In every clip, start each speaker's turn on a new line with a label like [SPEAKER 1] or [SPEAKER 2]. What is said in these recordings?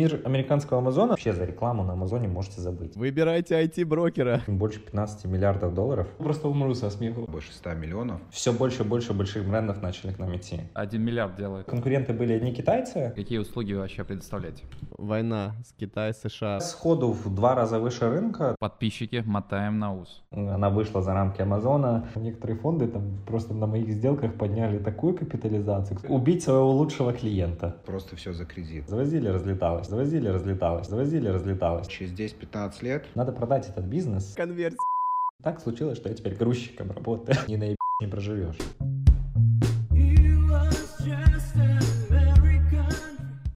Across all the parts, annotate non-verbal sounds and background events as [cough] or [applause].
[SPEAKER 1] мир американского Амазона, вообще за рекламу на Амазоне можете забыть.
[SPEAKER 2] Выбирайте IT-брокера.
[SPEAKER 1] Больше 15 миллиардов долларов.
[SPEAKER 3] Просто умру со смеху.
[SPEAKER 4] Больше 100 миллионов.
[SPEAKER 1] Все больше и больше больших брендов начали к нам идти.
[SPEAKER 5] Один миллиард делает.
[SPEAKER 1] Конкуренты были одни китайцы.
[SPEAKER 5] Какие услуги вы вообще предоставляете?
[SPEAKER 2] Война с Китай, США.
[SPEAKER 1] Сходу в два раза выше рынка.
[SPEAKER 5] Подписчики, мотаем на ус.
[SPEAKER 1] Она вышла за рамки Амазона. Некоторые фонды там просто на моих сделках подняли такую капитализацию. Убить своего лучшего клиента.
[SPEAKER 4] Просто все за кредит.
[SPEAKER 1] Завозили, разлеталось, завозили, разлеталось, завозили, разлеталось.
[SPEAKER 4] Через 10-15 лет
[SPEAKER 1] Надо продать этот бизнес.
[SPEAKER 2] Конверсия.
[SPEAKER 1] Так случилось, что я теперь грузчиком работаю. [laughs] Не на не проживешь.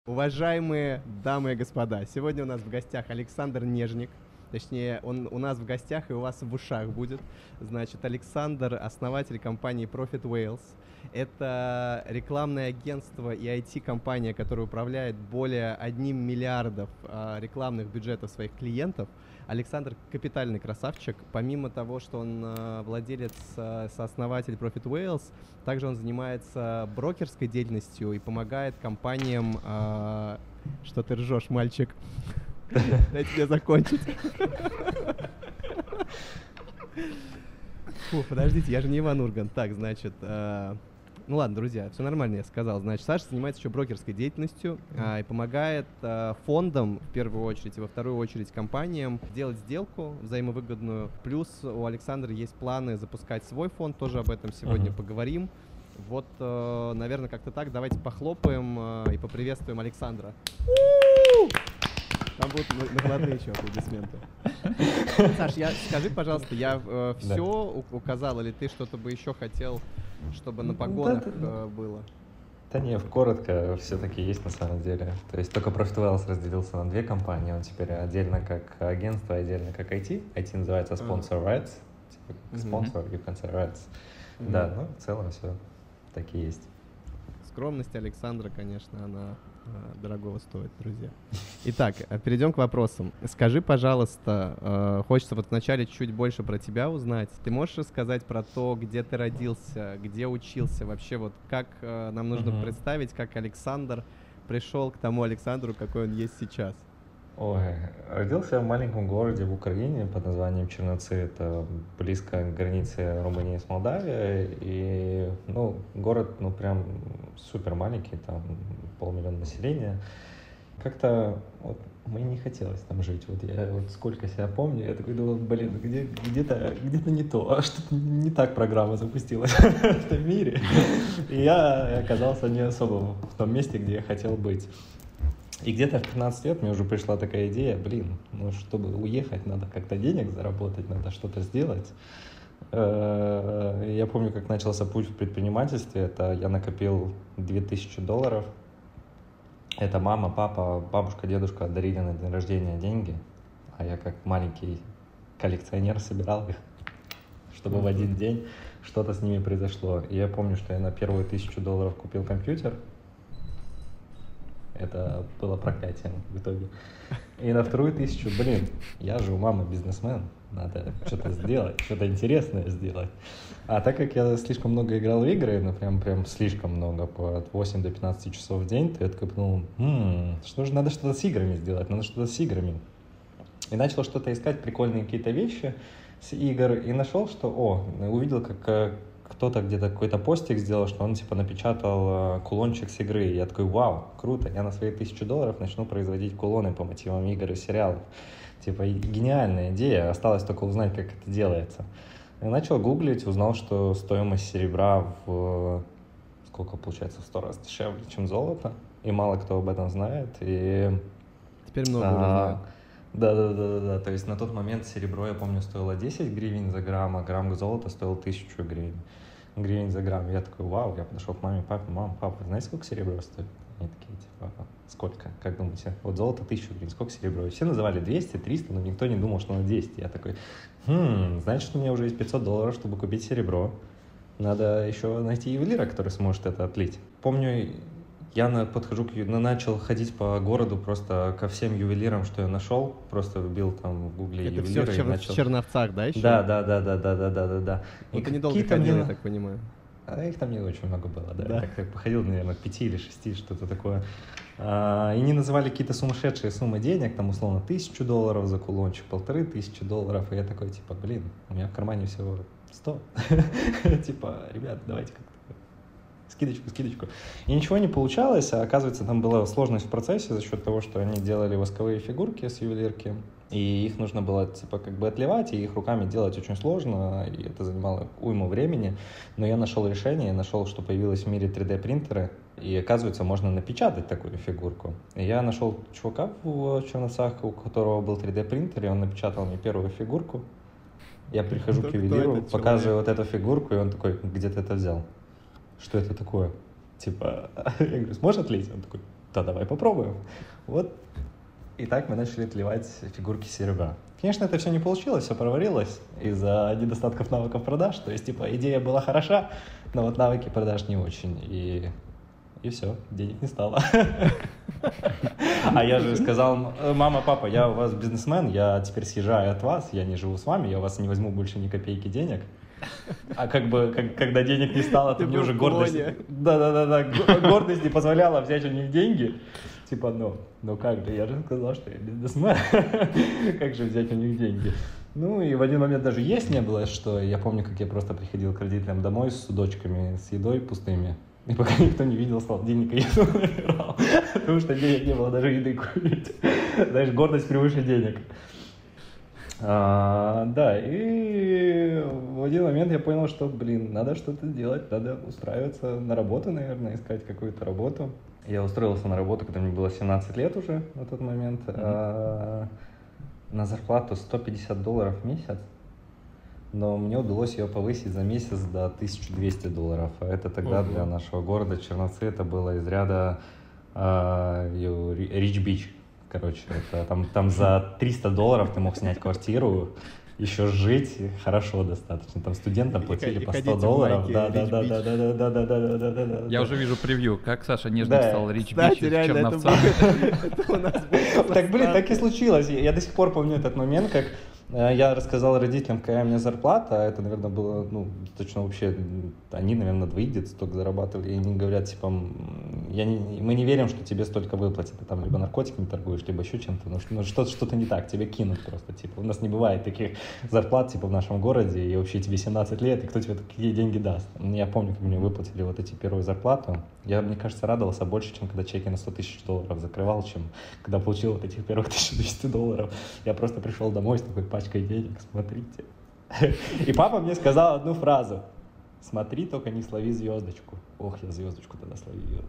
[SPEAKER 2] Уважаемые дамы и господа, сегодня у нас в гостях Александр Нежник. Точнее, он у нас в гостях и у вас в ушах будет. Значит, Александр, основатель компании Profit Wales. Это рекламное агентство и IT-компания, которая управляет более 1 миллиардов а, рекламных бюджетов своих клиентов. Александр капитальный красавчик. Помимо того, что он а, владелец, а, сооснователь Profit Wales, также он занимается брокерской деятельностью и помогает компаниям... Что ты ржешь, мальчик? Дайте мне закончить. Фу, подождите, я же не Иван Ургант. Так, значит, ну ладно, друзья, все нормально, я сказал. Значит, Саша занимается еще брокерской деятельностью а, и помогает а, фондам, в первую очередь, и во вторую очередь компаниям делать сделку взаимовыгодную. Плюс у Александра есть планы запускать свой фонд, тоже об этом сегодня
[SPEAKER 1] Мгм.
[SPEAKER 2] поговорим. Вот, э, наверное, как-то так. Давайте похлопаем э, и поприветствуем Александра. Там будут на- накладные еще аплодисменты. [laughs] Саш, я, скажи, пожалуйста, я все указал, или ты что-то бы еще хотел, чтобы на погонах
[SPEAKER 1] да, да.
[SPEAKER 2] э, было?
[SPEAKER 1] Да не, коротко все-таки есть на самом деле. То есть только Profit Wells разделился на две компании. Он теперь отдельно как агентство, отдельно как IT. IT называется Sponsor Rights. Типа спонсор, you can say rights.
[SPEAKER 2] Мгм.
[SPEAKER 1] Да, ну в целом все таки есть.
[SPEAKER 2] Скромность Александра, конечно, она э, дорогого стоит, друзья. Итак, э, перейдем к вопросам. Скажи, пожалуйста, э, хочется вот вначале чуть больше про тебя узнать. Ты можешь рассказать про то, где ты родился, где учился, вообще вот как э, нам нужно
[SPEAKER 1] Мгм.
[SPEAKER 2] представить, как Александр пришел к тому Александру, какой он есть сейчас?
[SPEAKER 1] Ой, родился я в маленьком городе в Украине под названием Черноцы. Это близко к границе Румынии с Молдавией. И, ну, город, ну, прям супер маленький, там полмиллиона населения. Как-то вот мне не хотелось там жить. Вот я вот сколько себя помню, я такой думал, блин, где, где-то, где-то не то, а что-то не так программа запустилась [laughs] в том мире. И я оказался не особо в том месте, где я хотел быть. И где-то в 15 лет мне уже пришла такая идея, блин, ну чтобы уехать, надо как-то денег заработать, надо что-то сделать. Э, Я помню, как начался путь в предпринимательстве. Это я накопил 2000 долларов. Это мама, папа, бабушка, дедушка дарили на день рождения деньги. А я как маленький коллекционер собирал их, чтобы в один день что-то с ними произошло. И я помню, что я на первую тысячу долларов купил компьютер. Это было проклятием в итоге. И на вторую тысячу, блин, я же у мамы бизнесмен, надо что-то сделать, что-то интересное сделать. А так как я слишком много играл в игры, ну прям, прям слишком много, по от 8 до 15 часов в день, то я такой подумал, «М, что же надо что-то с играми сделать, надо что-то с играми. И начал что-то искать, прикольные какие-то вещи с игр, и нашел, что, о, увидел, как э, кто-то где-то какой-то постик сделал, что он типа напечатал э, кулончик с игры. И я такой, вау, круто, я на свои тысячу долларов начну производить кулоны по мотивам игр и сериалов. Типа гениальная идея, осталось только узнать, как это делается. И начал гуглить, узнал, что стоимость серебра в сколько получается в сто раз дешевле, чем золото. И мало кто об этом знает. И
[SPEAKER 2] Теперь много
[SPEAKER 1] а. Да, да, да, да, да. То есть на тот момент серебро, я помню, стоило 10 гривен за грамм, а грамм золота стоил 1000 гривен. Гривен за грамм. Я такой, вау, я подошел к маме, папе, мам, папа, знаете, сколько серебро стоит? Они такие, типа, «А, сколько? Как думаете? Вот золото 1000 гривен, сколько серебро? Все называли 200, 300, но никто не думал, что на 200. Я такой, хм, значит, у меня уже есть 500 долларов, чтобы купить серебро. Надо еще найти ювелира, который сможет это отлить. Помню, я на, подхожу к, начал ходить по городу просто ко всем ювелирам, что я нашел, просто вбил там в гугле
[SPEAKER 2] Это все
[SPEAKER 1] ювелира
[SPEAKER 2] в,
[SPEAKER 1] и
[SPEAKER 2] Чер- в
[SPEAKER 1] начал...
[SPEAKER 2] Черновцах, да, еще?
[SPEAKER 1] Да, да, да, да, да, да, да, да, да.
[SPEAKER 2] Ну,
[SPEAKER 1] И
[SPEAKER 2] ты недолго ходил,
[SPEAKER 1] мне-
[SPEAKER 2] я так понимаю.
[SPEAKER 1] А их там не очень много было, да.
[SPEAKER 2] Да.
[SPEAKER 1] Как-то походил, наверное, к пяти или шести, что-то такое. А, и они называли какие-то сумасшедшие суммы денег, там, условно, тысячу долларов за кулончик, полторы тысячи долларов. И я такой, типа, блин, у меня в кармане всего сто. [laughs] Типа, ребят, давайте как-то скидочку, скидочку. И ничего не получалось, а оказывается, там была сложность в процессе за счет того, что они делали восковые фигурки с ювелирки, и их нужно было, типа, как бы отливать, и их руками делать очень сложно, и это занимало уйму времени. Но я нашел решение, я нашел, что появилось в мире 3D-принтеры, и оказывается, можно напечатать такую фигурку. И я нашел чувака в Черновцах, у которого был 3D-принтер, и он напечатал мне первую фигурку. Я прихожу
[SPEAKER 2] Кто-
[SPEAKER 1] к ювелиру, показываю вот эту фигурку, и он такой, где ты это взял? Что это такое? Типа, [laughs] я говорю, сможешь отлить? Он такой, да, давай попробуем. Вот. И так мы начали отливать фигурки серебра. Конечно, это все не получилось, все провалилось из-за недостатков навыков продаж. То есть, типа, идея была хороша, но вот навыки продаж не очень. И, и все, денег не стало. [laughs] А я же сказал, мама, папа, я у вас бизнесмен, я теперь съезжаю от вас, я не живу с вами, я у вас не возьму больше ни копейки денег. А как бы, как- когда денег не стало, то
[SPEAKER 2] Ты
[SPEAKER 1] мне уже гордость... Да-да-да, го- гордость не позволяла взять у них деньги. Типа, ну, ну как же, я же сказал, что я бизнесмен. [laughs] Как же взять у них деньги? Ну и в один момент даже есть не было, что я помню, как я просто приходил к родителям домой с судочками, с едой пустыми. И пока никто не видел, стал денег и еду набирал. Потому что денег не было даже еды купить. Знаешь, гордость превыше денег. А, да, и в один момент я понял, что, блин, надо что-то делать, надо устраиваться на работу, наверное, искать какую-то работу. Я устроился на работу, когда мне было 17 лет уже на тот момент, а, на зарплату 150 долларов в месяц, но мне удалось ее повысить за месяц до 1200 долларов. А это тогда
[SPEAKER 2] Ого.
[SPEAKER 1] для нашего города Черновцы это было из ряда Рич-Бич. Короче, это там, там за 300 долларов ты мог снять квартиру, еще жить хорошо достаточно. Там студентам
[SPEAKER 2] И
[SPEAKER 1] платили
[SPEAKER 2] хо-
[SPEAKER 1] по
[SPEAKER 2] и
[SPEAKER 1] 100
[SPEAKER 2] ходить в
[SPEAKER 1] долларов. Да, да, да, да, да, да, да, да, да, да, да, да.
[SPEAKER 5] Я уже вижу превью, как Саша Нежник
[SPEAKER 1] Да.
[SPEAKER 5] стал Рич Бич [laughs]
[SPEAKER 2] нас будет
[SPEAKER 1] Так, блин, так и случилось. Я до сих пор помню этот момент, как я рассказал родителям, какая у меня зарплата, а это, наверное, было, ну, точно вообще, они, наверное, двоих где-то столько зарабатывали, и они говорят, типа, я не, мы не верим, что тебе столько выплатят, ты там либо наркотиками торгуешь, либо еще чем-то, ну, что- ну, что-то, что-то не так, тебе кинут просто, типа, у нас не бывает таких зарплат, типа, в нашем городе, и вообще тебе 17 лет, и кто тебе такие деньги даст? Я помню, как мне выплатили вот эти первую зарплату, я, мне кажется, радовался больше, чем когда чеки на 100 тысяч долларов закрывал, чем когда получил вот этих первых [laughs] 1200 долларов. Я просто пришел домой с такой пачкой денег, смотрите. [laughs] И папа мне сказал одну фразу. Смотри, только не слови звездочку. Ох, я звездочку тогда словил.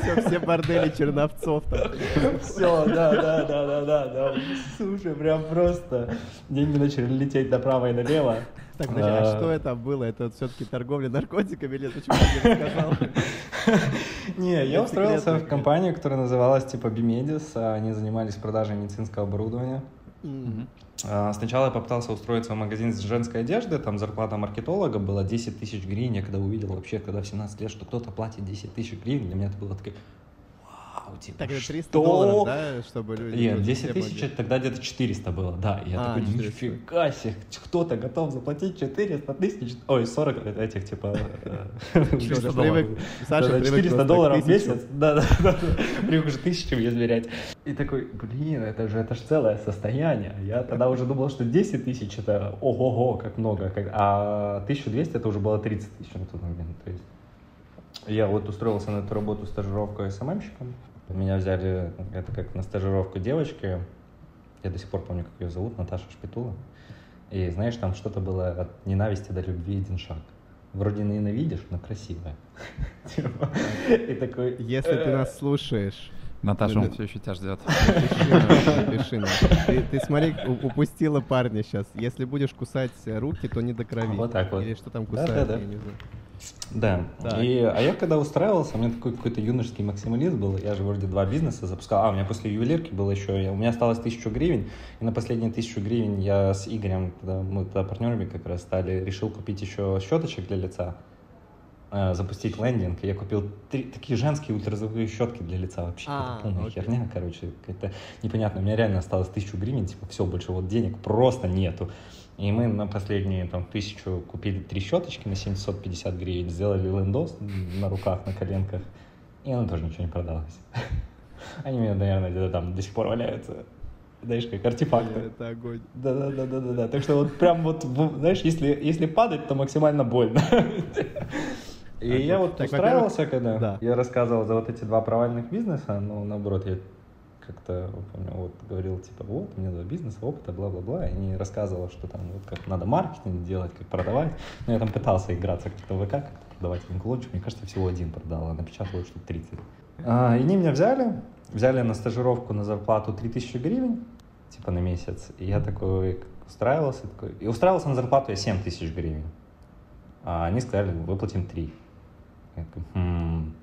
[SPEAKER 2] Всё, все бордели черновцов там.
[SPEAKER 1] Все, да, да, да, да, да, да. Слушай, прям просто деньги начали лететь направо и налево.
[SPEAKER 2] Так, подожди, а
[SPEAKER 1] А,
[SPEAKER 2] что это было? Это все-таки торговля наркотиками или почему ты не рассказал?
[SPEAKER 1] Не, я устроился в компанию, которая называлась типа Бимедис. Они занимались продажей медицинского оборудования. А, Сначала я попытался устроиться в магазин с женской одежды, там зарплата маркетолога была 10 тысяч гривен. Я когда увидел вообще, когда в 17 лет, что кто-то платит 10 тысяч гривен, для меня это было такое, вау, типа,
[SPEAKER 2] Так, это 300
[SPEAKER 1] что?
[SPEAKER 2] долларов, да, чтобы люди...
[SPEAKER 1] Нет,
[SPEAKER 2] тоже
[SPEAKER 1] 10
[SPEAKER 2] все
[SPEAKER 1] тысяч, это тогда где-то 400 было, да. И я
[SPEAKER 2] А,
[SPEAKER 1] такой,
[SPEAKER 2] 400.
[SPEAKER 1] нифига себе, кто-то готов заплатить 400 тысяч, ой, 40 этих, типа... э, [laughs]
[SPEAKER 2] 400
[SPEAKER 1] долларов.
[SPEAKER 2] привык- Саша
[SPEAKER 1] Да-да,
[SPEAKER 2] привык
[SPEAKER 1] 400
[SPEAKER 2] просто к
[SPEAKER 1] долларов в месяц, да, да, да, привык уже тысячу измерять. И такой, блин, это же, это же целое состояние. Я тогда уже думал, что 10 тысяч это ого-го, как много, а 1200 это уже было 30 тысяч на тот момент. То есть я вот устроился на эту работу стажировку СММщиком. Меня взяли, это как на стажировку девочки. Я до сих пор помню, как ее зовут, Наташа Шпитула. И знаешь, там что-то было от ненависти до любви один шаг. Вроде ненавидишь, но красивая. [laughs] Типа, И такой...
[SPEAKER 2] Если ты
[SPEAKER 1] «Э,
[SPEAKER 2] нас слушаешь,
[SPEAKER 5] Наташа, он все еще тебя ждет.
[SPEAKER 2] нам. Ты, ты смотри, упустила парня сейчас. Если будешь кусать э, руки, то не до крови.
[SPEAKER 1] Вот так вот.
[SPEAKER 2] Или что там
[SPEAKER 1] Да,
[SPEAKER 2] кусают,
[SPEAKER 1] да, да.
[SPEAKER 2] я не знаю.
[SPEAKER 1] Да.
[SPEAKER 2] Так.
[SPEAKER 1] И, а я когда устраивался, у меня такой какой-то юношеский максимализм был. Я же вроде два бизнеса запускал. А, у меня после ювелирки было еще... я- У меня осталось тысячу гривен. И на последние тысячу гривен я с Игорем, тогда мы тогда партнерами как раз стали, решил купить еще щеточек для лица. Э, запустить лендинг, и я купил три, такие женские ультразвуковые щетки для лица вообще.
[SPEAKER 2] А,
[SPEAKER 1] полная
[SPEAKER 2] окей.
[SPEAKER 1] херня, короче, какая-то непонятно. У меня реально осталось тысячу гривен, типа, все, больше вот денег просто нету. И мы на последние там тысячу купили три щеточки на 750 гривен, сделали лендос на руках, на коленках, и оно тоже ничего не продалось. [laughs] Они у меня, наверное, где-то там до сих пор валяются. Знаешь, как артефакты.
[SPEAKER 2] Это огонь.
[SPEAKER 1] Да, да, да, да, да, да. Так что вот прям вот, знаешь, если, если падать, то максимально больно. [laughs] И
[SPEAKER 2] Так
[SPEAKER 1] я
[SPEAKER 2] вот, так,
[SPEAKER 1] устраивался, когда
[SPEAKER 2] да.
[SPEAKER 1] я рассказывал за вот эти два провальных бизнеса, ну, наоборот, я как-то, помню, вот говорил, типа, вот, у меня два бизнеса, опыта, бла-бла-бла, и не рассказывал, что там, вот, как надо маркетинг делать, как продавать. Но я там пытался играться как-то в ВК, как продавать один клончик, мне кажется, всего один продал, а напечатал штук 30. А, и они меня взяли, взяли на стажировку на зарплату 3000 гривен, типа на месяц, и я такой устраивался, такой, и устраивался на зарплату я 7 тысяч гривен. А они сказали, выплатим 3. «Хм».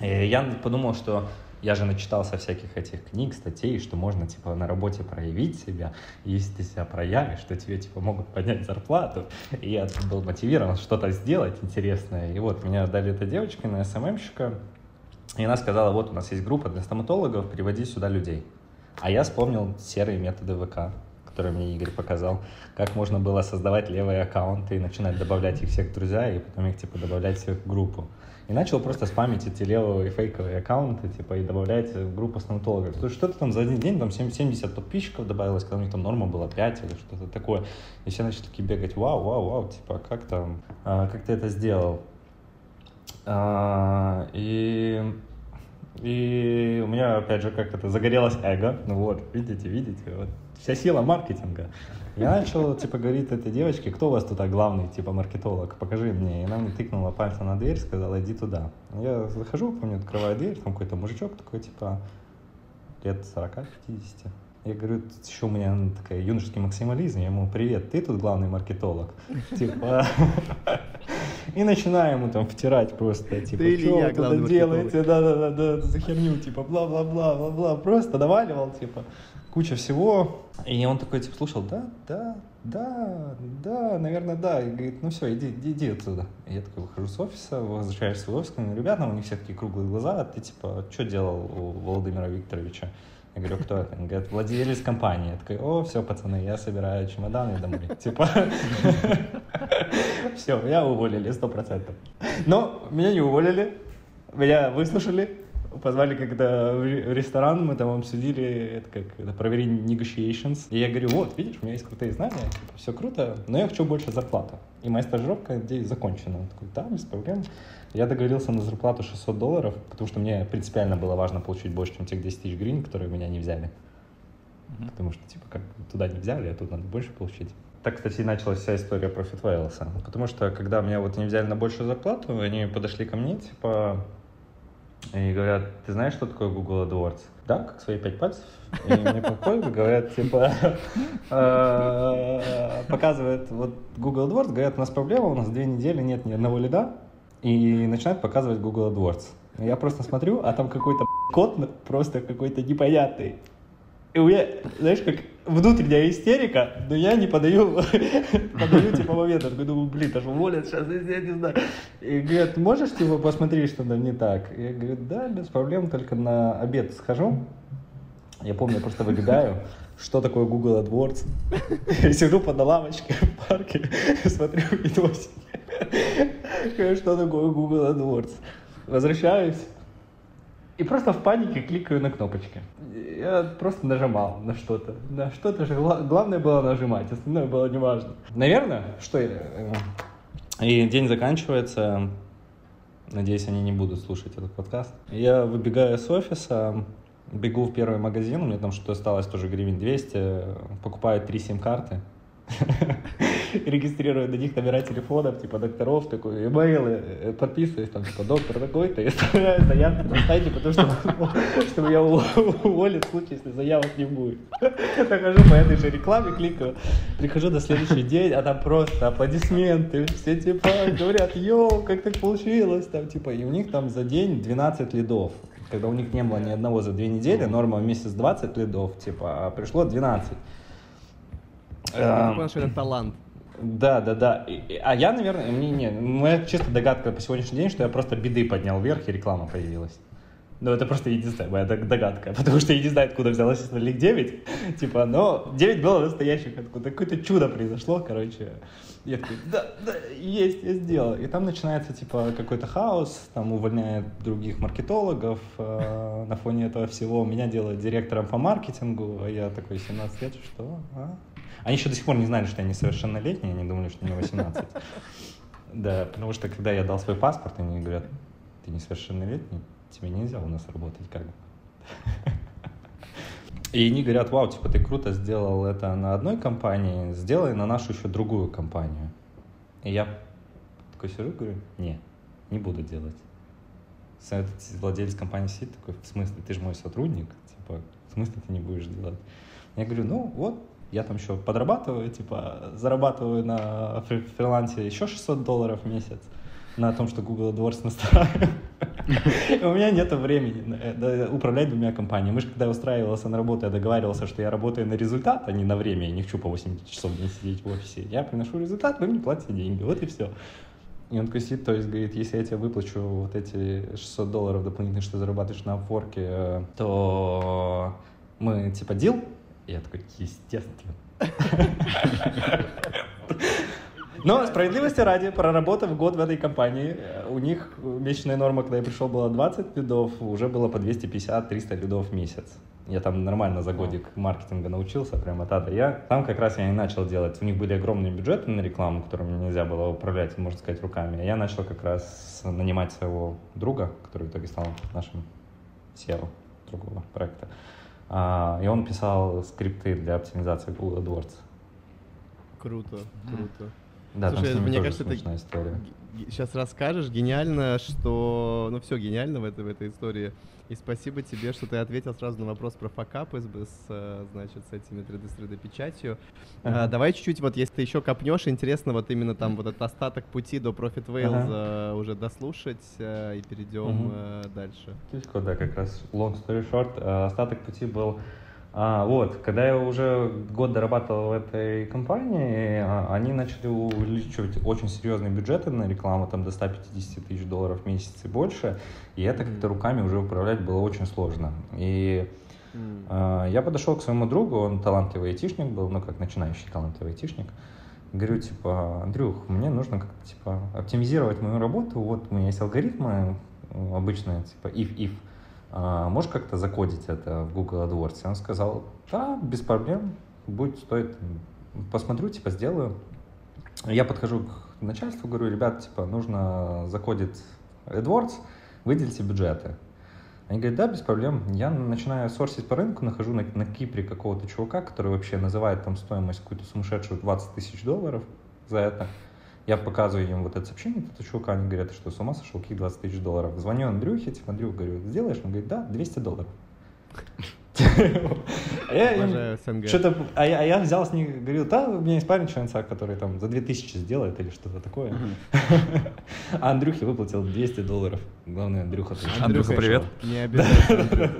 [SPEAKER 1] И я подумал, что я же начитался всяких этих книг, статей, что можно, типа, на работе проявить себя. И если ты себя проявишь, то тебе, типа, могут поднять зарплату. И я был мотивирован что-то сделать интересное. И вот меня дали эта девочка на СММщика. И она сказала, вот у нас есть группа для стоматологов, приводи сюда людей. А я вспомнил серые методы ВК, которые мне Игорь показал, как можно было создавать левые аккаунты и начинать добавлять их всех в друзья, и потом их, типа, добавлять всех в группу. И начал просто спамить эти левые фейковые аккаунты, типа, и добавлять в группу стоматологов. То есть что-то там за один день, там 7 70 подписчиков добавилось, когда у них там норма была 5 или что-то такое. И все начали такие бегать, вау, вау, вау, типа, как там, а, как ты это сделал? А, и, и у меня, опять же, как это, загорелось эго. Ну вот, видите, видите, вот вся сила маркетинга. Я начал, типа, говорить этой девочке, кто у вас тут главный, типа, маркетолог, покажи мне. И она мне тыкнула пальцем на дверь, сказала, иди туда. Я захожу, помню, открываю дверь, там какой-то мужичок такой, типа, лет 40-50. Я говорю, еще у меня такая юношеский максимализм. Я ему, привет, ты тут главный маркетолог? [laughs] Типа... И начинаю ему там втирать просто, типа, что вы тут делаете, да-да-да, за херню, типа, бла-бла-бла, бла-бла, просто наваливал, типа, куча всего. И он такой, типа, слушал, да, да, да, да, наверное, да. И говорит, ну все, иди, иди, иди отсюда. И я такой выхожу с офиса, возвращаюсь в свой офис, говорю, ребята, у них все такие круглые глаза, а ты, типа, что делал у Владимира Викторовича? Я говорю, кто это? Он говорит, владелец компании. Я такой, о, все, пацаны, я собираю чемоданы домой. [laughs] Типа, все, меня уволили, сто процентов. Но меня не уволили, меня выслушали, позвали когда в ре- в ресторан, мы там обсудили, это как, это провели negotiations. И я говорю, вот, видишь, у меня есть крутые знания, типа, все круто, но я хочу больше зарплаты. И моя стажировка, надеюсь, закончена. Он такой, да, без проблем. Я договорился на зарплату 600 долларов, потому что мне принципиально было важно получить больше, чем тех 10 тысяч гривен, которые меня не взяли. Потому что, типа, как туда не взяли, а тут надо больше получить. Так, кстати, и началась вся история про Fitwales. Потому что, когда меня вот не взяли на большую зарплату, они подошли ко мне, типа, и говорят, ты знаешь, что такое Google AdWords? Да, как свои пять пальцев. И мне подходят говорят, типа, [laughs] э, показывает вот Google AdWords, говорят, у нас проблема, у нас две недели нет ни одного лида, и начинают показывать Google AdWords. Я просто смотрю, а там какой-то [laughs] код просто какой-то непонятный. И у меня, знаешь, как внутренняя истерика, но я не подаю, [laughs] подаю типа. Я такой думаю, блин, аж уволят сейчас, я не знаю. И говорят, можешь типа посмотреть, что там не так? Я говорю, да, без проблем, только на обед схожу. Я помню, я просто выбегаю, что такое Google AdWords. [laughs] Сижу под лавочке в парке, [laughs] смотрю видосики. Что такое Google AdWords? Возвращаюсь, и просто в панике кликаю на кнопочки. Я просто нажимал на что-то. На что-то же. Гла- Главное было нажимать, остальное было неважно. Наверное, что э, И день заканчивается. Надеюсь, они не будут слушать этот подкаст. Я выбегаю с офиса, бегу в первый магазин, у меня там что-то осталось тоже гривен 200, покупаю три сим-карты, [laughs] регистрирую на них номера телефонов, типа докторов, такой, имейлы, э, подписываюсь, там, типа, доктор такой-то, и оставляю заявку на сайте, потому что, [laughs] чтобы я уволен в случае, если заявок не будет. [laughs] Нахожу по этой же рекламе, кликаю, прихожу на следующий день, а там просто аплодисменты, все типа говорят, йоу, как так получилось, там, типа, и у них там за день 12 лидов. Когда у них не было ни одного за две недели, норма в месяц 20 лидов, типа, а пришло 12.
[SPEAKER 2] Я
[SPEAKER 1] Эм,
[SPEAKER 2] понял, что это талант.
[SPEAKER 1] да, да, да. А я, наверное, мне не, моя чисто догадка по сегодняшний день, что я просто беды поднял вверх и реклама появилась. Но это просто единственная моя дог- догадка, [laughs] потому что я не знаю, откуда взялось остальных 9. Типа, но 9 было настоящих, откуда какое-то чудо произошло, короче. Я такой, да, да, есть, я сделал. И там начинается, типа, какой-то хаос, там увольняют других маркетологов э, на фоне этого всего. Меня делают директором по маркетингу, а я такой 17 лет, что? А? Они еще до сих пор не знали, что я несовершеннолетний, они думали, что мне 18. Да, потому что когда я дал свой паспорт, они говорят, ты несовершеннолетний, тебе нельзя у нас работать как бы. И они говорят, вау, типа, ты круто сделал это на одной компании, сделай на нашу еще другую компанию. И я такой сижу, говорю, не, не буду делать. Владелец компании сидит такой, в смысле, ты же мой сотрудник, типа, в смысле ты не будешь делать? Я говорю, ну вот, я там еще подрабатываю, типа, зарабатываю на фри- фрилансе еще 600 долларов в месяц на том, что Google AdWords настраиваю. [laughs] У меня нет времени это, управлять двумя компаниями. Мы же когда я устраивался на работу, я договаривался, что я работаю на результат, а не на время. Я не хочу по 8 часов день сидеть в офисе. Я приношу результат, вы мне платите деньги. Вот и все. И он такой сидит, то есть говорит, если я тебе выплачу вот эти 600 долларов дополнительных, что ты зарабатываешь на Upwork, э, то мы типа дел? И я такой, естественно. Но справедливости ради, проработав год в этой компании, у них месячная норма, когда я пришел, была 20 лидов, уже было по 250-300 лидов в месяц. Я там нормально за годик маркетинга научился, прямо та да я. Там как раз я и начал делать. У них были огромные бюджеты на рекламу, которыми нельзя было управлять, можно сказать, руками. Я начал как раз нанимать своего друга, который в итоге стал нашим SEO другого проекта. А, И он писал скрипты для оптимизации Google AdWords.
[SPEAKER 2] Круто, круто.
[SPEAKER 1] Да,
[SPEAKER 2] Слушай,
[SPEAKER 1] там с ними
[SPEAKER 2] мне
[SPEAKER 1] тоже
[SPEAKER 2] кажется, это
[SPEAKER 1] смешная история.
[SPEAKER 2] Сейчас расскажешь. Гениально, что... Ну, все гениально в этой, в этой истории. И спасибо тебе, что ты ответил сразу на вопрос про факапы с, с, э, значит, с этими 3D, с 3D-печатью.
[SPEAKER 1] Ага.
[SPEAKER 2] А, давай чуть-чуть, вот если ты еще копнешь, интересно вот именно там вот этот остаток пути до Profit Wales э, уже дослушать э, и перейдем э, дальше.
[SPEAKER 1] Птичку, да, как раз long story short, остаток пути был а, вот, когда я уже год дорабатывал в этой компании, а, они начали увеличивать очень серьезные бюджеты на рекламу, там до 150 тысяч долларов в месяц и больше, и это как-то руками уже управлять было очень сложно. И
[SPEAKER 2] М.
[SPEAKER 1] а, Я подошел к своему другу, он талантливый айтишник был, ну, как начинающий талантливый айтишник. Говорю, типа, Андрюх, мне нужно как-то, типа, оптимизировать мою работу. Вот у меня есть алгоритмы э, обычные, типа, if-if. А, можешь как-то закодить это в Google AdWords? И он сказал, да, без проблем, будет стоит, посмотрю, типа, сделаю. Я подхожу к начальству, говорю, ребят, типа, нужно закодить AdWords, выделите бюджеты. Они говорят, да, без проблем. Я начинаю сорсить по рынку, нахожу на, на Кипре какого-то чувака, который вообще называет там стоимость какую-то сумасшедшую 20 тысяч долларов за это. Я показываю им вот это сообщение этого чувака, они говорят, «Ты что, с ума сошел, какие 20 тысяч долларов? Звоню Андрюхе, типа, Андрюх, говорю, сделаешь? Он говорит, да, 200 долларов. [laughs] А. Что-то, а я, а я взял с них, говорю, да, у меня есть парень Ченца, который там за 2000 сделает или что-то такое. [laughs] А Андрюхе выплатил 200 долларов. Главное, Андрюха.
[SPEAKER 5] Андрюха, привет.
[SPEAKER 2] Не обижайся.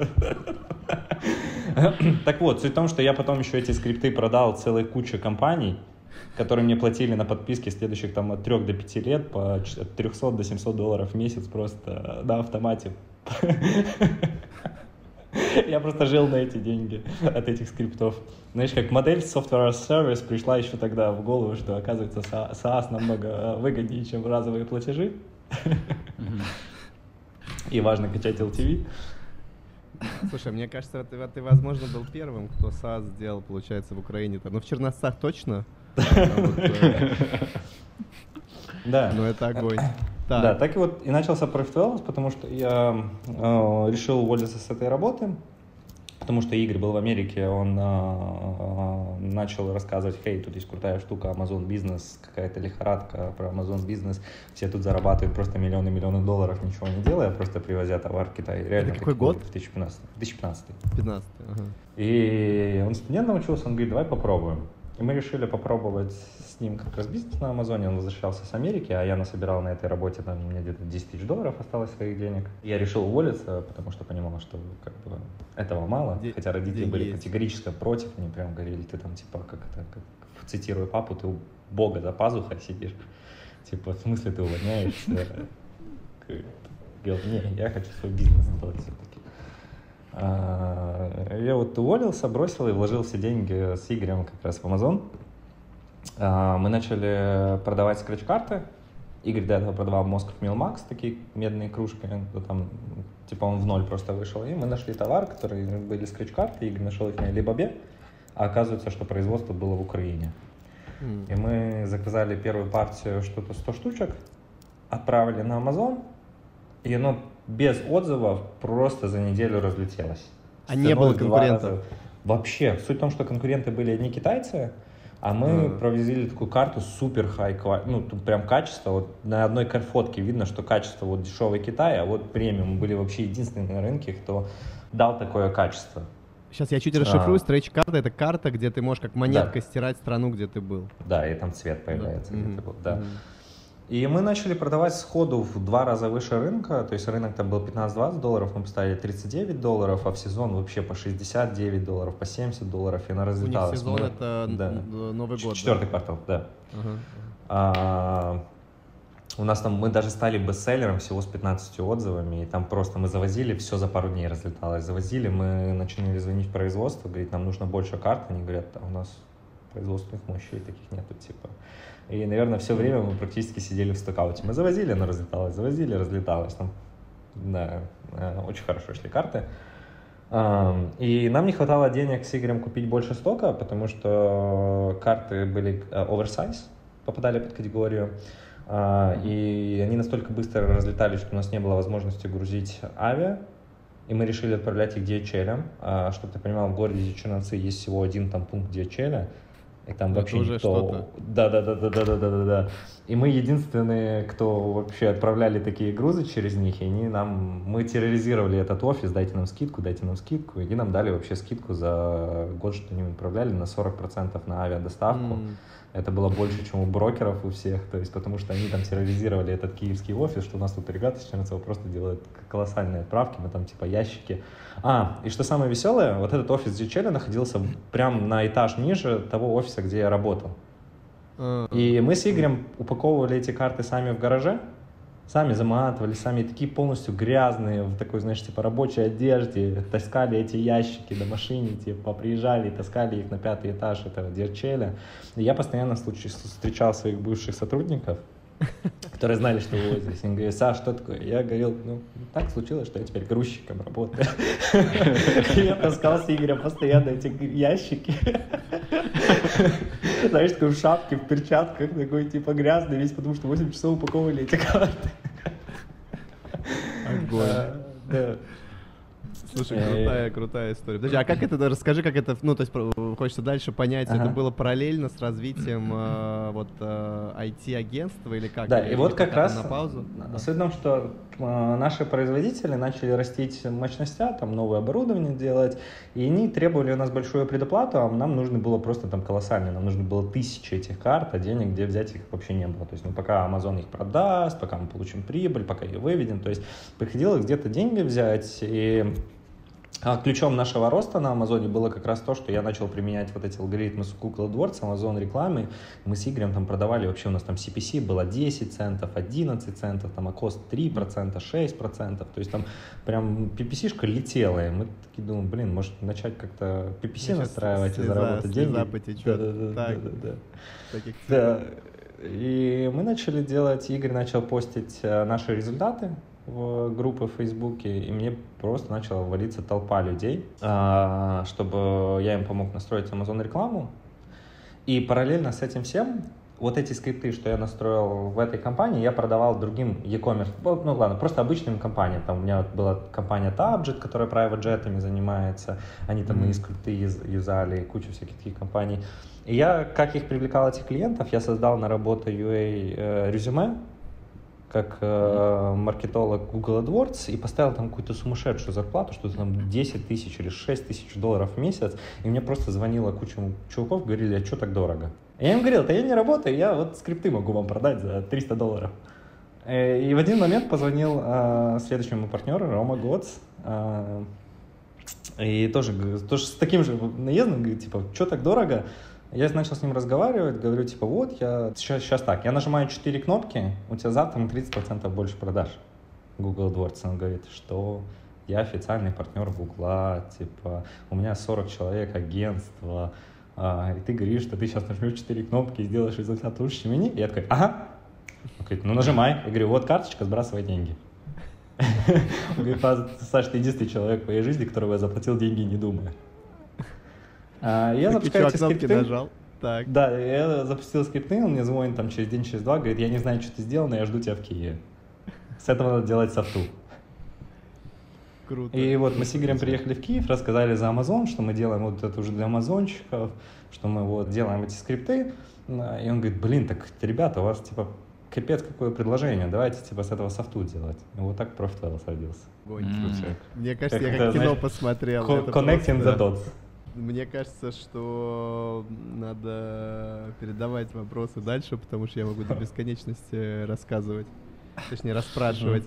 [SPEAKER 2] [laughs]
[SPEAKER 1] Так вот, суть в том, что я потом еще эти скрипты продал целой куче компаний, которые мне платили на подписке следующих там от 3 до 5 лет по от 300 до 700 долларов в месяц просто на автомате. [laughs] Я просто жил на эти деньги от этих скриптов. Знаешь, как модель Software as Service пришла еще тогда в голову, что оказывается SaaS SaaS намного э, выгоднее, чем разовые платежи. [laughs] И важно качать LTV.
[SPEAKER 2] Слушай, мне кажется, ты, ты, возможно, был первым, кто САС сделал, получается, в Украине-то. Ну, в Черновцах точно.
[SPEAKER 1] Да.
[SPEAKER 2] Ну, это огонь.
[SPEAKER 1] Да,
[SPEAKER 2] Так.
[SPEAKER 1] так и вот и начался Profit Wellness, потому что я э, решил уволиться с этой работы, потому что Игорь был в Америке, он э, э, начал рассказывать, хей, тут есть крутая штука, Amazon бизнес, какая-то лихорадка про Amazon бизнес, все тут зарабатывают просто миллионы-миллионы долларов, ничего не делая, просто привозя товар в Китай. Реально
[SPEAKER 2] какой
[SPEAKER 1] так
[SPEAKER 2] год?
[SPEAKER 1] В 2015. 2015.
[SPEAKER 2] 15 ага.
[SPEAKER 1] И он студент научился, он говорит, давай попробуем. И мы решили попробовать с ним как раз бизнес на Амазоне. Он возвращался с Америки, а я насобирал на этой работе, там, у меня где-то 10 тысяч долларов осталось своих денег. Я решил уволиться, потому что понимал, что как бы этого мало.
[SPEAKER 2] Де-
[SPEAKER 1] Хотя родители были
[SPEAKER 2] есть.
[SPEAKER 1] категорически против. Они прям говорили, ты там типа, как это, как, цитирую папу, ты у Бога за пазухой сидишь. Типа, в смысле ты увольняешься? [laughs] Говорит, не, я хочу свой бизнес сделать все-таки. А, я вот уволился, бросил и вложил все деньги с Игорем как раз в Amazon. А, мы начали продавать скретч-карты. Игорь до этого продавал Moscow Max, такие медные кружки, там, типа он в ноль просто вышел. И мы нашли товар, которые были скретч-карты, Игорь нашел их на Alibaba, а оказывается, что производство было в Украине. И мы заказали первую партию, что-то 100 штучек, отправили на Amazon, и оно без отзывов просто за неделю разлетелось.
[SPEAKER 2] А не было
[SPEAKER 1] Ценой в два
[SPEAKER 2] конкурентов?
[SPEAKER 1] Вообще. Суть в том, что конкуренты были одни китайцы, а мы
[SPEAKER 2] А.
[SPEAKER 1] провезли такую карту супер хай ну тут прям качество, вот на одной фотке видно, что качество вот дешевый Китай, а вот премиум были вообще единственные на рынке, кто дал такое качество.
[SPEAKER 2] Сейчас я чуть расшифрую.
[SPEAKER 1] А.
[SPEAKER 2] Стретч-карта — это карта, где ты можешь как монеткой стирать страну, где ты был.
[SPEAKER 1] Да, и там цвет появляется.
[SPEAKER 2] Мгм.
[SPEAKER 1] где-то вот, да.
[SPEAKER 2] Мгм.
[SPEAKER 1] И мы начали продавать сходу в два раза выше рынка, то есть рынок там был 15-20 долларов, мы поставили 39 долларов, а в сезон вообще по 69 долларов, по 70 долларов, и она
[SPEAKER 2] У них
[SPEAKER 1] разлеталась.
[SPEAKER 2] сезон —
[SPEAKER 1] Мы-
[SPEAKER 2] это
[SPEAKER 1] да.
[SPEAKER 2] Новый год. да?
[SPEAKER 1] Четвертый квартал, да.
[SPEAKER 2] Ага.
[SPEAKER 1] А, у нас там, мы даже стали бестселлером всего с 15 отзывами, и там просто мы завозили, все за пару дней разлеталось. Завозили, мы начали звонить в производство, говорить, нам нужно больше карт, они говорят, а у нас производственных мощей таких нету, типа. И, наверное, все время мы практически сидели в стокауте. Мы завозили, оно разлеталось, завозили, разлеталось. Там, да, э, очень хорошо шли карты. И нам не хватало денег с Игорем купить больше стока, потому что карты были э, оверсайз, попадали под категорию. А, И они настолько быстро разлетались, что у нас не было возможности грузить авиа. И мы решили отправлять их DHL. А, Чтобы ты понимал, в городе Черновцы есть всего один там пункт DHL. И там
[SPEAKER 2] Это
[SPEAKER 1] вообще
[SPEAKER 2] уже
[SPEAKER 1] никто... Да, да, да, да, да, да, да, да, да. И мы единственные, кто вообще отправляли такие грузы через них, и они нам, мы терроризировали этот офис, дайте нам скидку, дайте нам скидку, и нам дали вообще скидку за год, что они отправляли на 40% на авиадоставку.
[SPEAKER 2] М.
[SPEAKER 1] Это было больше, чем у брокеров у всех, то есть потому что они там терроризировали этот киевский офис, что у нас тут ребята с Черновцева просто делают колоссальные отправки, мы там типа ящики. А, и что самое веселое, вот этот офис DHL находился прям на этаж ниже того офиса, где я работал.
[SPEAKER 2] А,
[SPEAKER 1] И мы с Игорем упаковывали эти карты сами в гараже, сами заматывали, сами такие полностью грязные, в такой, знаешь, типа рабочей одежде, таскали эти ящики до машины, типа приезжали и таскали их на пятый этаж этого Дерчеля. И я постоянно случай- встречал своих бывших сотрудников, [laughs] которые знали, что вы здесь. Они говорят, Саш, что такое? Я говорил, ну, так случилось, что я теперь грузчиком работаю. [laughs] Я таскал с Игорем постоянно эти ящики. [laughs] Знаешь, такой в шапке, в перчатках, такой типа грязный весь, потому что 8 часов упаковывали эти карты. Uh, yeah.
[SPEAKER 2] Слушай,
[SPEAKER 1] Э,
[SPEAKER 2] крутая, крутая история. Подожди, а как это, расскажи, как это, ну, то есть хочется дальше понять, это
[SPEAKER 1] Ага.
[SPEAKER 2] было параллельно с развитием э, вот э, IT-агентства или как?
[SPEAKER 1] Да,
[SPEAKER 2] Или-
[SPEAKER 1] и вот как раз
[SPEAKER 2] на паузу?
[SPEAKER 1] суть в том, что э, наши производители начали растить мощности, там новое оборудование делать, и они требовали у нас большую предоплату, а нам нужно было просто там колоссально, нам нужно было тысячи этих карт, а денег где взять их вообще не было. То есть, ну, пока Amazon их продаст, пока мы получим прибыль, пока ее выведем, то есть приходилось где-то деньги взять, и ключом нашего роста на Амазоне было как раз то, что я начал применять вот эти алгоритмы с Google AdWords, Amazon рекламы. Мы с Игорем там продавали, вообще у нас там CPC было 10 центов, 11 центов, там АКОС 3%, 6%. То есть там прям PPC-шка летела. И мы такие думаем, блин, может начать как-то PPC
[SPEAKER 2] Сейчас
[SPEAKER 1] настраивать и
[SPEAKER 2] слеза-
[SPEAKER 1] заработать
[SPEAKER 2] слеза
[SPEAKER 1] деньги.
[SPEAKER 2] потечет.
[SPEAKER 1] Да-да-да,
[SPEAKER 2] Так.
[SPEAKER 1] да-да-да.
[SPEAKER 2] Таких
[SPEAKER 1] Да. И мы начали делать, Игорь начал постить э, наши результаты в группы в Фейсбуке, и мне просто начала валиться толпа людей, а, чтобы я им помог настроить Amazon рекламу. И параллельно с этим всем вот эти скрипты, что я настроил в этой компании, я продавал другим e-commerce, ну ладно, просто обычным компаниям. Там у меня вот была компания Tabjet, которая private jetами занимается, они там мои скрипты юз- юзали, и кучу всяких таких компаний. И я, как их привлекал, этих клиентов, я создал на работу UA э, резюме, как э, маркетолог Google AdWords и поставил там какую-то сумасшедшую зарплату, что-то там 10 тысяч или 6 тысяч долларов в месяц, и мне просто звонила куча чуваков, говорили, а что так дорого? И я им говорил, да я не работаю, я вот скрипты могу вам продать за 300 долларов. Э, И в один момент позвонил э, следующему партнеру, Рома Гоц, э, и тоже, тоже с таким же наездом, говорит, типа, что так дорого? Я начал с ним разговаривать, говорю, типа, вот, я сейчас, сейчас так, я нажимаю 4 кнопки, у тебя завтра на 30% больше продаж. Google AdWords. Он говорит, что я официальный партнер Гугла, типа, у меня 40 человек, агентство, а, и ты говоришь, что ты сейчас нажмешь 4 кнопки и сделаешь результат лучше, чем они. И я такой, ага. Он говорит, ну нажимай. Я говорю, вот карточка, сбрасывай деньги. [laughs] Он говорит, Саш, ты единственный человек в моей жизни, которого я заплатил деньги, не думая. А, Я запускаю эти скрипты.
[SPEAKER 2] нажал. Так.
[SPEAKER 1] Да, я запустил скрипты, он мне звонит там через день, через два, говорит, я не знаю, что ты сделал, но я жду тебя в Киеве. С этого надо делать софту.
[SPEAKER 2] Круто.
[SPEAKER 1] И вот мы с Игорем приехали в Киев, рассказали за Amazon, что мы делаем вот это уже для амазонщиков, что мы вот делаем эти скрипты. И он говорит, блин, так, ребята, у вас типа капец какое предложение, давайте типа с этого софту делать. И вот так родился.
[SPEAKER 2] Огонь.
[SPEAKER 5] М.
[SPEAKER 2] Мне кажется,
[SPEAKER 1] Как
[SPEAKER 2] я как кино
[SPEAKER 1] знаешь,
[SPEAKER 2] посмотрел.
[SPEAKER 1] Co- Connecting
[SPEAKER 2] просто-
[SPEAKER 1] the dots.
[SPEAKER 2] Мне кажется, что надо передавать вопросы дальше, потому что я могу до бесконечности рассказывать. Точнее, расспрашивать.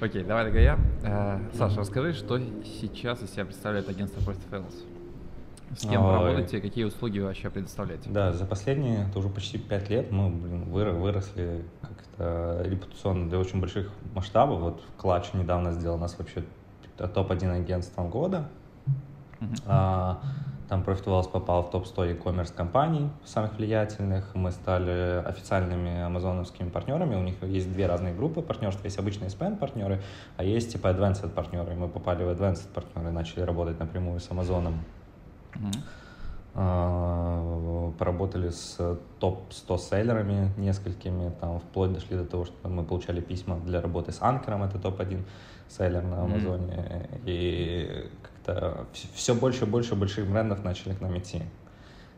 [SPEAKER 5] Окей, давай тогда я. Э, Саша, расскажи, что сейчас из себя представляет агентство First Fails? С кем вы работаете, какие услуги вы вообще предоставляете?
[SPEAKER 1] Да, за последние, это уже почти пять лет мы, блин, выро- выросли как-то репутационно до очень больших масштабов. Вот Клатч недавно сделал нас вообще топ-1 агентством года.
[SPEAKER 5] Мгм.
[SPEAKER 1] А, Там Profit Wells попал в топ-100 e-commerce компаний самых влиятельных. Мы стали официальными амазоновскими партнерами. У них есть две разные группы партнерства. Есть обычные SPN партнеры, а есть типа advanced партнеры. Мы попали в advanced партнеры, начали работать напрямую с Амазоном. А, Поработали с топ-100 селлерами несколькими, там вплоть дошли до того, что мы получали письма для работы с Анкером, это топ-1 селлер на. Амазоне. И как-то все больше и больше больших брендов начали к нам идти.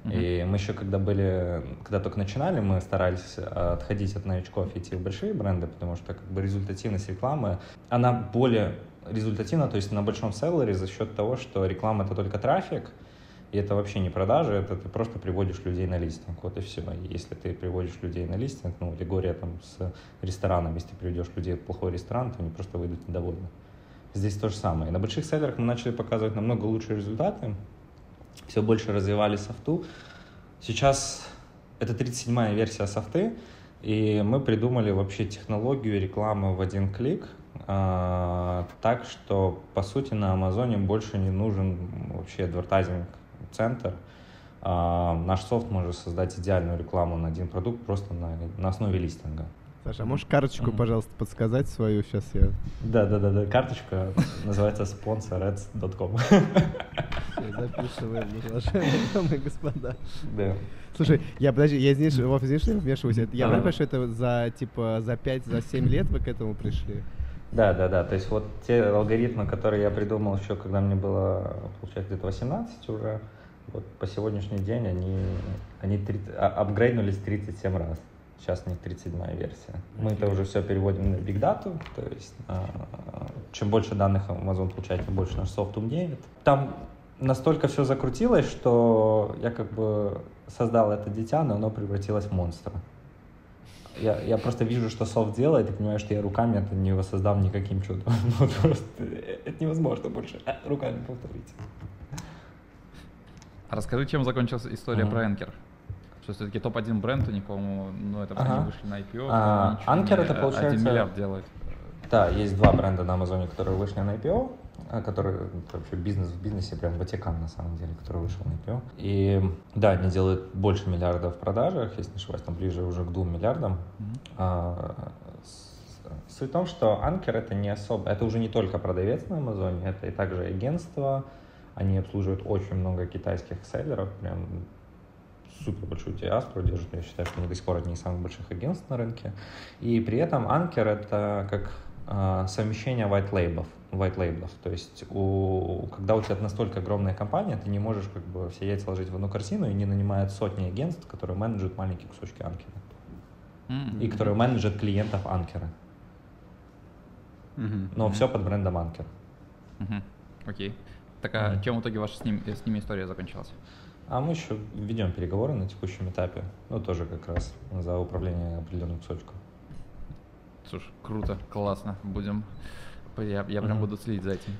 [SPEAKER 1] И мы еще когда были, когда только начинали, мы старались э, отходить от новичков и идти в большие бренды, потому что как бы результативность рекламы, она более результативна, то есть на большом селлере за счет того, что реклама это только трафик, и это вообще не продажи, это ты просто приводишь людей на листинг, вот и все. И если ты приводишь людей на листинг, ну, аллегория там с рестораном, если ты приведешь людей в плохой ресторан, то они просто выйдут недовольны. Здесь то же самое. На больших селлерах мы начали показывать намного лучшие результаты, все больше развивали софту. Сейчас это 37-я версия софты, и мы придумали вообще технологию рекламы в один клик, а, так что, по сути, на Амазоне больше не нужен вообще адвертайзинг-центр. А, Наш софт может создать идеальную рекламу на один продукт просто на, на основе листинга.
[SPEAKER 2] Саша, а можешь карточку, пожалуйста, подсказать свою? Сейчас я
[SPEAKER 1] Да, да, да, да. Карточка называется
[SPEAKER 2] записываю, уважаемые дамы и господа.
[SPEAKER 1] Да.
[SPEAKER 2] Слушай, я подожди, я извиняюсь, Вов, извини, что я вмешиваюсь. Я понимаю, что это за типа за 5, за 7 лет вы к этому пришли?
[SPEAKER 1] Да, да, да. То есть вот те алгоритмы, которые я придумал еще, когда мне было, получается, где-то 18 уже, вот по сегодняшний день они, они 30 а- апгрейднулись 37 раз. Сейчас у них 37 версия. Мы это уже все переводим на Big Data, то есть а, чем больше данных Amazon получает, тем больше наш софт умнеет. Там настолько все закрутилось, что я как бы создал это дитя, но оно превратилось в монстра. Я, я просто вижу, что софт делает, и понимаю, что я руками это не воссоздам никаким чудом. [laughs] Ну, просто это невозможно больше руками повторить.
[SPEAKER 5] Расскажи, чем закончилась история
[SPEAKER 1] Мгм.
[SPEAKER 5] про Anker? Что все-таки топ-1 бренд, у них, по-моему, ну это
[SPEAKER 1] Ага.
[SPEAKER 5] не вышли на IPO,
[SPEAKER 1] А,
[SPEAKER 5] не-
[SPEAKER 1] это, получается,
[SPEAKER 5] миллиард делает.
[SPEAKER 1] Да, есть два бренда на Амазоне, которые вышли на IPO, а, которые вообще бизнес в бизнесе, прям Ватикан на самом деле, который вышел на IPO. И да, они делают больше миллиардов в продажах, если не ошибаюсь, там ближе уже к двум миллиардам.
[SPEAKER 5] Мгм.
[SPEAKER 1] А, Суть в том, что Анкер это не особо, это уже не только продавец на Амазоне, это и также агентство. Они обслуживают очень много китайских селлеров, прям супер большую диаспору держат. Я считаю, что они до сих пор одни из самых больших агентств на рынке. И при этом Анкер это как а, совмещение white labels, white labels. То есть у, когда у тебя настолько огромная компания, ты не можешь как бы все яйца ложить в одну корзину и не нанимают сотни агентств, которые менеджут маленькие кусочки Анкера
[SPEAKER 5] М.
[SPEAKER 1] и которые менеджат клиентов Анкера. Но все под брендом Анкер.
[SPEAKER 5] Окей. Так а
[SPEAKER 1] Мгм.
[SPEAKER 5] чем в итоге ваша с, ним, с ними история закончилась?
[SPEAKER 1] А мы еще ведем переговоры на текущем этапе. Ну, тоже как раз за управление определенным кусочком.
[SPEAKER 5] Слушай, круто, классно. Будем. Я, я прям
[SPEAKER 1] Мгм.
[SPEAKER 5] буду следить за этим.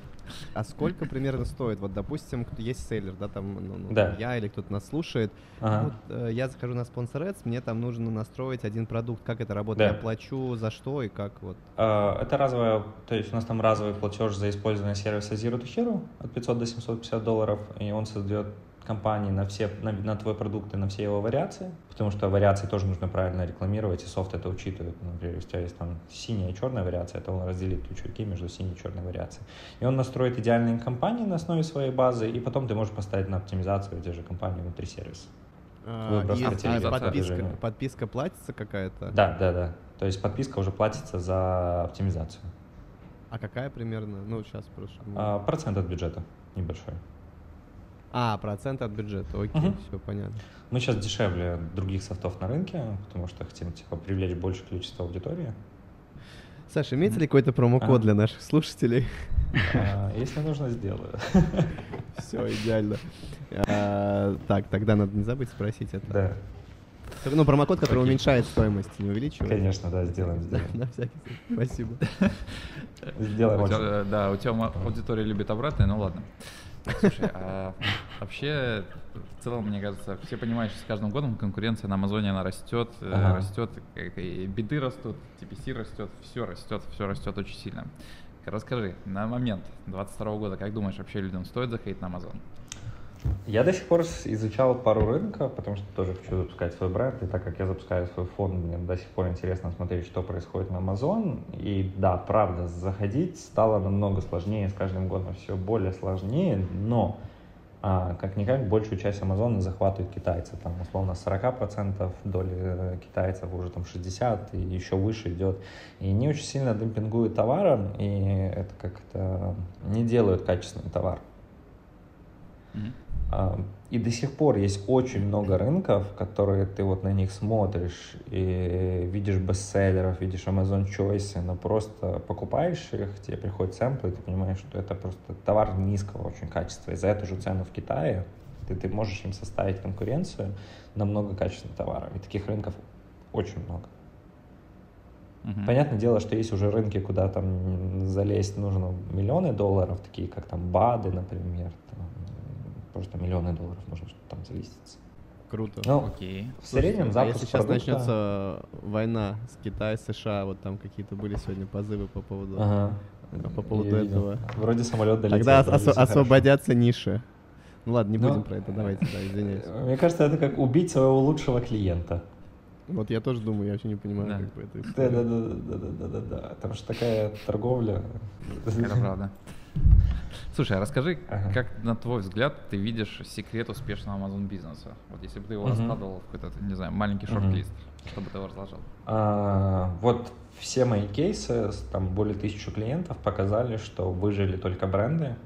[SPEAKER 2] А сколько примерно стоит? Вот, допустим, кто- есть селлер, да, там, ну, ну,
[SPEAKER 1] Да.
[SPEAKER 2] я или кто-то нас слушает.
[SPEAKER 1] Ага.
[SPEAKER 2] Вот, э, я захожу на спонсор Ads, мне там нужно настроить один продукт. Как это работает?
[SPEAKER 1] Да.
[SPEAKER 2] Я плачу за что и как вот?
[SPEAKER 1] А, Это разовая, то есть у нас там разовый платеж за использование сервиса Zero to Hero от 500 до 750 долларов, и он создает компании на все, на, на твой продукт и на все его вариации, потому что вариации тоже нужно правильно рекламировать, и софт это учитывает. Например, если у тебя есть там синяя и черная вариация, то он разделит ключевики между синей и черной вариацией. И он настроит идеальные компании на основе своей базы, и потом ты можешь поставить на оптимизацию эти же компании внутри сервиса.
[SPEAKER 2] А,
[SPEAKER 1] Выброс
[SPEAKER 2] а подписка, подписка платится какая-то?
[SPEAKER 1] Да, да, да. То есть подписка уже платится за оптимизацию.
[SPEAKER 2] А какая примерно? Ну, сейчас чтобы-
[SPEAKER 1] А, процент от бюджета небольшой.
[SPEAKER 2] А, процент от бюджета. Окей,
[SPEAKER 1] Мгм.
[SPEAKER 2] все понятно.
[SPEAKER 1] Мы сейчас дешевле других софтов на рынке, потому что хотим типа привлечь большее количество аудитории.
[SPEAKER 2] Саша, имеется ли какой-то промокод
[SPEAKER 1] Ага.
[SPEAKER 2] для наших слушателей?
[SPEAKER 1] А, Если нужно, сделаю. [laughs]
[SPEAKER 2] Все идеально. А, Так, тогда надо не забыть спросить это.
[SPEAKER 1] Да,
[SPEAKER 2] Ну, промокод, который
[SPEAKER 5] Окей.
[SPEAKER 2] уменьшает стоимость, не увеличивает.
[SPEAKER 1] конечно, да, сделаем, сделаем.
[SPEAKER 2] на всякий случай. Спасибо.
[SPEAKER 1] Сделаем
[SPEAKER 5] да, у тебя аудитория любит обратное, ну ладно. Слушай, а вообще, в целом, мне кажется, все понимают, что с каждым годом конкуренция на Амазоне, она растет, э,
[SPEAKER 1] Ага.
[SPEAKER 5] растет, и- биды растут, TPC растет, все растет, все растет очень сильно. Расскажи, на момент 22 года, как думаешь, вообще людям стоит заходить на Амазон?
[SPEAKER 1] Я до сих пор изучал пару рынков, потому что тоже хочу запускать свой бренд, и так как я запускаю свой фонд, мне до сих пор интересно смотреть, что происходит на Amazon. И да, правда, заходить стало намного сложнее, с каждым годом все более сложнее, но а, как-никак большую часть Амазона захватывают китайцы. Там, условно, 40% доли э, китайцев, уже там 60% и еще выше идет. И они очень сильно демпингуют товаром, и это как-то не делают качественный товар.
[SPEAKER 5] Мгм.
[SPEAKER 1] И до сих пор есть очень много рынков, которые ты вот на них смотришь и видишь бестселлеров, видишь Amazon Choice, но просто покупаешь их, тебе приходят сэмплы, и ты понимаешь, что это просто товар низкого очень качества. И за эту же цену в Китае ты, ты можешь им составить конкуренцию на много качественных товаров. И таких рынков очень много.
[SPEAKER 5] Мгм.
[SPEAKER 1] Понятное дело, что есть уже рынки, куда там залезть нужно миллионы долларов, такие как там БАДы, например. Там, просто миллионы долларов нужно, чтобы там залиститься.
[SPEAKER 2] Круто.
[SPEAKER 1] Ну,
[SPEAKER 5] Окей.
[SPEAKER 1] в среднем
[SPEAKER 2] а
[SPEAKER 1] запуск
[SPEAKER 2] если сейчас
[SPEAKER 1] продукта-
[SPEAKER 2] начнется война с Китаем, США, вот там какие-то были сегодня позывы по поводу,
[SPEAKER 1] Ага.
[SPEAKER 2] э, по поводу
[SPEAKER 1] Я видел.
[SPEAKER 2] этого.
[SPEAKER 1] Вроде самолет долетел.
[SPEAKER 2] Тогда
[SPEAKER 1] всё
[SPEAKER 2] освободятся ниши. Ну ладно, не
[SPEAKER 1] Ну,
[SPEAKER 2] будем про это, давайте, да, извиняюсь.
[SPEAKER 1] хорошо. Мне кажется, это как убить своего лучшего клиента.
[SPEAKER 2] Вот я тоже думаю, я вообще не понимаю,
[SPEAKER 5] Да.
[SPEAKER 2] как бы это
[SPEAKER 1] Да, да, да, да, да, да, да, да. Потому что такая торговля.
[SPEAKER 5] Это правда. [laughs] Слушай, а расскажи,
[SPEAKER 1] Ага.
[SPEAKER 5] как, на твой взгляд, ты видишь секрет успешного Amazon бизнеса? Вот если бы ты его
[SPEAKER 1] Мгм.
[SPEAKER 5] раскладывал в какой-то, не знаю, маленький шорт-лист, что бы ты его разложил?
[SPEAKER 1] А, вот все мои кейсы, там более тысячи клиентов, показали, что выжили только бренды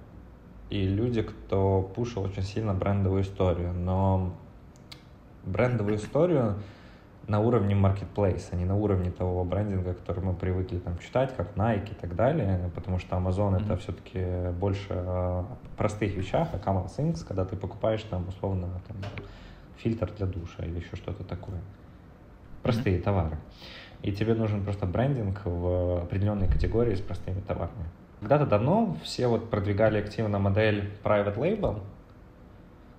[SPEAKER 1] и люди, кто пушил очень сильно брендовую историю. Но брендовую историю на уровне marketplace, а не на уровне того брендинга, который мы привыкли там читать, как Nike и так далее, потому что Amazon это
[SPEAKER 5] Мгм.
[SPEAKER 1] все-таки больше о простых вещах, а Common Things, когда ты покупаешь там условно там, фильтр для душа или еще что-то такое. Простые товары. И тебе нужен просто брендинг в определенной категории с простыми товарами. Когда-то давно все вот продвигали активно модель private label,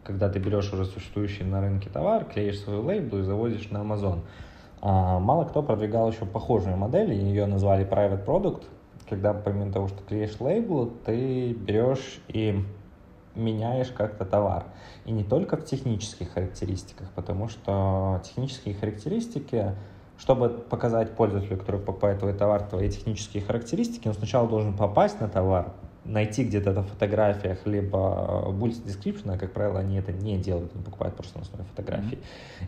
[SPEAKER 1] когда ты берешь уже существующий на рынке товар, клеишь свою лейблу и заводишь на Amazon. А, мало кто продвигал еще похожую модель, ее назвали private product, когда помимо того, что клеишь лейбл, ты берешь и меняешь как-то товар. И не только в технических характеристиках, потому что технические характеристики, чтобы показать пользователю, который покупает твой товар, твои технические характеристики, он сначала должен попасть на товар, найти где-то в фотографиях, либо bullet description, а, как правило, они это не делают, они покупают просто на основе фотографий,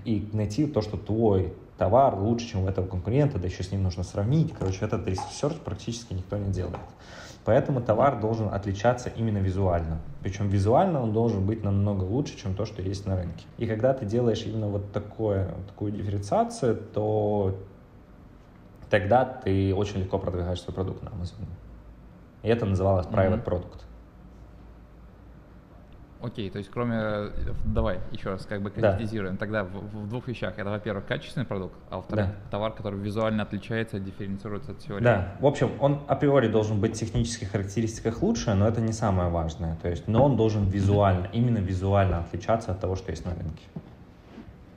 [SPEAKER 1] и найти то, что твой товар лучше, чем у этого конкурента, да еще с ним нужно сравнить. Короче, этот research практически никто не делает. Поэтому товар должен отличаться именно визуально. Причем визуально он должен быть намного лучше, чем то, что есть на рынке. И когда ты делаешь именно вот такое, такую дифференциацию, то тогда ты очень легко продвигаешь свой продукт на Amazon. И это называлось private
[SPEAKER 5] Мгм.
[SPEAKER 1] product.
[SPEAKER 5] Окей, то есть кроме... э, Давай еще раз как бы
[SPEAKER 1] Да.
[SPEAKER 5] конкретизируем. Тогда в, в двух вещах. Это, во-первых, качественный продукт, а во-вторых,
[SPEAKER 1] Да.
[SPEAKER 5] товар, который визуально отличается, дифференцируется от теории.
[SPEAKER 1] Да, в общем, он априори должен быть в технических характеристиках лучше, но это не самое важное. То есть, но он должен визуально, именно визуально отличаться от того, что есть на рынке.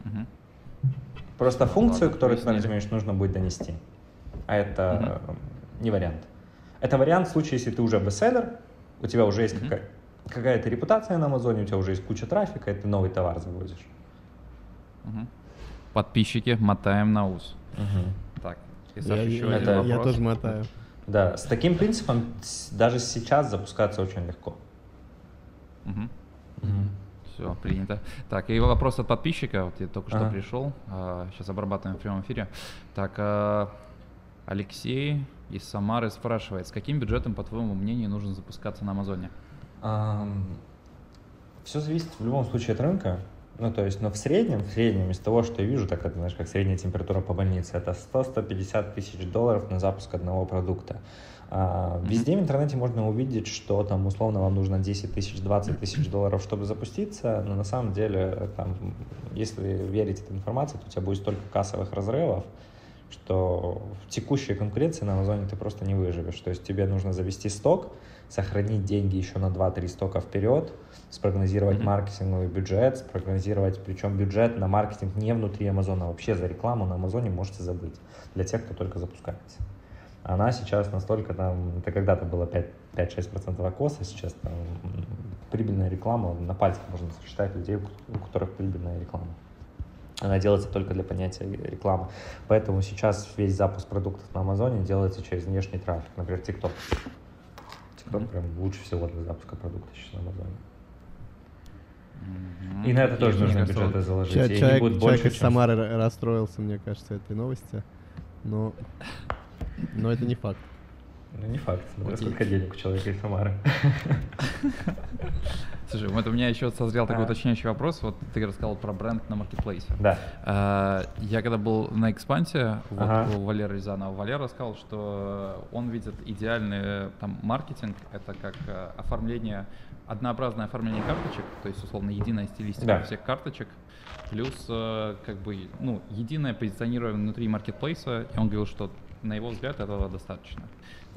[SPEAKER 5] Мгм.
[SPEAKER 1] Просто функцию,
[SPEAKER 5] Ладно,
[SPEAKER 1] которую ты возьмешь, нужно будет донести. А это э, не вариант. Это вариант в случае, если ты уже бестселлер, у тебя уже есть
[SPEAKER 5] Мгм.
[SPEAKER 1] какая- какая-то репутация на Амазоне, у тебя уже есть куча трафика, и ты новый товар завозишь.
[SPEAKER 5] Мгм. Подписчики, мотаем на ус.
[SPEAKER 1] Мгм.
[SPEAKER 5] Так, и
[SPEAKER 2] Я,
[SPEAKER 5] Саша, еще
[SPEAKER 2] я-
[SPEAKER 5] один
[SPEAKER 1] Это-
[SPEAKER 2] я
[SPEAKER 5] вопрос.
[SPEAKER 2] тоже мотаю.
[SPEAKER 1] Да, с таким принципом даже сейчас запускаться очень легко.
[SPEAKER 5] Мгм. Все, принято. Так, и вопрос от подписчика. Вот я только что
[SPEAKER 1] Ага.
[SPEAKER 5] пришел. сейчас обрабатываем в прямом эфире. Так, а, Алексей из Самары спрашивает, с каким бюджетом, по твоему мнению, нужно запускаться на Амазоне?
[SPEAKER 1] Все зависит в любом случае от рынка. Ну, то есть, но в среднем, в среднем из того, что я вижу, так это, знаешь, как средняя температура по больнице, это 100-150 тысяч долларов на запуск одного продукта. А, Везде в интернете можно увидеть, что там условно вам нужно 10 тысяч, 20 тысяч долларов, чтобы запуститься, но на самом деле, там, если верить этой информации, то у тебя будет столько кассовых разрывов, что в текущей конкуренции на Амазоне ты просто не выживешь. То есть тебе нужно завести сток, сохранить деньги еще на 2-3 стока вперед, спрогнозировать
[SPEAKER 5] Мгм.
[SPEAKER 1] маркетинговый бюджет, спрогнозировать, причем бюджет на маркетинг не внутри Амазона, а вообще за рекламу на Амазоне можете забыть для тех, кто только запускается. Она сейчас настолько там, это когда-то было 5 5-6% окоса, сейчас там прибыльная реклама, на пальцах можно сосчитать людей, у ко- у которых прибыльная реклама. Она делается только для понятия рекламы. Поэтому сейчас весь запуск продуктов на Амазоне делается через внешний трафик, например, TikTok. TikTok прям лучше всего для запуска продукта сейчас на Амазоне.
[SPEAKER 5] Мгм.
[SPEAKER 1] И на это тоже нужно бюджеты
[SPEAKER 5] вот-
[SPEAKER 1] заложить. Они
[SPEAKER 2] Человек, человек
[SPEAKER 1] больше,
[SPEAKER 2] из
[SPEAKER 1] чем-
[SPEAKER 2] Самары ра- расстроился, мне кажется, этой новости. Но, но это не факт.
[SPEAKER 1] Ну, не факт. Смотря
[SPEAKER 5] Окей.
[SPEAKER 1] сколько денег у человека из Самары. [laughs]
[SPEAKER 5] Слушай, вот у меня еще созрел такой
[SPEAKER 1] А.
[SPEAKER 5] уточняющий вопрос. Вот ты рассказал про бренд на маркетплейсе.
[SPEAKER 1] Да.
[SPEAKER 5] А, Я когда был на экспансе вот,
[SPEAKER 1] Ага.
[SPEAKER 5] у Валеры Рязанова, Валера сказал, что он видит идеальный там, маркетинг, это как э, оформление, однообразное оформление карточек, то есть, условно, единая стилистика
[SPEAKER 1] Да.
[SPEAKER 5] всех карточек, плюс э, как бы, ну, единое позиционирование внутри маркетплейса, и он говорил, что на его взгляд этого достаточно.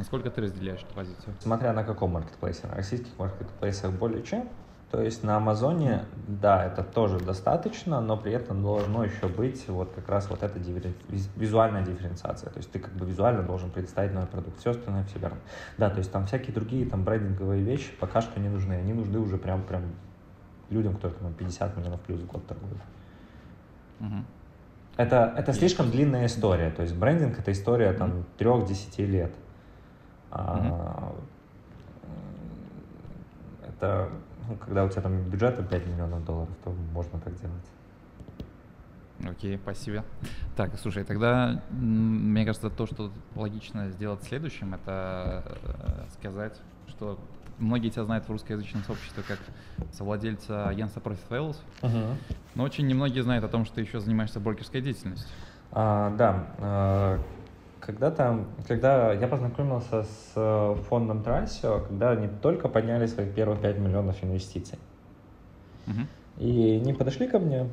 [SPEAKER 5] Насколько ты разделяешь эту позицию?
[SPEAKER 1] Смотря на каком маркетплейсе. На российских маркетплейсах более чем. То есть на Амазоне, да, это тоже достаточно, но при этом должно еще быть вот как раз вот эта дифферен- визуальная дифференциация. То есть ты как бы визуально должен представить новый продукт. Все остальное все верно. Да, то есть там всякие другие там брендинговые вещи пока что не нужны. Они нужны уже прям прям людям, которые там 50 миллионов плюс в год торгуют.
[SPEAKER 5] Мгм.
[SPEAKER 1] Это, это слишком длинная история. То есть брендинг это история там трех-десяти лет. А, Это ну, когда у тебя там бюджет 5 миллионов долларов, то можно так делать.
[SPEAKER 5] Окей, спасибо. Так, слушай, тогда мне кажется, то, что логично сделать следующим, это э, сказать, что многие тебя знают в русскоязычном сообществе как совладельца агентства Profit Fails, но очень немногие знают о том, что ты еще занимаешься брокерской деятельностью.
[SPEAKER 1] А, да, а, когда-то, когда я познакомился с э, фондом Трасио, когда они только подняли свои первые 5 миллионов инвестиций.
[SPEAKER 5] Мгм.
[SPEAKER 1] И они подошли ко мне,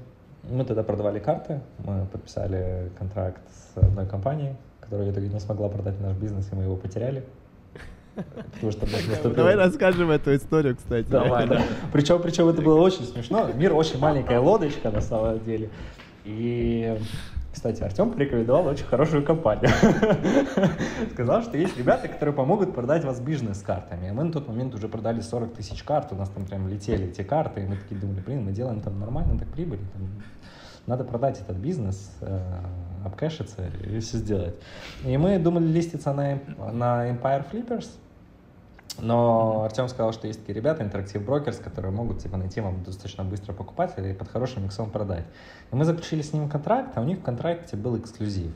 [SPEAKER 1] мы тогда продавали карты, мы подписали контракт с одной компанией, которая в итоге не смогла продать наш бизнес, и мы его потеряли. Потому что наступил-
[SPEAKER 2] Давай расскажем эту историю, кстати.
[SPEAKER 1] Давай, да. Причем, причем это было очень смешно. Мир очень маленькая лодочка на самом деле. И, кстати, Артем порекомендовал очень хорошую компанию. [laughs] Сказал, что есть ребята, которые помогут продать вас бизнес с картами. И мы на тот момент уже продали 40 тысяч карт, у нас там прям летели эти карты, и мы такие думали, блин, мы делаем там нормально, так прибыль. там надо продать этот бизнес, э, обкэшиться и все сделать. И мы думали листиться на, на Empire Flippers, но Артем сказал, что есть такие ребята, Interactive Brokers, которые могут типа найти вам достаточно быстро покупателей и под хорошим миксом продать. И мы заключили с ним контракт, а у них в контракте был эксклюзив,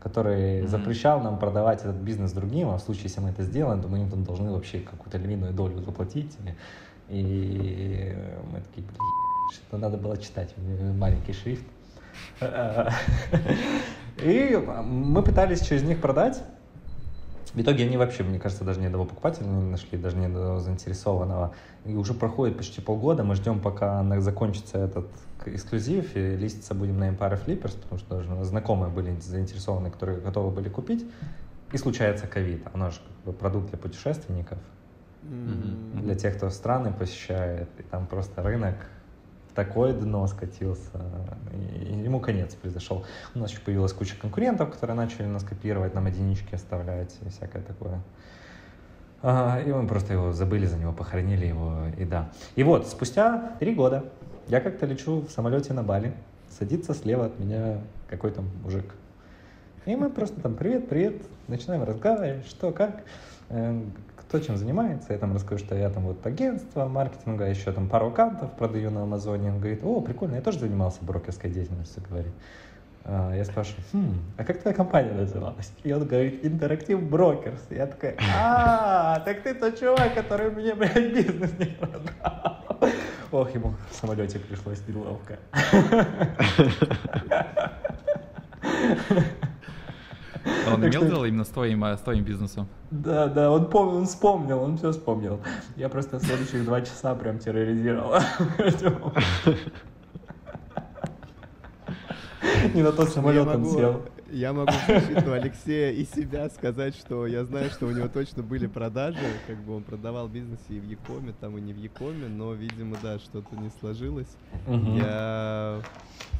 [SPEAKER 1] который
[SPEAKER 5] Мгм.
[SPEAKER 1] запрещал нам продавать этот бизнес другим, а в случае, если мы это сделаем, то мы им там должны вообще какую-то львиную долю заплатить. И, мы такие, блин, что надо было читать э, маленький шрифт. [laughs] И мы пытались через них продать, В итоге они вообще, мне кажется, даже ни одного покупателя не нашли, даже ни одного заинтересованного. И уже проходит почти полгода, мы ждем, пока закончится этот эксклюзив, и листиться будем на Empire Flippers, потому что даже знакомые были заинтересованы, которые готовы были купить. И случается ковид. Оно же как бы продукт для путешественников,
[SPEAKER 2] М,
[SPEAKER 1] для тех, кто страны посещает, и там просто рынок такое дно скатился, и ему конец произошел. У нас еще появилась куча конкурентов, которые начали нас копировать, нам единички оставлять и всякое такое. И мы просто его забыли за него, похоронили его, и да. И вот, спустя три года я как-то лечу в самолете на Бали, садится слева от меня какой-то мужик. И мы просто там, привет, привет, начинаем разговаривать, что, как, э, кто чем занимается. Я там расскажу, что я там вот агентство маркетинга, еще там пару аккаунтов продаю на Амазоне. Он говорит, о, прикольно, я тоже занимался брокерской деятельностью, говорит. А, Я спрашиваю, хм, а как твоя компания называлась? И он говорит, Interactive Brokers. Я такой, а, так ты тот чувак, который мне, блядь, бизнес не продал. Ох, ему в самолете пришлось неловко. [laughs] [laughs]
[SPEAKER 5] Он
[SPEAKER 1] Так
[SPEAKER 5] имел
[SPEAKER 1] что-
[SPEAKER 5] дело именно с твоим, э, с твоим бизнесом?
[SPEAKER 1] Да, да, он помнил, он вспомнил, он все вспомнил. Я просто следующих два часа прям терроризировал. Не на тот самолет он сел.
[SPEAKER 2] Я могу в защиту Алексея и себя сказать, что я знаю, что у него точно были продажи, как бы он продавал бизнес и в Якоме, там и не в Якоме, но, видимо, да, что-то не сложилось.
[SPEAKER 1] Мгм.
[SPEAKER 2] Я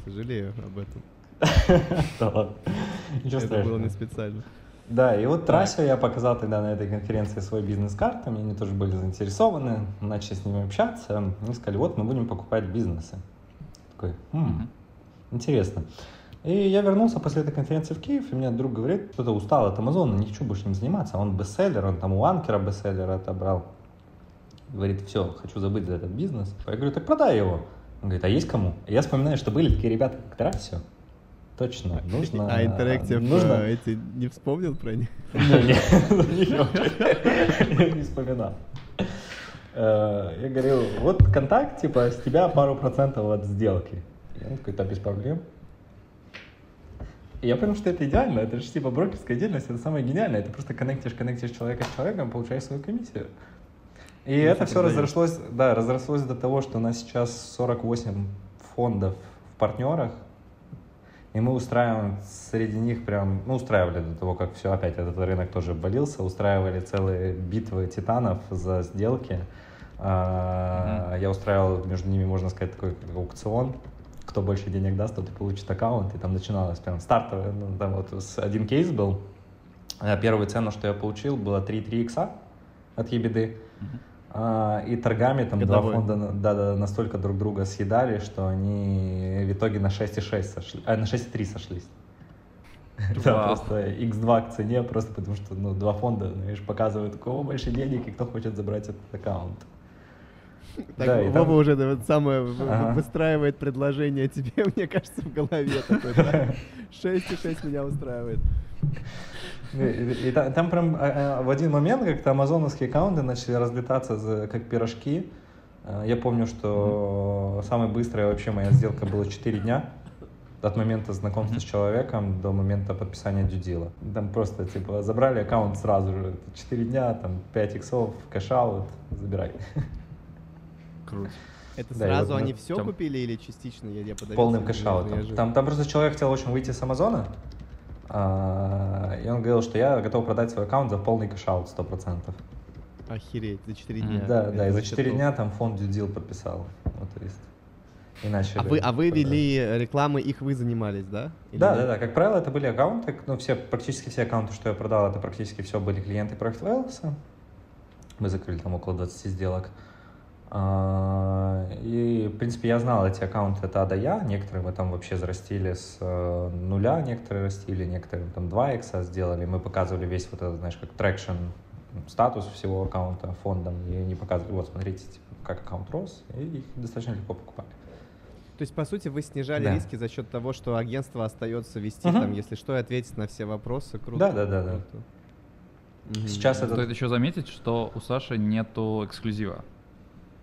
[SPEAKER 2] сожалею об этом. [laughs]
[SPEAKER 1] Да ладно. Ничего
[SPEAKER 2] Это было
[SPEAKER 1] страшного.
[SPEAKER 2] не специально.
[SPEAKER 1] Да, и вот Трасе я показал тогда на этой конференции свой бизнес-карту, они тоже были заинтересованы, начали с ними общаться, они сказали, вот мы будем покупать бизнесы. Такой, «Хм, интересно. И я вернулся после этой конференции в Киев, и мне друг говорит, что-то устал от Амазона, не хочу больше им заниматься, он бестселлер, он там у Анкера бестселлер отобрал. Говорит, все, хочу забыть за этот бизнес. Я говорю, так продай его. Он говорит, а есть кому? И я вспоминаю, что были такие ребята, как Трасио. Точно, [laughs] нужно...
[SPEAKER 2] А Interactive
[SPEAKER 1] нужно...
[SPEAKER 2] э, эти не вспомнил про них? [laughs]
[SPEAKER 1] Не, не, [laughs] я не вспоминал. Э, Я говорил, вот контакт, типа, с тебя пару процентов от сделки. И он такой, да, без проблем. И я понял, что это идеально, это же типа брокерская деятельность, это самое гениальное, ты просто коннектишь, коннектишь человека с человеком, получаешь свою комиссию. И это все
[SPEAKER 2] продаешь.
[SPEAKER 1] разрослось, да, разрослось до того, что у нас сейчас 48 фондов в партнерах, и мы устраиваем среди них прям, ну, устраивали до того, как все опять этот рынок тоже обвалился, устраивали целые битвы титанов за сделки. А, Я устраивал между ними, можно сказать, такой аукцион. Кто больше денег даст, тот и получит аккаунт. И там начиналось прям стартовое. Ну, там вот один кейс был. А, Первую цену, что я получил, было 3,3 икса от ебеды. А, И торгами там два
[SPEAKER 2] Годовой.
[SPEAKER 1] фонда на- да, да, настолько друг друга съедали, что они в итоге на 6,6 сошли, а, на 6,3 сошлись. [laughs] Да, просто x2 к цене, просто потому что ну, два фонда, знаешь, показывают, у кого больше денег и кто хочет забрать этот аккаунт.
[SPEAKER 2] Так,
[SPEAKER 1] Да,
[SPEAKER 2] Вова
[SPEAKER 1] там-
[SPEAKER 2] уже да, вот самое
[SPEAKER 1] Ага.
[SPEAKER 2] выстраивает предложение [laughs] тебе, мне кажется, в голове такой, да? [laughs] 6,6 меня устраивает.
[SPEAKER 1] И, и- и та- там прям а, а, в один момент как-то амазоновские аккаунты начали разлетаться за- как пирожки. А, Я помню, что самая быстрая вообще моя сделка была 4 дня. От момента знакомства с человеком до момента подписания due dil а. Там просто, типа, забрали аккаунт сразу же. 4 дня, там, 5 иксов, cash-out, забирай.
[SPEAKER 5] Круто.
[SPEAKER 2] Это
[SPEAKER 1] Да,
[SPEAKER 2] сразу
[SPEAKER 1] вот
[SPEAKER 2] они все
[SPEAKER 5] там-
[SPEAKER 2] купили или частично? Я, я
[SPEAKER 1] Полным
[SPEAKER 2] cash-out
[SPEAKER 1] ом.
[SPEAKER 2] неожиданно.
[SPEAKER 1] Там, там просто человек хотел очень выйти с Амазона, и он говорил, что я готов продать свой аккаунт за полный cash-out 100%.
[SPEAKER 2] Охереть, за 4
[SPEAKER 5] Мгм.
[SPEAKER 2] дня.
[SPEAKER 1] Да,
[SPEAKER 2] Это
[SPEAKER 1] да, и за
[SPEAKER 2] вообще
[SPEAKER 1] 4
[SPEAKER 2] топ.
[SPEAKER 1] дня там фонд due dil подписал. Вот, то есть. И начали
[SPEAKER 2] А вы, а вы вели рекламы, их вы занимались, да? Или
[SPEAKER 1] Да,
[SPEAKER 2] нет?
[SPEAKER 1] да, да. Как правило, это были аккаунты. Ну, все, практически все аккаунты, что я продал, это практически все были клиенты Project Wales. Мы закрыли там около 20 сделок. А, И, в принципе, я знал эти аккаунты от А до Я. Некоторые мы там вообще зарастили с э, нуля, некоторые растили, некоторые там 2 икса сделали. Мы показывали весь вот этот, знаешь, как traction, статус всего аккаунта фондом. И они показывали, вот, смотрите, типа, как аккаунт рос, и их достаточно легко покупали.
[SPEAKER 2] То есть, по сути, вы снижали
[SPEAKER 1] Да.
[SPEAKER 2] риски за счет того, что агентство остается вести
[SPEAKER 1] Мгм.
[SPEAKER 2] там, если что, и ответить на все вопросы. Круто.
[SPEAKER 1] Да, да, да, да. Сейчас это-
[SPEAKER 5] Стоит еще заметить, что у Саши нету эксклюзива.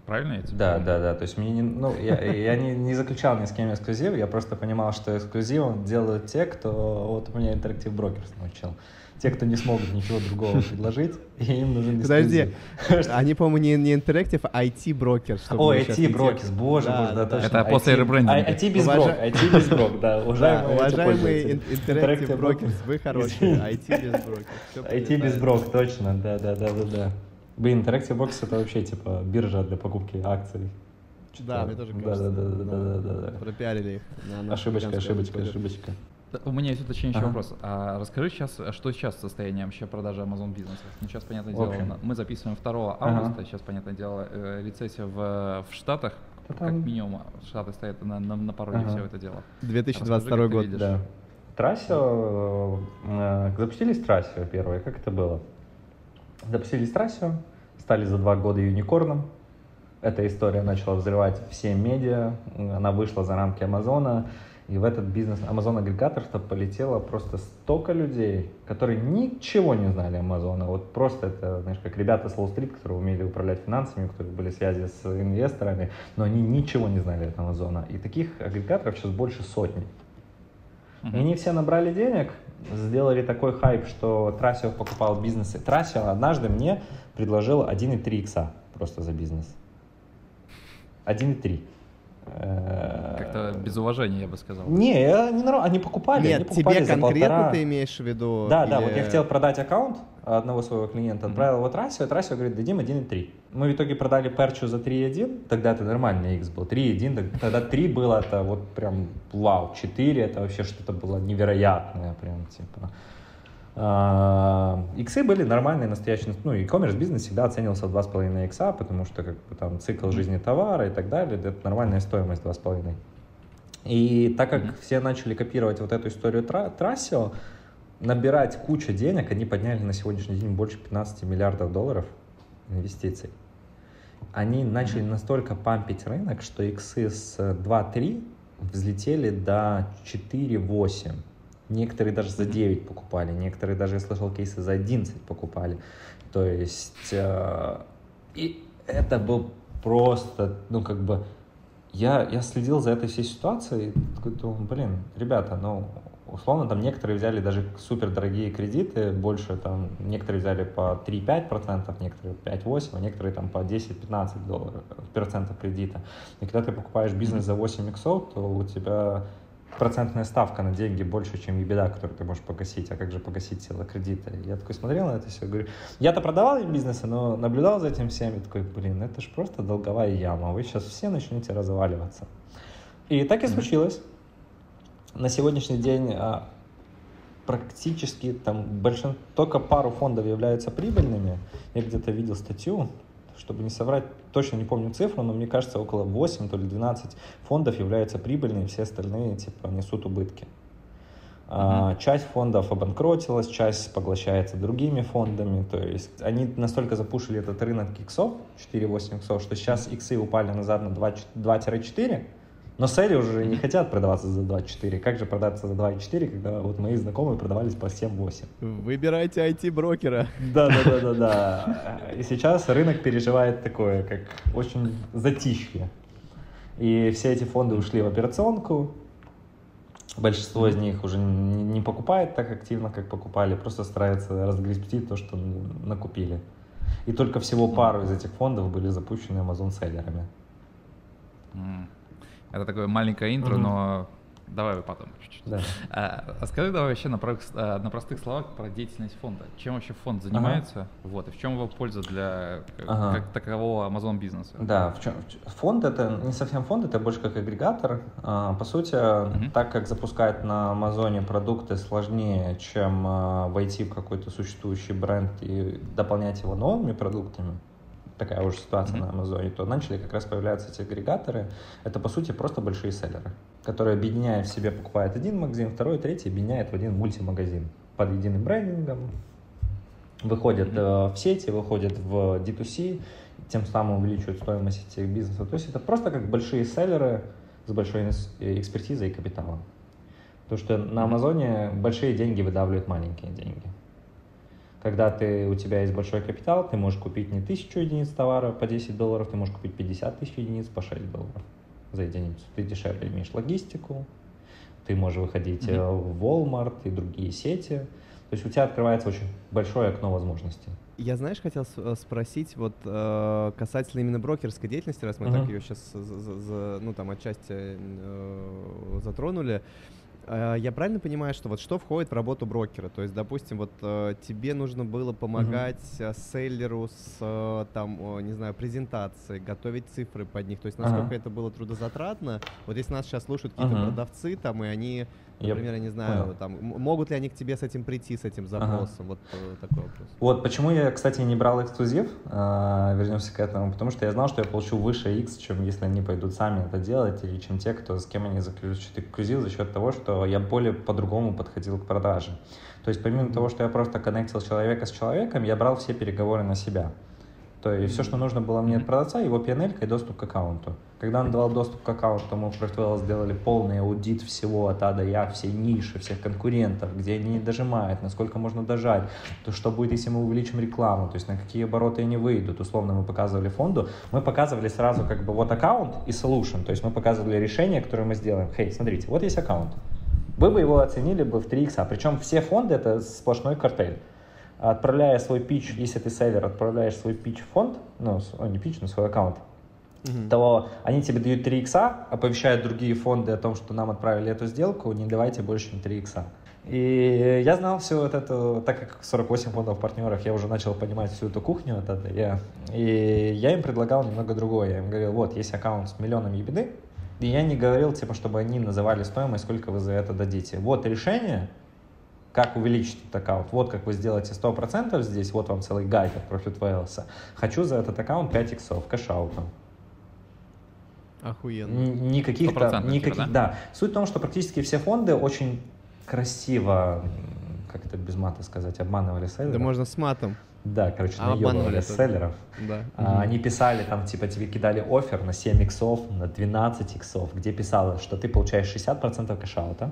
[SPEAKER 5] Правильно я тебя
[SPEAKER 1] Да,
[SPEAKER 5] понял?
[SPEAKER 1] да, да. То есть мне не, ну, я, я не, не заключал ни с кем эксклюзив, я просто понимал, что эксклюзивом делают те, кто вот у меня Interactive Brokers научил. Те, кто не смогут ничего другого предложить, и им нужен
[SPEAKER 2] Подожди,
[SPEAKER 1] эксклюзив. [laughs]
[SPEAKER 2] они, по-моему, не, не Interactive, а IT-брокер. чтобы
[SPEAKER 1] Ой,
[SPEAKER 2] мы щас
[SPEAKER 1] IT
[SPEAKER 2] не
[SPEAKER 1] Brokers,
[SPEAKER 2] те-
[SPEAKER 1] боже
[SPEAKER 2] Да,
[SPEAKER 1] мой, да,
[SPEAKER 2] да,
[SPEAKER 1] точно.
[SPEAKER 5] Это после ребрендинга.
[SPEAKER 1] IT без брок, IT без брок, да, уважаемые
[SPEAKER 2] уважаемые
[SPEAKER 1] IT-пользователи.
[SPEAKER 2] ин- Interactive
[SPEAKER 1] Interactive
[SPEAKER 2] Brokers, вы хорошие. IT без брокер. Всё
[SPEAKER 1] IT без брок, точно, да, да, да, да, да. Блин, Interactive Brokers это вообще типа биржа для покупки акций.
[SPEAKER 2] Да, мне тоже кажется.
[SPEAKER 1] да, да, да, да, да, да.
[SPEAKER 2] Пропиарили их.
[SPEAKER 1] Ошибочка, ошибочка, ошибочка.
[SPEAKER 5] У меня есть уточняющий
[SPEAKER 1] Ага.
[SPEAKER 5] вопрос. А расскажи сейчас, а что сейчас состояние вообще продажи Amazon бизнеса? Ну, сейчас, понятное дело, на- мы записываем 2
[SPEAKER 1] Ага.
[SPEAKER 5] августа, сейчас, понятное дело, э, рецессия в, в Штатах,
[SPEAKER 1] Да
[SPEAKER 5] как минимум, Штаты стоят на, на, на пороге
[SPEAKER 1] Ага.
[SPEAKER 5] всего это дело.
[SPEAKER 2] 2022
[SPEAKER 5] Расскажи,
[SPEAKER 2] год.
[SPEAKER 1] Да. Трассио, э, запустились Трассио первые, как это было? Запустились Трассио, стали за два года юникорном. Эта история начала взрывать все медиа, она вышла за рамки Амазона, и в этот бизнес Амазон агрегатор что полетело просто столько людей, которые ничего не знали Амазона. Вот просто это, знаешь, как ребята с Уолл-стрит, которые умели управлять финансами, у которых были связи с инвесторами, но они ничего не знали от Амазона. И таких агрегаторов сейчас больше сотни. И они все набрали денег, сделали такой хайп, что Трассио покупал бизнесы. Трассио однажды мне предложил 1,3 икса просто за бизнес. 1,3. Э,
[SPEAKER 5] Как-то без уважения, я бы сказал.
[SPEAKER 1] Не, не норм- они покупали, они
[SPEAKER 2] Нет,
[SPEAKER 1] покупали
[SPEAKER 2] тебе
[SPEAKER 1] за
[SPEAKER 2] конкретно
[SPEAKER 1] полтора.
[SPEAKER 2] ты имеешь в виду?
[SPEAKER 1] Да, да,
[SPEAKER 2] или-
[SPEAKER 1] вот я хотел продать аккаунт одного своего клиента, отправил его Трассио, Трассио говорит, дадим 1,3. Мы в итоге продали Перчу за 3,1, тогда это нормальный X был, 3,1, так- тогда 3 было это вот прям вау, 4 это вообще что-то было невероятное, прям типа. А, Иксы были нормальные, настоящие, ну, e-commerce бизнес всегда оценивался в 2,5 икса, потому что как бы там цикл жизни товара и так далее, это нормальная стоимость 2,5. И так как все начали копировать вот эту историю тра- Трассио, набирать кучу денег, они подняли на сегодняшний день больше 15 миллиардов долларов инвестиций. Они начали настолько пампить рынок, что иксы с 2.3 взлетели до 4.8. Некоторые даже за 9 покупали, некоторые даже, я слышал, кейсы за 11 покупали. То есть, э, и это был просто, ну, как бы, я, я следил за этой всей ситуацией, такой думаю, блин, ребята, ну, условно, там некоторые взяли даже супер дорогие кредиты, больше там, некоторые взяли по 3-5%, некоторые 5-8%, а некоторые там по 10-15 долларов, процентов кредита. И когда ты покупаешь бизнес за 8 иксов, то у тебя процентная ставка на деньги больше, чем ебеда, которую ты можешь погасить. А как же погасить силы кредита? Я такой смотрел на это все, говорю, я-то продавал бизнесы, но наблюдал за этим всем и такой, блин, это же просто долговая яма, вы сейчас все начнете разваливаться. И так и случилось. На сегодняшний день а, практически там большин... только пару фондов являются прибыльными. Я где-то видел статью, чтобы не соврать, точно не помню цифру, но мне кажется, около 8, то ли 12 фондов являются прибыльными, все остальные типа несут убытки. А, Часть фондов обанкротилась, часть поглощается другими фондами. То есть они настолько запушили этот рынок иксов, 4-8 иксов, что сейчас иксы упали назад на 2 2-4, но сели уже не хотят продаваться за 2,4. Как же продаться за 2,4, когда вот мои знакомые продавались по 7-8?
[SPEAKER 2] Выбирайте IT-брокера.
[SPEAKER 1] Да, да, да, [laughs] да, да. И сейчас рынок переживает такое, как очень затишье. И все эти фонды ушли в операционку. Большинство из них уже не покупает так активно, как покупали, просто стараются разгрести то, что накупили. И только всего пару из этих фондов были запущены Amazon-селлерами.
[SPEAKER 5] М. Это такое маленькое интро,
[SPEAKER 1] Мгм.
[SPEAKER 5] но давай потом чуть-чуть.
[SPEAKER 1] Да.
[SPEAKER 5] А, а скажи давай вообще на, а, на простых словах про деятельность фонда. Чем вообще фонд занимается? Вот, и в чем его польза для э,
[SPEAKER 1] Ага.
[SPEAKER 5] как такового Amazon бизнеса?
[SPEAKER 1] Да, в чем, фонд это не совсем фонд, это больше как агрегатор. А, По сути, так как запускать на Амазоне продукты сложнее, чем а, войти в какой-то существующий бренд и дополнять его новыми продуктами, такая уже ситуация
[SPEAKER 5] Мгм.
[SPEAKER 1] на Амазоне, то начали как раз появляться эти агрегаторы. Это, по сути, просто большие селлеры, которые, объединяя в себе, покупают один магазин, второй, третий, объединяет в один мультимагазин под единым брендингом, выходят
[SPEAKER 5] Мгм.
[SPEAKER 1] э, в сети, выходят в D2C, тем самым увеличивают стоимость этих бизнесов. То есть это просто как большие селлеры с большой э, экспертизой и капиталом. Потому что на Амазоне большие деньги выдавливают маленькие деньги. Когда ты, у тебя есть большой капитал, ты можешь купить не тысячу единиц товара по 10 долларов, ты можешь купить 50 тысяч единиц по 6 долларов за единицу. Ты дешевле имеешь логистику, ты можешь выходить mm-hmm. в Walmart и другие сети. То есть у тебя открывается очень большое окно возможностей.
[SPEAKER 2] Я, знаешь, хотел э, спросить вот э, касательно именно брокерской деятельности, раз мы uh-huh. так ее сейчас, за, за, ну там отчасти э, затронули. Э, я правильно понимаю, что вот что входит в работу брокера? То есть, допустим, вот э, тебе нужно было помогать uh-huh. селлеру с там, не знаю, презентацией, готовить цифры под них. То есть, насколько uh-huh. это было трудозатратно? Вот если нас сейчас слушают какие-то uh-huh. продавцы, там, и они Например, я, не знаю, понял. там, могут ли они к тебе с этим прийти, с этим запросом? Ага. Вот э, такой вопрос.
[SPEAKER 1] Вот почему я, кстати, не брал эксклюзив, э, вернемся к этому, потому что я знал, что я получу выше X, чем если они пойдут сами это делать, или чем те, кто с кем они заключат эксклюзив за счет того, что я более по-другому подходил к продаже. То есть помимо того, что я просто коннектил человека с человеком, я брал все переговоры на себя. То есть все, что нужно было мне от продавца, его PNL и доступ к аккаунту. Когда он давал доступ к аккаунту, мы в ProFitwell сделали полный аудит всего от А до Я, все ниши, всех конкурентов, где они не дожимают, насколько можно дожать, то что будет, если мы увеличим рекламу, то есть на какие обороты они выйдут. Условно мы показывали фонду, мы показывали сразу как бы вот аккаунт и solution, то есть мы показывали решение, которое мы сделаем. Хей, смотрите, вот есть аккаунт. Вы бы его оценили бы в 3 икса, причем все фонды это сплошной картель отправляя свой пич, если ты селлер, отправляешь свой пич в фонд, ну, не пич, но свой аккаунт, угу. то они тебе дают 3 икса, оповещают другие фонды о том, что нам отправили эту сделку, не давайте больше, чем 3 икса. И я знал все вот это, так как 48 фондов партнеров, я уже начал понимать всю эту кухню, вот это, я, и я им предлагал немного другое. Я им говорил, вот, есть аккаунт с миллионом ебеды, и я не говорил, типа, чтобы они называли стоимость, сколько вы за это дадите. Вот решение, как увеличить этот аккаунт. Вот как вы сделаете 100% здесь, вот вам целый гайд от Profit Wales. Хочу за этот аккаунт 5 иксов, кэшаутом.
[SPEAKER 2] Охуенно.
[SPEAKER 1] Никаких, там, никаких, да? да. Суть в том, что практически все фонды очень красиво, как это без мата сказать, обманывали селлеров.
[SPEAKER 2] Да можно с матом.
[SPEAKER 1] Да, короче, а, наебывали селлеров. Да. А, Они писали, там, типа, тебе кидали офер на 7 иксов, на 12 иксов, где писалось, что ты получаешь 60% кэшаута,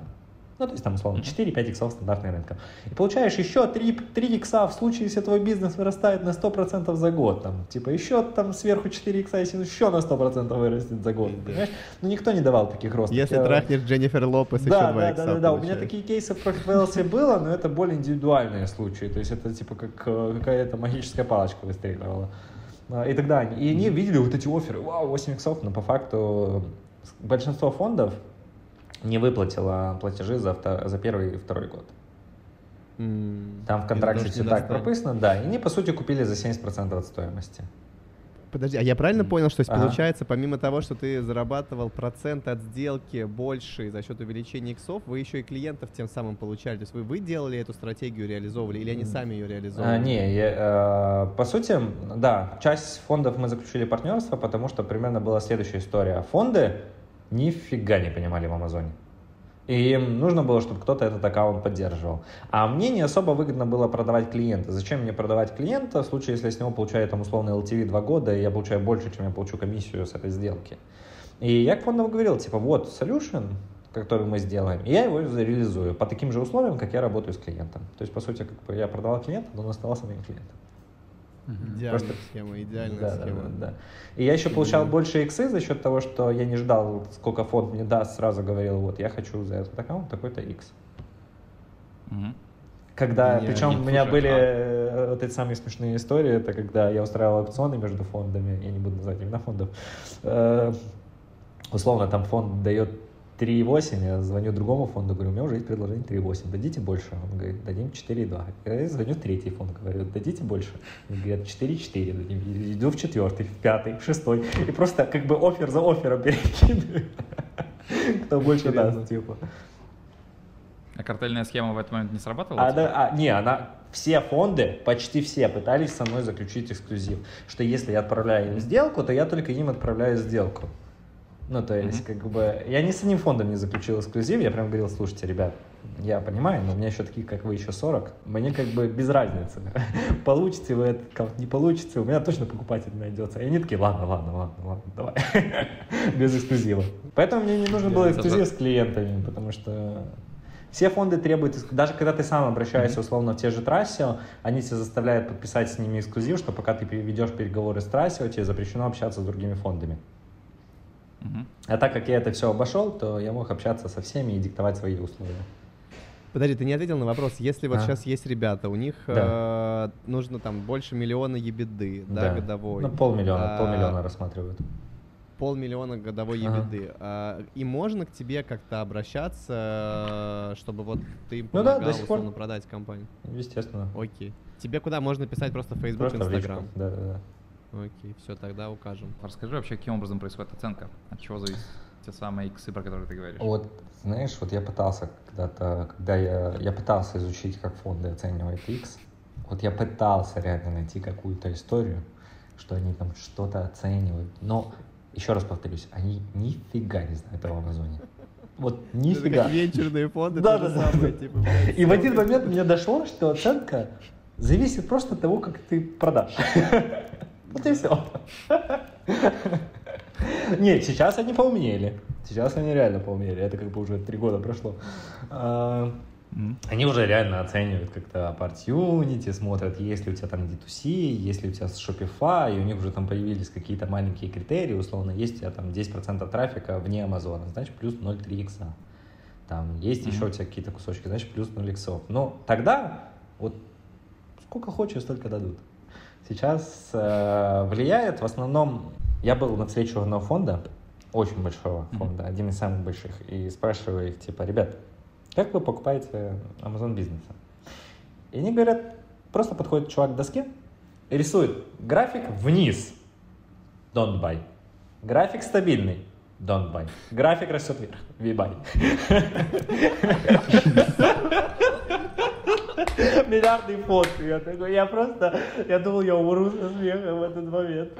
[SPEAKER 1] ну, то есть там, условно, 4-5 иксов стандартный рынка. И получаешь еще 3, 3 икса в случае, если твой бизнес вырастает на 100% за год. Там, типа еще там сверху 4 икса, если еще на 100% вырастет за год. Понимаешь? Ну, никто не давал таких ростов.
[SPEAKER 2] Если Я... трахнешь Дженнифер Лопес,
[SPEAKER 1] да,
[SPEAKER 2] еще 2
[SPEAKER 1] да,
[SPEAKER 2] икса
[SPEAKER 1] Да, да, да. У меня такие кейсы в Profit было, но это более индивидуальные случаи. То есть это типа как э, какая-то магическая палочка выстреливала. А, и тогда они, и они видели вот эти оферы, вау, 8 иксов, но по факту большинство фондов, не выплатила платежи за, авто, за первый и второй год. Mm. Там в контракте все так прописано, да. И они, по сути, купили за 70% от стоимости.
[SPEAKER 2] Подожди, а я правильно понял, что ага. получается, помимо того, что ты зарабатывал процент от сделки больше за счет увеличения иксов, вы еще и клиентов тем самым получали? То есть вы, вы делали эту стратегию, реализовывали, или они сами ее реализовывали?
[SPEAKER 1] А, не, я, э, по сути, да, часть фондов мы заключили партнерство, потому что примерно была следующая история. Фонды нифига не понимали в Амазоне. И им нужно было, чтобы кто-то этот аккаунт поддерживал. А мне не особо выгодно было продавать клиента. Зачем мне продавать клиента в случае, если я с него получаю там условный LTV 2 года, и я получаю больше, чем я получу комиссию с этой сделки. И я к фондам говорил, типа, вот solution, который мы сделаем, и я его реализую по таким же условиям, как я работаю с клиентом. То есть, по сути, как бы я продавал клиента, но он оставался моим клиентом.
[SPEAKER 2] Идеальная Просто... схема, идеальная да, схема.
[SPEAKER 1] Да, да, да. И я еще получал больше иксы за счет того, что я не ждал, сколько фонд мне даст, сразу говорил, вот я хочу за этот аккаунт такой-то икс. Угу. Когда, не, причем не, у меня слушай, были а... вот эти самые смешные истории, это когда я устраивал аукционы между фондами, я не буду называть имена фондов, э, условно там фонд дает 3,8, я звоню другому фонду, говорю, у меня уже есть предложение 3,8, дадите больше? Он говорит, дадим 4,2. Я звоню в третий фонд, говорю, дадите больше? Он говорит, 4,4 дадим. Иду в четвертый, в пятый, в шестой. И просто как бы офер за оффером [laughs] перекидываю. Кто больше даст, типа.
[SPEAKER 5] А картельная схема в этот момент не срабатывала? А,
[SPEAKER 1] да, а, не, она все фонды, почти все, пытались со мной заключить эксклюзив. Что если я отправляю им сделку, то я только им отправляю сделку. Ну, то есть, mm-hmm. как бы, я ни с одним фондом не заключил эксклюзив, я прям говорил, слушайте, ребят, я понимаю, но у меня еще такие, как вы, еще 40, мне как бы без разницы. [laughs] Получите вы это, не получите, у меня точно покупатель найдется. И они такие, ладно, ладно, ладно, ладно, давай. [laughs] без эксклюзива. Поэтому мне не нужно было эксклюзив с клиентами, потому что Все фонды требуют, даже когда ты сам обращаешься условно в те же Трассио, они тебя заставляют подписать с ними эксклюзив, что пока ты ведешь переговоры с Трассио, тебе запрещено общаться с другими фондами. А так как я это все обошел, то я мог общаться со всеми и диктовать свои условия.
[SPEAKER 2] Подожди, ты не ответил на вопрос. Если вот
[SPEAKER 1] А.
[SPEAKER 2] сейчас есть ребята, у них э, нужно там больше миллиона ебеды, да, годовой.
[SPEAKER 1] Ну, полмиллиона,
[SPEAKER 2] А,
[SPEAKER 1] полмиллиона рассматривают.
[SPEAKER 2] Полмиллиона годовой
[SPEAKER 1] Ага.
[SPEAKER 2] ебеды. А, и можно к тебе как-то обращаться, э, чтобы вот ты им
[SPEAKER 1] Ну да,
[SPEAKER 2] помогал
[SPEAKER 1] до сих пор.
[SPEAKER 2] продать компанию?
[SPEAKER 1] Естественно.
[SPEAKER 2] Окей. Тебе куда можно писать просто в Facebook,
[SPEAKER 1] Просто.
[SPEAKER 2] Instagram?
[SPEAKER 1] Да, да, да.
[SPEAKER 2] Окей, все, тогда укажем.
[SPEAKER 5] Расскажи вообще, каким образом происходит оценка? От чего зависит те самые иксы, про которые ты говоришь?
[SPEAKER 1] Вот, знаешь, вот я пытался когда-то, когда я, я пытался изучить, как фонды оценивают X, вот я пытался реально найти какую-то историю, что они там что-то оценивают, но, еще раз повторюсь, они нифига не знают об Амазоне. Вот
[SPEAKER 2] Это
[SPEAKER 1] нифига.
[SPEAKER 2] как венчурные фонды,
[SPEAKER 1] Да, да, да.
[SPEAKER 2] самое, типа, блядь,
[SPEAKER 1] И в один момент мне дошло, что оценка зависит просто от того, как ты продашь. Вот и все. [laughs] Нет, сейчас они поумнели. Сейчас они реально поумнели. Это как бы уже три года прошло. А. Они уже реально оценивают как-то opportunity, смотрят, есть ли у тебя там D2C, есть ли у тебя Shopify, и у них уже там появились какие-то маленькие критерии, условно, есть у тебя там 10% трафика вне Амазона, значит, плюс 0,3 икса. Там есть
[SPEAKER 5] Мгм.
[SPEAKER 1] еще у тебя какие-то кусочки, значит, плюс 0 иксов. Но тогда вот сколько хочешь, столько дадут. Сейчас э, влияет в основном... Я был на встрече одного фонда, очень большого фонда, один из самых больших, и спрашиваю их, типа, ребят, как вы покупаете Amazon бизнеса? И они говорят, просто подходит чувак к доске, и рисует график вниз, don't buy. График стабильный, don't buy. График растет вверх, we buy. [laughs] [laughs] Миллиардный фонд. Я такой, я просто, я думал, я умру со смеха в этот момент.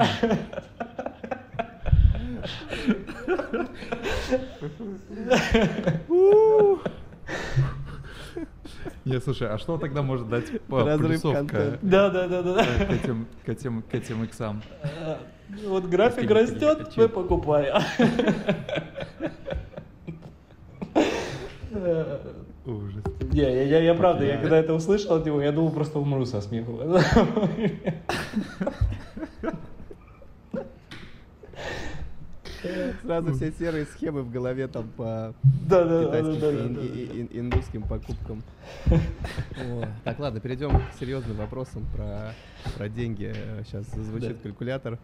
[SPEAKER 5] Не, слушай, а что тогда может дать по- плюсовка
[SPEAKER 2] контента.
[SPEAKER 1] Да, да, да, да.
[SPEAKER 5] к этим, к этим, к этим иксам?
[SPEAKER 1] Вот график растет, мы покупаем. [laughs]
[SPEAKER 5] Ужас.
[SPEAKER 1] Не, я, я, я правда, я когда это услышал от него, я думал, просто умру со смеху.
[SPEAKER 2] Сразу все серые схемы в голове там по
[SPEAKER 1] Да, да,
[SPEAKER 2] китайским
[SPEAKER 1] да,
[SPEAKER 2] и
[SPEAKER 1] да,
[SPEAKER 2] ин-
[SPEAKER 1] да.
[SPEAKER 2] и- и- индусским покупкам. О, Так, ладно, перейдем к серьезным вопросам про, про деньги. Сейчас звучит
[SPEAKER 1] Да.
[SPEAKER 2] калькулятор.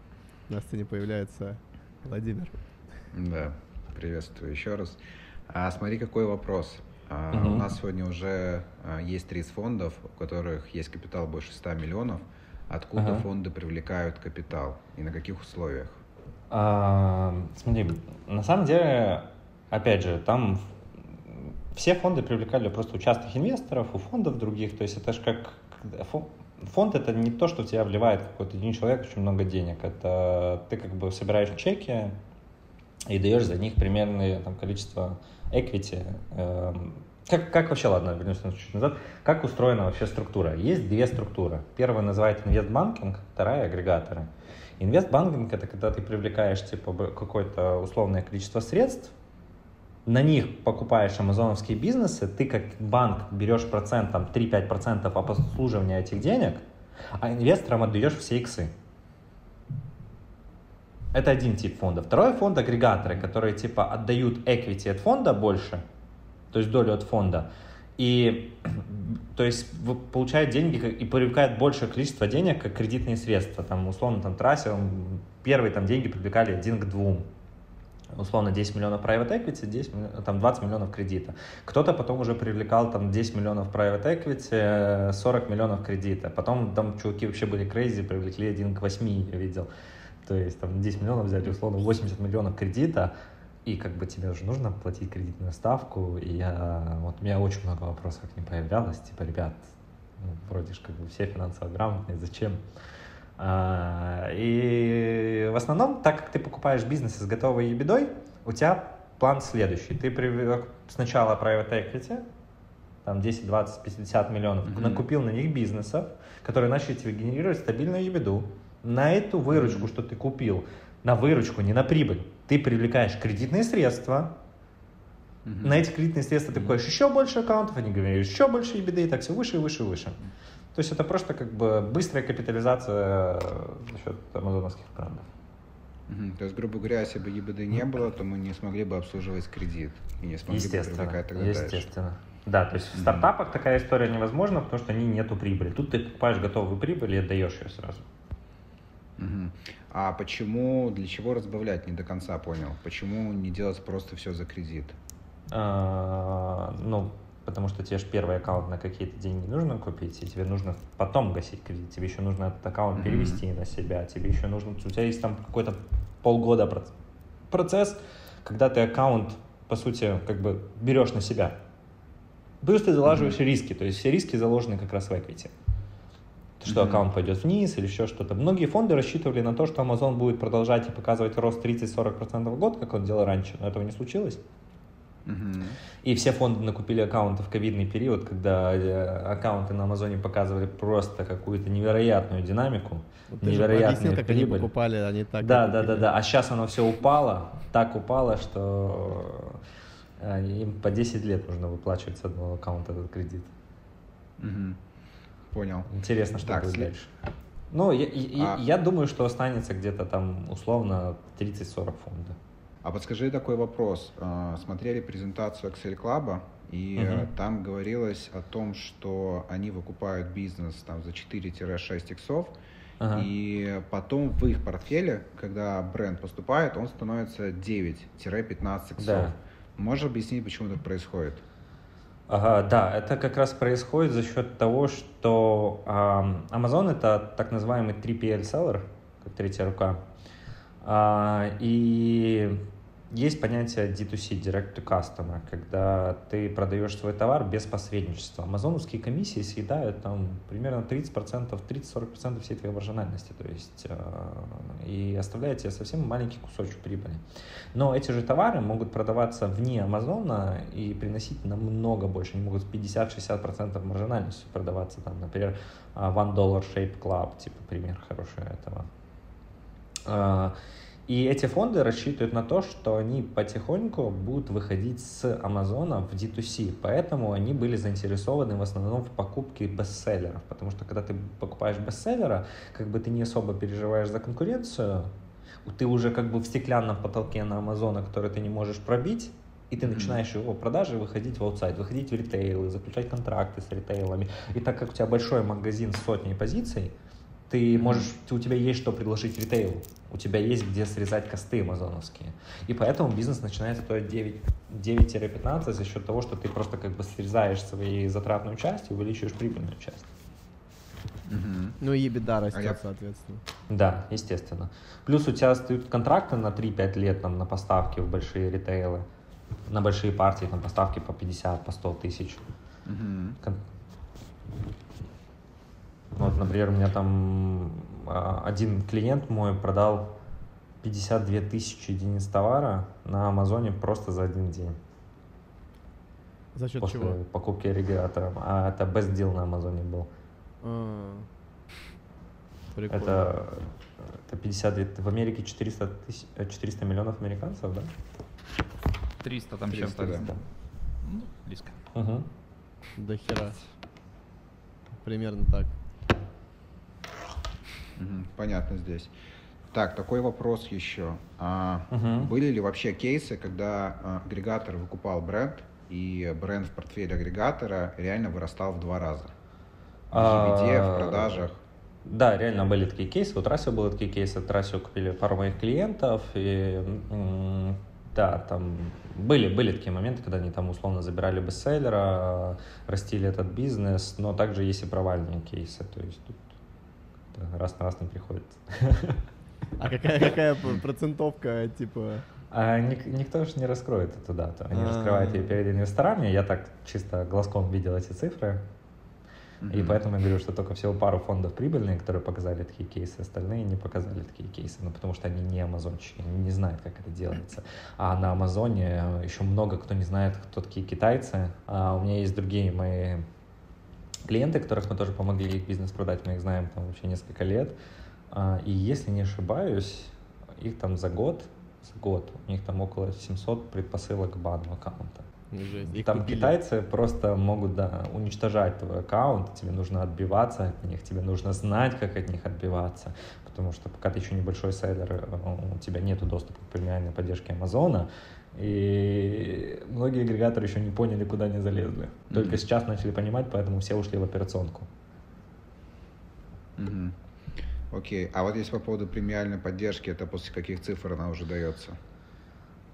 [SPEAKER 2] На сцене появляется Владимир.
[SPEAKER 4] Да, приветствую еще раз. А смотри, какой вопрос.
[SPEAKER 1] Мгм.
[SPEAKER 4] У нас сегодня уже а, есть 30 фондов, у которых есть капитал больше 100 миллионов. Откуда
[SPEAKER 1] Ага.
[SPEAKER 4] фонды привлекают капитал и на каких условиях?
[SPEAKER 1] А, смотри, на самом деле, опять же, там все фонды привлекали просто у частных инвесторов, у фондов других. То есть это же как фонд это не то, что в тебя вливает какой-то один человек очень много денег. Это ты как бы собираешь чеки и даешь за них примерное там, количество equity. Эм, Как, как вообще, ладно, вернемся на чуть назад, как устроена вообще структура? Есть две структуры. Первая называется инвестбанкинг, вторая агрегаторы. Инвестбанкинг это когда ты привлекаешь типа какое-то условное количество средств, на них покупаешь амазоновские бизнесы, ты как банк берешь процент, там 3-5% обслуживания этих денег, а инвесторам отдаешь все иксы. Это один тип фонда. Второй фонд агрегаторы, которые типа отдают equity от фонда больше, то есть долю от фонда, и [clears throat] то есть получают деньги и привлекают большее количество денег, как кредитные средства. Там, условно, там трассе первые там деньги привлекали один к двум. Условно 10 миллионов private equity, 10, миллион- там 20 миллионов кредита. Кто-то потом уже привлекал там 10 миллионов private equity, э, 40 миллионов кредита. Потом там чуваки вообще были crazy, привлекли один к 8, я видел. То есть там 10 миллионов взяли, условно, 80 миллионов кредита, и как бы тебе уже нужно платить кредитную ставку, и я, вот у меня очень много вопросов к ним появлялось, типа, ребят, ну, вроде же как бы все финансово грамотные, зачем? А, и в основном, так как ты покупаешь бизнес с готовой ебедой, у тебя план следующий. Ты привлек сначала private equity, там 10, 20, 50 миллионов,
[SPEAKER 5] Мгм.
[SPEAKER 1] накупил на них бизнесов, которые начали тебе генерировать стабильную ебеду. На эту выручку, что ты купил, на выручку, не на прибыль, ты привлекаешь кредитные средства, На эти кредитные средства ты вкладываешь еще больше аккаунтов, они говорят еще больше EBITDA, и так все выше, выше, выше. То есть это просто как бы быстрая капитализация за счет амазоновских брендов.
[SPEAKER 4] То есть, грубо говоря, если бы ЕБД не было, то мы не смогли бы обслуживать кредит и не смогли бы
[SPEAKER 1] Естественно,
[SPEAKER 4] привлекать тогда дальше.
[SPEAKER 1] естественно. Да, то есть в стартапах такая история невозможна, потому что они нету прибыли. Тут ты покупаешь готовую прибыль и отдаешь ее сразу.
[SPEAKER 4] Мгм. А почему, для чего разбавлять, не до конца понял. Почему не делать просто все за кредит?
[SPEAKER 1] А, ну, потому что тебе же первый аккаунт на какие-то деньги нужно купить, и тебе нужно потом гасить кредит. Тебе еще нужно этот аккаунт перевести на себя. Тебе еще нужно... У тебя есть там какой-то полгода проц- процесс, когда ты аккаунт, по сути, как бы берешь на себя. Плюс ты залаживаешь риски, то есть все риски заложены как раз в equity. Что
[SPEAKER 4] Мгм.
[SPEAKER 1] аккаунт пойдет вниз или еще что-то. Многие фонды рассчитывали на то, что Amazon будет продолжать и показывать рост 30-40% в год, как он делал раньше, но этого не случилось. И все фонды накупили аккаунты в ковидный период, когда э, аккаунты на Амазоне показывали просто какую-то невероятную динамику,
[SPEAKER 2] Вот ты же
[SPEAKER 1] невероятную
[SPEAKER 2] объяснил, как они
[SPEAKER 1] прибыль.
[SPEAKER 2] покупали, они так.
[SPEAKER 1] да, да, да, да. А сейчас оно все упало, так упало, что э, им по 10 лет нужно выплачивать с одного аккаунта этот кредит.
[SPEAKER 4] Мгм. Понял.
[SPEAKER 1] Интересно, что
[SPEAKER 4] Так,
[SPEAKER 1] будет
[SPEAKER 4] след-
[SPEAKER 1] дальше. Ну, я, я-
[SPEAKER 4] А-
[SPEAKER 1] я думаю, что останется где-то там условно 30-40 фондов.
[SPEAKER 4] А подскажи такой вопрос. А, Смотрели презентацию Excel Club, и
[SPEAKER 1] Мгм.
[SPEAKER 4] там говорилось о том, что они выкупают бизнес там за 4-6 иксов,
[SPEAKER 1] Ага.
[SPEAKER 4] и потом в их портфеле, когда бренд поступает, он становится 9-15 иксов.
[SPEAKER 1] Да.
[SPEAKER 4] Можешь объяснить, почему так происходит?
[SPEAKER 1] Ага, да, это как раз происходит за счет того, что Amazon это так называемый 3PL seller, как третья рука. А, и есть понятие D2C, Direct to Customer, когда ты продаешь свой товар без посредничества. Амазоновские комиссии съедают там примерно 30%, 30-40% всей твоей маржинальности, то есть а, и оставляют тебе совсем маленький кусочек прибыли. Но эти же товары могут продаваться вне Амазона и приносить намного больше. Они могут с 50-60% маржинальностью продаваться. Там, например, а, One Dollar Shape Club, типа пример хороший этого. И эти фонды рассчитывают на то, что они потихоньку будут выходить с Амазона в D2C. Поэтому они были заинтересованы в основном в покупке бестселлеров. Потому что когда ты покупаешь бестселлера, как бы ты не особо переживаешь за конкуренцию, ты уже как бы в стеклянном потолке на Амазона, который ты не можешь пробить, и ты начинаешь его продажи выходить в аутсайд, выходить в ритейлы, заключать контракты с ритейлами. И так как у тебя большой магазин с сотней позиций, ты можешь, ты- у тебя есть что предложить ритейлу, у тебя есть где срезать косты амазоновские. И поэтому бизнес начинает стоить 9, 9-15 за счет того, что ты просто как бы срезаешь свои затратную часть и увеличиваешь прибыльную часть.
[SPEAKER 4] Мгм.
[SPEAKER 2] Ну и беда растет,
[SPEAKER 4] А я-
[SPEAKER 2] соответственно.
[SPEAKER 1] Да, естественно. Плюс у тебя стоят контракты на 3-5 лет там, на поставки в большие ритейлы, на большие партии, там поставки по 50, по 100 тысяч. Кон- Вот, например, у меня там а, один клиент мой продал 52 тысячи единиц товара на Амазоне просто за один день
[SPEAKER 2] За счет
[SPEAKER 1] после
[SPEAKER 2] чего?
[SPEAKER 1] покупки регулятора. А это best deal на Амазоне был.
[SPEAKER 2] А, Прикольно.
[SPEAKER 1] Это, это 52, в Америке 400, тысяч, э, 400 миллионов американцев, да?
[SPEAKER 5] 300 там
[SPEAKER 4] 300,
[SPEAKER 5] чем-то.
[SPEAKER 4] да.
[SPEAKER 5] Ну, близко.
[SPEAKER 1] Угу.
[SPEAKER 2] До хера. Примерно так.
[SPEAKER 4] Мгм. Понятно здесь. Так, такой вопрос еще. А,
[SPEAKER 1] Мгм.
[SPEAKER 4] Были ли вообще кейсы, когда а, агрегатор выкупал бренд, и бренд в портфеле агрегатора реально вырастал в два раза? В в
[SPEAKER 1] А,
[SPEAKER 4] продажах?
[SPEAKER 1] Да, реально были такие кейсы. Вот Расио были такие кейсы. От Расио купили пару моих клиентов. И, да, там были, были такие моменты, когда они там условно забирали бестселлера, растили этот бизнес, но также есть и провальные кейсы. То есть раз на раз не приходится.
[SPEAKER 2] А какая, какая процентовка, типа...
[SPEAKER 1] А ник- никто же не раскроет эту дату. Они
[SPEAKER 2] А.
[SPEAKER 1] раскрывают ее перед инвесторами. Я так чисто глазком видел эти цифры. И
[SPEAKER 4] Мгм.
[SPEAKER 1] поэтому я говорю, что только всего пару фондов прибыльные, которые показали такие кейсы, остальные не показали такие кейсы, ну потому что они не амазончики, они не знают, как это делается. А на Амазоне еще много кто не знает, кто такие китайцы. А у меня есть другие мои клиенты, которых мы тоже помогли их бизнес продать, мы их знаем там вообще несколько лет. А, И если не ошибаюсь, их там за год, за год, у них там около 700 предпосылок к бану аккаунта.
[SPEAKER 2] Жесть. Их
[SPEAKER 1] Там
[SPEAKER 2] купили.
[SPEAKER 1] китайцы просто могут да, уничтожать твой аккаунт, тебе нужно отбиваться от них, тебе нужно знать, как от них отбиваться, потому что пока ты еще небольшой селлер, э, у тебя нет доступа к премиальной поддержке Амазона, и многие агрегаторы еще не поняли, куда они залезли. Только
[SPEAKER 4] Мгм.
[SPEAKER 1] сейчас начали понимать, поэтому все ушли в операционку.
[SPEAKER 4] Мгм. Окей, а вот если по поводу премиальной поддержки, это после каких цифр она уже дается?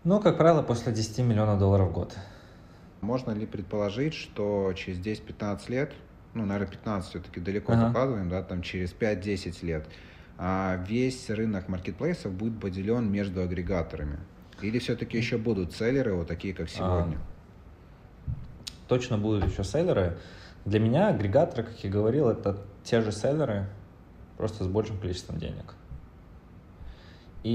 [SPEAKER 1] Ну, как правило, после 10 миллионов долларов в год.
[SPEAKER 4] Можно ли предположить, что через 10-15 лет, ну, наверное, 15 все-таки далеко
[SPEAKER 1] Ага.
[SPEAKER 4] закладываем, да, там через 5-10 лет, весь рынок маркетплейсов будет поделен между агрегаторами? Или все-таки еще будут селлеры, вот такие, как сегодня?
[SPEAKER 1] точно будут еще селлеры. Для меня агрегаторы, как я говорил, это те же селлеры, просто с большим количеством денег. И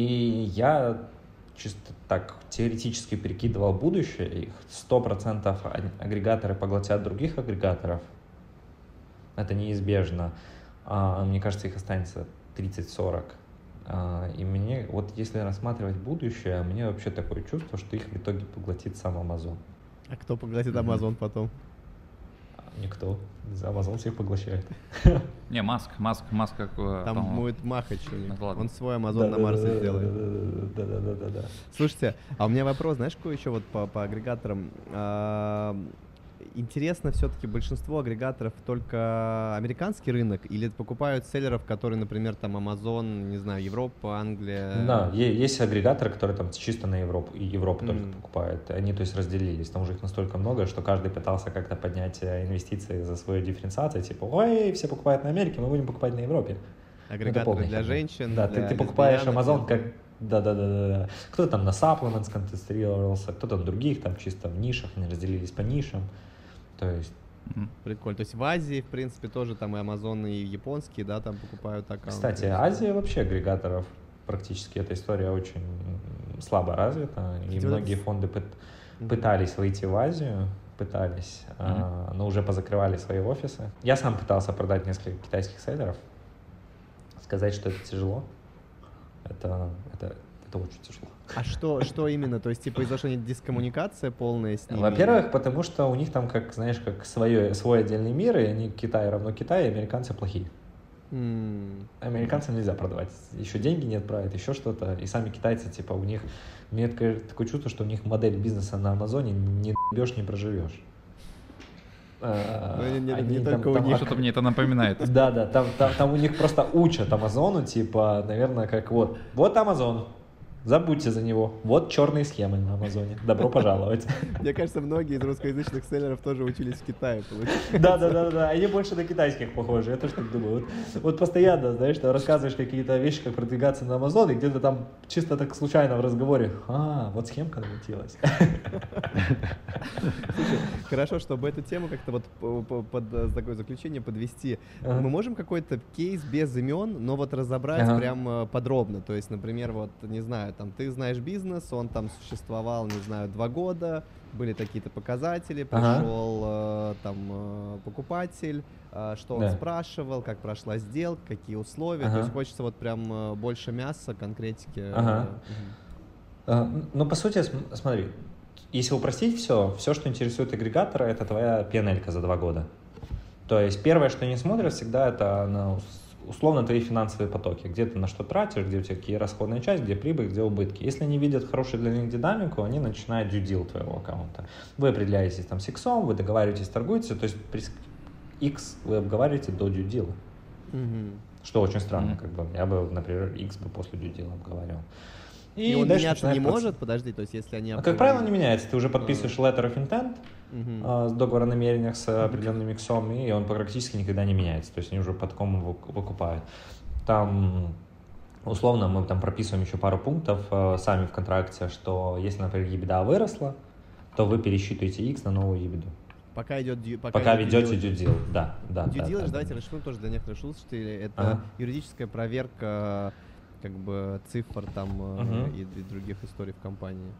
[SPEAKER 1] я чисто так теоретически перекидывал будущее, их 100% а- агрегаторы поглотят других агрегаторов. Это неизбежно. А, Мне кажется, их останется 30-40. А, И мне, вот если рассматривать будущее, мне вообще такое чувство, что их в итоге поглотит сам Amazon.
[SPEAKER 2] А кто поглотит
[SPEAKER 4] Мгм.
[SPEAKER 2] Амазон потом?
[SPEAKER 1] Никто. Amazon всех поглощает. [laughs]
[SPEAKER 5] Не, Маск, Маск, Маск как... э,
[SPEAKER 2] Там будет Махач у них.
[SPEAKER 5] Ну, ладно.
[SPEAKER 2] Он свой Амазон на Марсе сделает.
[SPEAKER 1] Да-да-да-да-да.
[SPEAKER 2] Слушайте, а у меня вопрос, знаешь, какой еще вот по, по агрегаторам? Интересно, все-таки большинство агрегаторов только американский рынок или покупают селлеров, которые, например, там Amazon, не знаю, Европа, Англия?
[SPEAKER 1] Да, есть агрегаторы, которые там чисто на Европу, и Европу только
[SPEAKER 2] Мгм.
[SPEAKER 1] покупают. Они, то есть, разделились. Там уже их настолько много, что каждый пытался как-то поднять э, инвестиции за свою дифференциацию. Типа, ой, все покупают на Америке, мы будем покупать на Европе. Ну,
[SPEAKER 2] Агрегаторы
[SPEAKER 1] полная
[SPEAKER 2] для женщин,
[SPEAKER 1] Да,
[SPEAKER 2] для
[SPEAKER 1] ты, ты покупаешь Amazon как...
[SPEAKER 2] знаю.
[SPEAKER 1] Да-да-да-да. Кто-то там на supplements сконцентрировался, кто-то на других, там чисто в нишах, они разделились по нишам. То есть.
[SPEAKER 2] Прикольно. То есть в Азии, в принципе, тоже там и Амазон, и японские, да, там покупают аккаунты.
[SPEAKER 1] Кстати, Азия вообще агрегаторов практически эта история очень слабо развита, и многие фонды пыт- пытались выйти в Азию, пытались, а, но уже позакрывали свои офисы. Я сам пытался продать несколько китайских селлеров. Сказать, что это тяжело, это, это, это очень тяжело.
[SPEAKER 2] А что, что именно? То есть, типа, нет дискоммуникация полная с ними?
[SPEAKER 1] Во-первых, потому что у них там, как, знаешь, как свое, свой отдельный мир, и они Китай равно Китай, и американцы плохие.
[SPEAKER 2] М,
[SPEAKER 1] Американцам нельзя продавать. Еще деньги не отправят, еще что-то. И сами китайцы, типа, у них... Мне такое, чувство, что у них модель бизнеса на Амазоне не бьешь, не проживешь. А,
[SPEAKER 2] Ну, не- не-
[SPEAKER 1] они
[SPEAKER 2] не
[SPEAKER 1] там-
[SPEAKER 2] у
[SPEAKER 1] там
[SPEAKER 2] них.
[SPEAKER 5] Что-то мне это напоминает.
[SPEAKER 1] Да, да, там, там, там у них просто учат Амазону, типа, наверное, как вот, вот Амазон, забудьте за него, вот черные схемы на Амазоне, добро [laughs] пожаловать.
[SPEAKER 2] Мне кажется, многие из русскоязычных селлеров тоже учились в Китае.
[SPEAKER 1] Да, да, да, да, они больше на китайских похожи, я тоже так думаю. Вот, вот постоянно, знаешь, ты рассказываешь какие-то вещи, как продвигаться на Амазон, и где-то там чисто так случайно в разговоре, а, вот схемка намутилась.
[SPEAKER 2] Хорошо, чтобы эту тему как-то вот по- по- под э, такое заключение подвести. Мы можем какой-то кейс без имен, но вот разобрать прям э, подробно. То есть, например, вот, не знаю, там, ты знаешь бизнес, он там существовал, не знаю, два года, были такие-то показатели,
[SPEAKER 1] Ага.
[SPEAKER 2] пришел э, там э, покупатель, э, что он
[SPEAKER 1] Да.
[SPEAKER 2] спрашивал, как прошла сделка, какие условия. То
[SPEAKER 1] Ага.
[SPEAKER 2] есть хочется вот прям э, больше мяса, конкретики. э,
[SPEAKER 1] Ага.
[SPEAKER 2] мгм.
[SPEAKER 1] А, Ну, по сути, см- смотри, если упростить все, все, что интересует агрегатора, это твоя пенелька за два года. То есть первое, что они смотрят всегда, это на условно твои финансовые потоки, где ты на что тратишь, где у тебя какие расходная часть, где прибыль, где убытки. Если они видят хорошую для них динамику, они начинают deal твоего аккаунта. Вы определяетесь там с X, вы договариваетесь, торгуете, то есть при X вы обговариваете до deal.
[SPEAKER 2] Мгм.
[SPEAKER 1] Что очень странно,
[SPEAKER 5] Мгм.
[SPEAKER 1] как бы. Я бы, например, X бы после deal обговаривал.
[SPEAKER 2] И, он
[SPEAKER 1] дальше
[SPEAKER 2] меняться не
[SPEAKER 1] процесс.
[SPEAKER 2] может, подожди, то есть если они...
[SPEAKER 1] А, как правило, не меняется. Ты уже подписываешь letter of intent, А, с договор о намерениях с определенным иксом, и он практически никогда не меняется. То есть они уже по такому вык- выкупают. Там условно мы там прописываем еще пару пунктов э, сами в контракте, что если, например, EBITDA выросла, то вы пересчитываете X на новую EBITDA.
[SPEAKER 2] Пока идет дью-
[SPEAKER 1] Пока,
[SPEAKER 2] идет
[SPEAKER 1] ведете deal. Да, да.
[SPEAKER 2] Due
[SPEAKER 1] да, да,
[SPEAKER 2] давайте
[SPEAKER 1] да.
[SPEAKER 2] расшифруем тоже для некоторых слушателей. Это
[SPEAKER 1] Ага.
[SPEAKER 2] юридическая проверка как бы цифр там
[SPEAKER 1] Мгм.
[SPEAKER 2] и, и других историй в компании.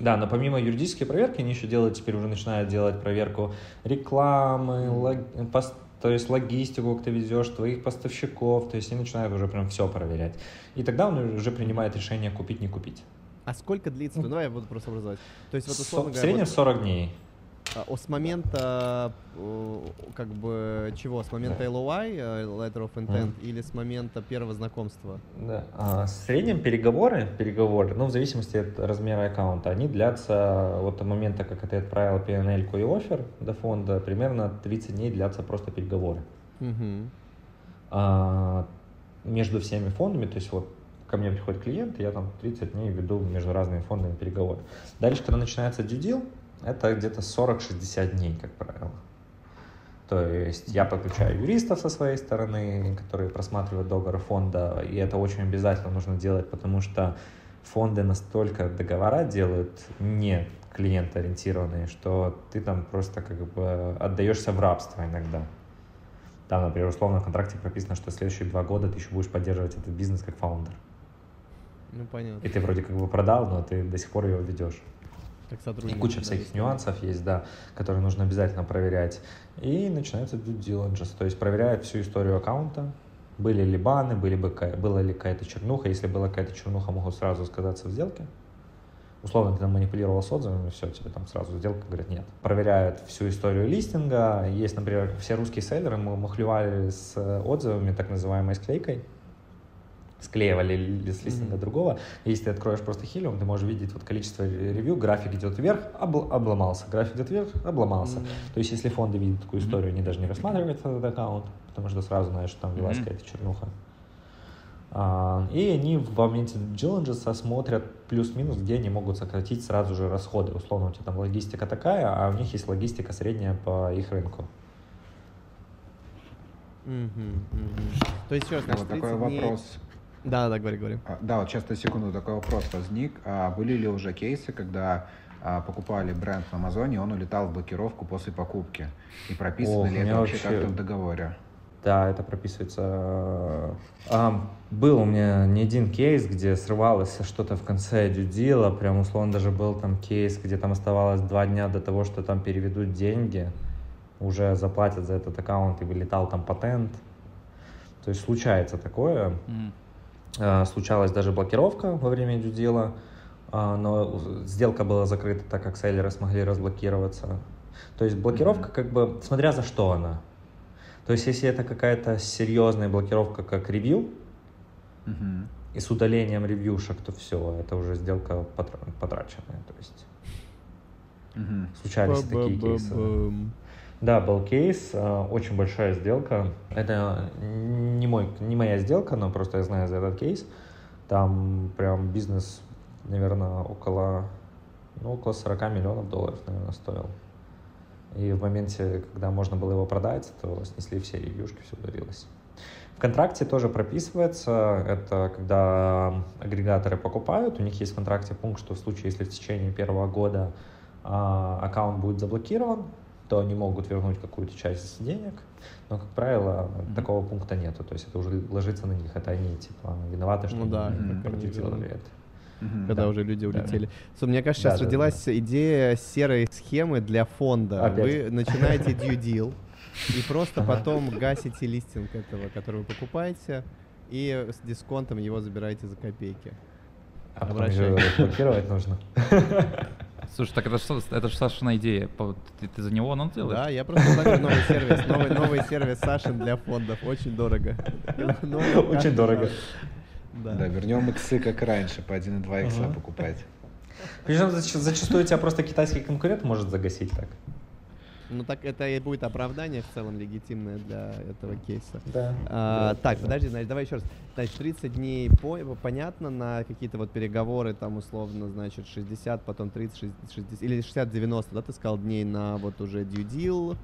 [SPEAKER 1] Да, но помимо юридической проверки, они еще делают, теперь уже начинают делать проверку рекламы, лог- пос- то есть логистику, как ты везешь, твоих поставщиков, то есть они начинают уже прям все проверять. И тогда он уже принимает решение купить, не купить.
[SPEAKER 2] А сколько длится? Ну, давай я буду просто образовать. То есть вот условно
[SPEAKER 1] в среднем
[SPEAKER 2] вот-
[SPEAKER 1] 40 дней.
[SPEAKER 2] А, о, с момента, э, как бы, чего? С момента LOI, э, Letter of Intent, или с момента первого знакомства?
[SPEAKER 1] Да. А, в среднем переговоры, переговоры, ну, в зависимости от размера аккаунта, они длятся вот от момента, как ты отправил PNL и офер до фонда, примерно 30 дней длятся просто переговоры.
[SPEAKER 2] Мгм.
[SPEAKER 1] А, между всеми фондами, то есть вот ко мне приходит клиент, я там 30 дней веду между разными фондами переговоры. Дальше, когда начинается deal, это где-то 40-60 дней, как правило. То есть я подключаю юристов со своей стороны, которые просматривают договор фонда, и это очень обязательно нужно делать, потому что фонды настолько договора делают не клиент-ориентированные, что ты там просто как бы отдаешься в рабство иногда. Там, например, условно в контракте прописано, что следующие два года ты еще будешь поддерживать этот бизнес как фаундер.
[SPEAKER 2] Ну, понятно.
[SPEAKER 1] И ты вроде как бы продал, но ты до сих пор его ведешь.
[SPEAKER 2] Как
[SPEAKER 1] И
[SPEAKER 2] сотрудник.
[SPEAKER 1] куча
[SPEAKER 2] да,
[SPEAKER 1] всяких нюансов есть, да, которые нужно обязательно проверять. И начинается due diligence, то есть проверяют всю историю аккаунта, были ли баны, были бы, была ли какая-то чернуха. Если была какая-то чернуха, могут сразу сказаться в сделке. Условно, ты там манипулировал с отзывами, все, тебе там сразу сделка говорит нет. Проверяют всю историю листинга. Есть, например, все русские селлеры мы махлевали с э, отзывами, так называемой склейкой. Склеивали ли- с листинга
[SPEAKER 2] Мгм.
[SPEAKER 1] другого. Если ты откроешь просто Helium, ты можешь видеть вот количество ре- ревью, график идет вверх, обл- обломался, график идет вверх, обломался.
[SPEAKER 2] М.
[SPEAKER 1] То есть, если фонды видят такую историю, они даже не рассматривают этот аккаунт, потому что сразу знаешь, что там велась
[SPEAKER 5] Мгм.
[SPEAKER 1] какая-то чернуха. А, И они в моменте diligence смотрят плюс-минус, где они могут сократить сразу же расходы. Условно, у тебя там логистика такая, а у них есть логистика средняя по их рынку.
[SPEAKER 2] Мгм, мгм. То есть, еще раз,
[SPEAKER 4] Вот такой
[SPEAKER 2] 30 дней-
[SPEAKER 4] вопрос.
[SPEAKER 2] Да, да, говори, говори.
[SPEAKER 4] А, Да, вот сейчас на секунду такой вопрос возник. А были ли уже кейсы, когда а, покупали бренд на Амазоне, и он улетал в блокировку после покупки? И прописано
[SPEAKER 1] Ох,
[SPEAKER 4] ли
[SPEAKER 1] у
[SPEAKER 4] это
[SPEAKER 1] меня
[SPEAKER 4] вообще
[SPEAKER 1] вообще-
[SPEAKER 4] как-то в договоре?
[SPEAKER 1] Да, это прописывается. А, был у меня не один кейс, где срывалось что-то в конце дюдила. Прям условно даже был там кейс, где там оставалось два дня до того, что там переведут деньги. Уже заплатят за этот аккаунт и вылетал там патент. То есть случается такое.
[SPEAKER 5] М.
[SPEAKER 1] А, Случалась даже блокировка во время дюдила, а, но сделка была закрыта, так как селлеры смогли разблокироваться. То есть блокировка, как бы, смотря за что она. То есть если это какая-то серьезная блокировка, как ревью, и с удалением ревьюшек, то все, это уже сделка потра- потраченная. То есть случались такие кейсы. Да, был кейс, э, очень большая сделка. Это не, мой, не моя сделка, но просто я знаю за этот кейс. Там прям бизнес, наверное, около, ну, около 40 миллионов долларов, наверное, стоил. И в моменте, когда можно было его продать, то снесли все ревьюшки, все удалилось. В контракте тоже прописывается, это когда агрегаторы покупают, у них есть в контракте пункт, что в случае, если в течение первого года а, аккаунт будет заблокирован, то они могут вернуть какую-то часть денег, но, как правило,
[SPEAKER 5] Мгм.
[SPEAKER 1] такого пункта нету, то есть это уже ложится на них, это они, типа, виноваты, что
[SPEAKER 2] Ну да,
[SPEAKER 1] они сделали
[SPEAKER 2] делают.
[SPEAKER 1] это.
[SPEAKER 4] Мгм.
[SPEAKER 2] Когда
[SPEAKER 1] Да.
[SPEAKER 2] уже люди
[SPEAKER 1] Да.
[SPEAKER 2] улетели. Слушай, мне кажется,
[SPEAKER 1] Да,
[SPEAKER 2] сейчас
[SPEAKER 1] да, да,
[SPEAKER 2] родилась идея серой схемы для фонда.
[SPEAKER 1] Опять.
[SPEAKER 2] Вы начинаете [laughs] due deal и просто потом гасите листинг этого, который вы покупаете, и с дисконтом его забираете за копейки.
[SPEAKER 1] А потом
[SPEAKER 2] Обращайтесь.
[SPEAKER 1] разблокировать нужно. [laughs]
[SPEAKER 5] Слушай, так это же это ж Сашина идея. Ты, ты за него анонс делаешь?
[SPEAKER 2] Да, я просто планирую новый [laughs] сервис, новый, новый сервис Сашин для фондов. Очень дорого. [laughs] Новый
[SPEAKER 1] Очень дорого.
[SPEAKER 4] Да,
[SPEAKER 2] Да.
[SPEAKER 4] вернем иксы как раньше, по 1,2 икса
[SPEAKER 1] Ага.
[SPEAKER 4] покупать.
[SPEAKER 1] Причем зач- зачастую тебя просто китайский конкурент может загасить так.
[SPEAKER 2] Ну так это и будет оправдание в целом легитимное для этого кейса.
[SPEAKER 1] Да.
[SPEAKER 2] А,
[SPEAKER 1] Да,
[SPEAKER 2] так,
[SPEAKER 1] да.
[SPEAKER 2] подожди, значит, давай еще раз. Значит, 30 дней по, понятно на какие-то вот переговоры, там условно, значит, 60, потом 30, 60, 60 или 60-90, да, ты сказал дней на вот уже due deal.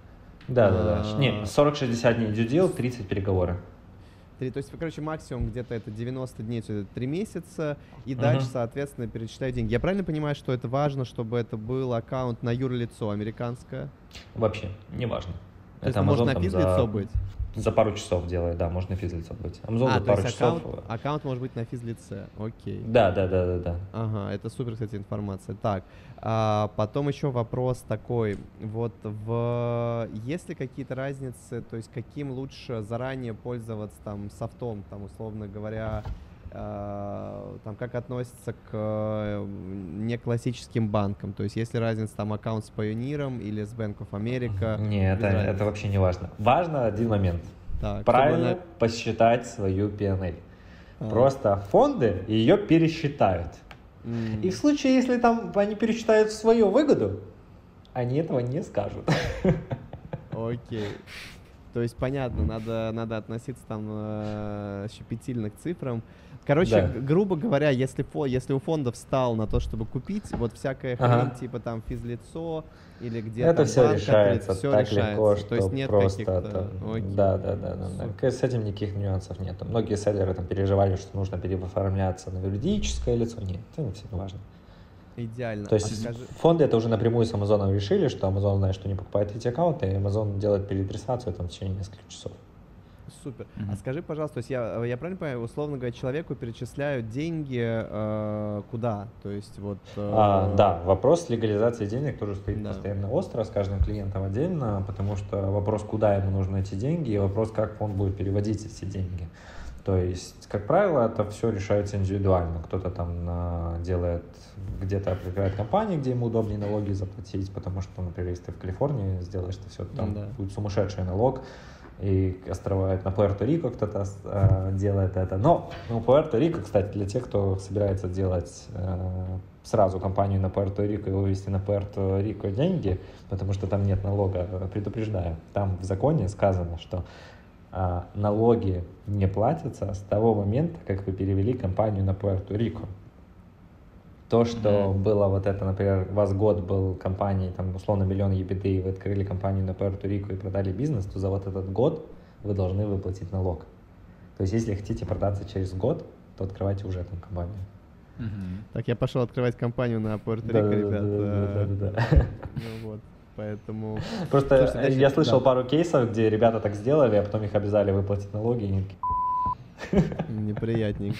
[SPEAKER 1] Да, да, да.
[SPEAKER 2] А.
[SPEAKER 1] Не, 40-60 дней due deal, 30 переговоры.
[SPEAKER 2] Три, то есть, короче, максимум где-то это 90 дней, то это 3 месяца, и
[SPEAKER 1] Мгм.
[SPEAKER 2] дальше, соответственно, перечисляю деньги. Я правильно понимаю, что это важно, чтобы это был аккаунт на юрлицо американское?
[SPEAKER 1] Вообще, неважно.
[SPEAKER 2] То есть, может
[SPEAKER 1] Amazon
[SPEAKER 2] на
[SPEAKER 1] там
[SPEAKER 2] физлицо
[SPEAKER 1] за,
[SPEAKER 2] быть?
[SPEAKER 1] За пару часов делает, да, можно физлицо быть. Amazon
[SPEAKER 2] а,
[SPEAKER 1] за пару часов.
[SPEAKER 2] аккаунт, аккаунт может быть на физлице, окей.
[SPEAKER 1] Да, да, да, да, да.
[SPEAKER 2] Ага, это супер, кстати, информация. Так, а, потом еще вопрос такой. Вот в есть ли какие-то разницы, то есть каким лучше заранее пользоваться там софтом, там условно говоря, там как относится к неклассическим банкам? То есть есть ли разница там аккаунт с Pioneer или с Bank of America?
[SPEAKER 1] Не, это,
[SPEAKER 2] разницы.
[SPEAKER 1] это вообще не важно. Важно один момент.
[SPEAKER 2] Так,
[SPEAKER 1] Правильно
[SPEAKER 2] чтобы
[SPEAKER 1] посчитать свою PNL.
[SPEAKER 2] А.
[SPEAKER 1] Просто фонды ее пересчитают.
[SPEAKER 2] она- М.
[SPEAKER 1] И в случае, если там они пересчитают свою выгоду, они этого не скажут.
[SPEAKER 2] Окей. То есть понятно, надо, надо относиться там э, щепетильно к цифрам. Короче,
[SPEAKER 1] Да.
[SPEAKER 2] грубо говоря, если, фо, если у фонда встал на то, чтобы купить, вот всякая
[SPEAKER 1] Ага.
[SPEAKER 2] хрень, типа там физлицо или где
[SPEAKER 1] Это все
[SPEAKER 2] банк
[SPEAKER 1] решается
[SPEAKER 2] всё
[SPEAKER 1] так
[SPEAKER 2] решается.
[SPEAKER 1] легко, что
[SPEAKER 2] То есть нет
[SPEAKER 1] просто
[SPEAKER 2] Окей.
[SPEAKER 1] да, да, да, да, да.
[SPEAKER 2] Супер.
[SPEAKER 1] С этим никаких нюансов нет. Многие селлеры там переживали, что нужно переоформляться на юридическое лицо. Нет, это все не важно.
[SPEAKER 2] Идеально.
[SPEAKER 1] То
[SPEAKER 2] А
[SPEAKER 1] есть
[SPEAKER 2] скажи-
[SPEAKER 1] фонды это уже напрямую с Амазоном решили, что Amazon знает, что не покупает эти аккаунты, и Amazon делает переадресацию там в течение нескольких часов.
[SPEAKER 2] Супер. А
[SPEAKER 5] Мгм.
[SPEAKER 2] скажи, пожалуйста, то есть я, я правильно понимаю, условно говоря, человеку перечисляют деньги э, куда? То есть вот... э,
[SPEAKER 1] А, да, вопрос легализации денег тоже стоит
[SPEAKER 2] Да.
[SPEAKER 1] постоянно остро, с каждым клиентом отдельно, потому что вопрос, куда ему нужны эти деньги, и вопрос, как он будет переводить эти деньги. То есть, как правило, это все решается индивидуально. Кто-то там делает, где-то открывает компании, где ему удобнее налоги заплатить, потому что, например, если ты в Калифорнии сделаешь, то все, там
[SPEAKER 2] Да.
[SPEAKER 1] будет сумасшедший налог, и острова на Пуэрто-Рико кто-то э, делает это. Но ну, Пуэрто-Рико, кстати, для тех, кто собирается делать э, сразу компанию на Пуэрто-Рико и вывести на Пуэрто-Рико деньги, потому что там нет налога, предупреждаю. Там в законе сказано, что налоги не платятся с того момента, как вы перевели компанию на Пуэрто-Рико. То, что
[SPEAKER 5] Мгм.
[SPEAKER 1] было вот это, например, у вас год был компанией, там, условно, миллион EBITD, и вы открыли компанию на Пуэрто-Рико и продали бизнес, то за вот этот год вы должны выплатить налог. То есть, если хотите продаться через год, то открывайте уже там компанию.
[SPEAKER 5] Мгм.
[SPEAKER 2] Так, я пошел открывать компанию на Пуэрто-Рико, ребят. э,
[SPEAKER 1] Да-да-да-да-да-да. [laughs]
[SPEAKER 2] Ну вот, поэтому...
[SPEAKER 1] Просто
[SPEAKER 2] Слушайте,
[SPEAKER 1] я слышал
[SPEAKER 2] да.
[SPEAKER 1] пару кейсов, где ребята так сделали, а потом их обязали выплатить налоги, и они такие,
[SPEAKER 2] Неприятненько.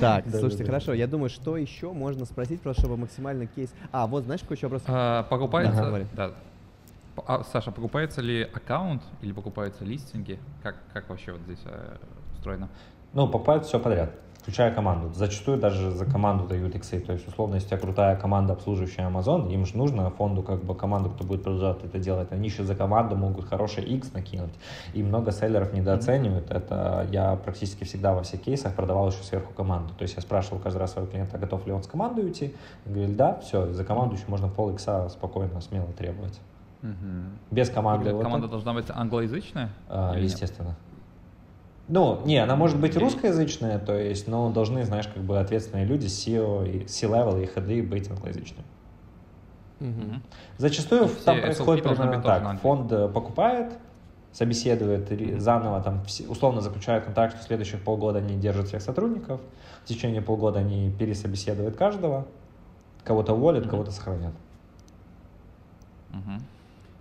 [SPEAKER 2] Так,
[SPEAKER 1] Да,
[SPEAKER 2] слушайте,
[SPEAKER 1] да, да.
[SPEAKER 2] хорошо. Я думаю, что еще можно спросить, просто чтобы максимально кейс... А, вот, знаешь, какой еще вопрос?
[SPEAKER 5] А, покупается,
[SPEAKER 2] Да, говори.
[SPEAKER 5] да. А, Саша, покупается ли аккаунт или покупаются листинги? Как, как вообще вот здесь э, устроено?
[SPEAKER 1] Ну, покупают все подряд, включая команду. Зачастую даже за команду дают иксы. То есть, условно, если у тебя крутая команда, обслуживающая Amazon, им же нужно фонду как бы команду, кто будет продолжать это делать. Они еще за команду могут хороший X накинуть. И много селлеров недооценивают. Это я практически всегда во всех кейсах продавал еще сверху команду. То есть я спрашивал каждый раз своего клиента, готов ли он с командой уйти. Говорили, да, все, за команду еще можно пол икса спокойно, смело требовать. Без команды.
[SPEAKER 5] Команда должна быть англоязычная?
[SPEAKER 1] А,
[SPEAKER 5] или нет?
[SPEAKER 1] Ну, не, она может быть русскоязычная, то есть, но должны, знаешь, как бы ответственные люди, SEO, и C-level и ходы быть англоязычными.
[SPEAKER 2] Мгм.
[SPEAKER 1] Зачастую
[SPEAKER 5] И
[SPEAKER 1] там происходит примерно так. Фонд э, покупает, собеседует ре- заново, там, условно заключает контракт, что следующих полгода они держат всех сотрудников, в течение полгода они пересобеседуют каждого, кого-то уволят,
[SPEAKER 5] Мгм.
[SPEAKER 1] кого-то сохранят.
[SPEAKER 5] Мгм.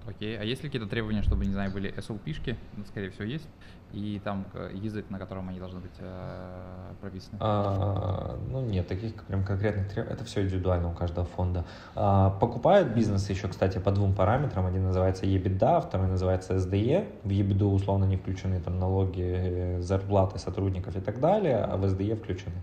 [SPEAKER 5] Окей. А есть ли какие-то требования, чтобы, не знаю, были SLP-шки? Ну, скорее всего, есть. И там э, язык, на котором они должны быть э, прописаны?
[SPEAKER 1] А, ну нет, таких прям конкретных требований. Это все индивидуально у каждого фонда. А, покупают бизнесы еще, кстати, по двум параметрам. Один называется EBITDA, второй называется SDE. В EBITDA условно не включены там налоги, э, зарплаты сотрудников и так далее, а в SDE включены.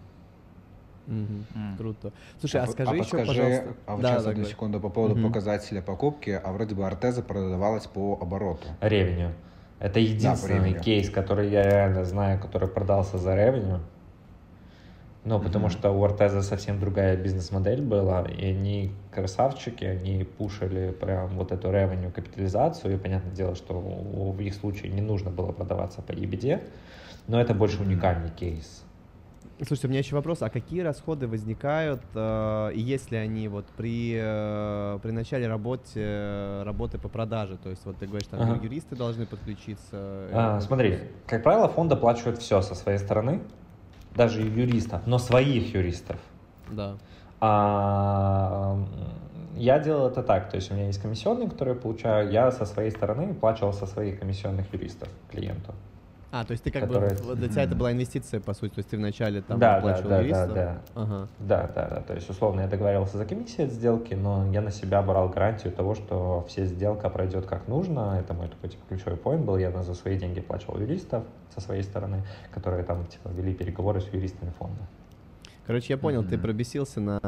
[SPEAKER 5] М.
[SPEAKER 2] Круто. Слушай, а,
[SPEAKER 4] п-
[SPEAKER 2] скажи еще,
[SPEAKER 4] подскажи,
[SPEAKER 2] пожалуйста.
[SPEAKER 4] А вот
[SPEAKER 2] Да,
[SPEAKER 4] сейчас
[SPEAKER 2] да,
[SPEAKER 4] одну секунду по поводу
[SPEAKER 2] Мгм.
[SPEAKER 4] показателя покупки, а вроде бы Артеза продавалась по обороту.
[SPEAKER 1] Ревеню. Это единственный
[SPEAKER 4] revenue.
[SPEAKER 1] кейс, который я реально знаю, который продался за ревеню. Ну, потому
[SPEAKER 5] Мгм.
[SPEAKER 1] что у Артеза совсем другая бизнес-модель была, и они красавчики, они пушили прям вот эту ревеню капитализацию, и понятное дело, что в их случае не нужно было продаваться по EBD, но это больше уникальный кейс.
[SPEAKER 2] Слушайте, у меня еще вопрос, а какие расходы возникают, э, и есть ли они вот при, э, при начале работе, работы по продаже? То есть вот ты говоришь, там
[SPEAKER 1] Ага.
[SPEAKER 2] юристы должны подключиться. э,
[SPEAKER 1] А, смотри, как правило, фонд оплачивает все со своей стороны, даже юристов, но своих юристов.
[SPEAKER 2] Да.
[SPEAKER 1] А, я делал это так, то есть у меня есть комиссионные, которые я получаю, я со своей стороны оплачивал со своих комиссионных юристов клиенту.
[SPEAKER 2] А, то есть ты как
[SPEAKER 1] Которая-
[SPEAKER 2] бы, для тебя это была инвестиция, по сути, то есть ты вначале там
[SPEAKER 1] Да, да,
[SPEAKER 2] оплачивал
[SPEAKER 1] да, да,
[SPEAKER 2] юриста?
[SPEAKER 1] да.
[SPEAKER 2] Ага.
[SPEAKER 1] Да, да, да. То есть, условно, я договаривался за комиссию от сделки, но я на себя брал гарантию того, что все сделка пройдет как нужно. Это мой такой типа ключевой поинт был. Я за свои деньги оплачивал юристов со своей стороны, которые там типа вели переговоры с юристами фонда.
[SPEAKER 2] Короче, я понял, ты
[SPEAKER 4] Мгм.
[SPEAKER 2] пробесился на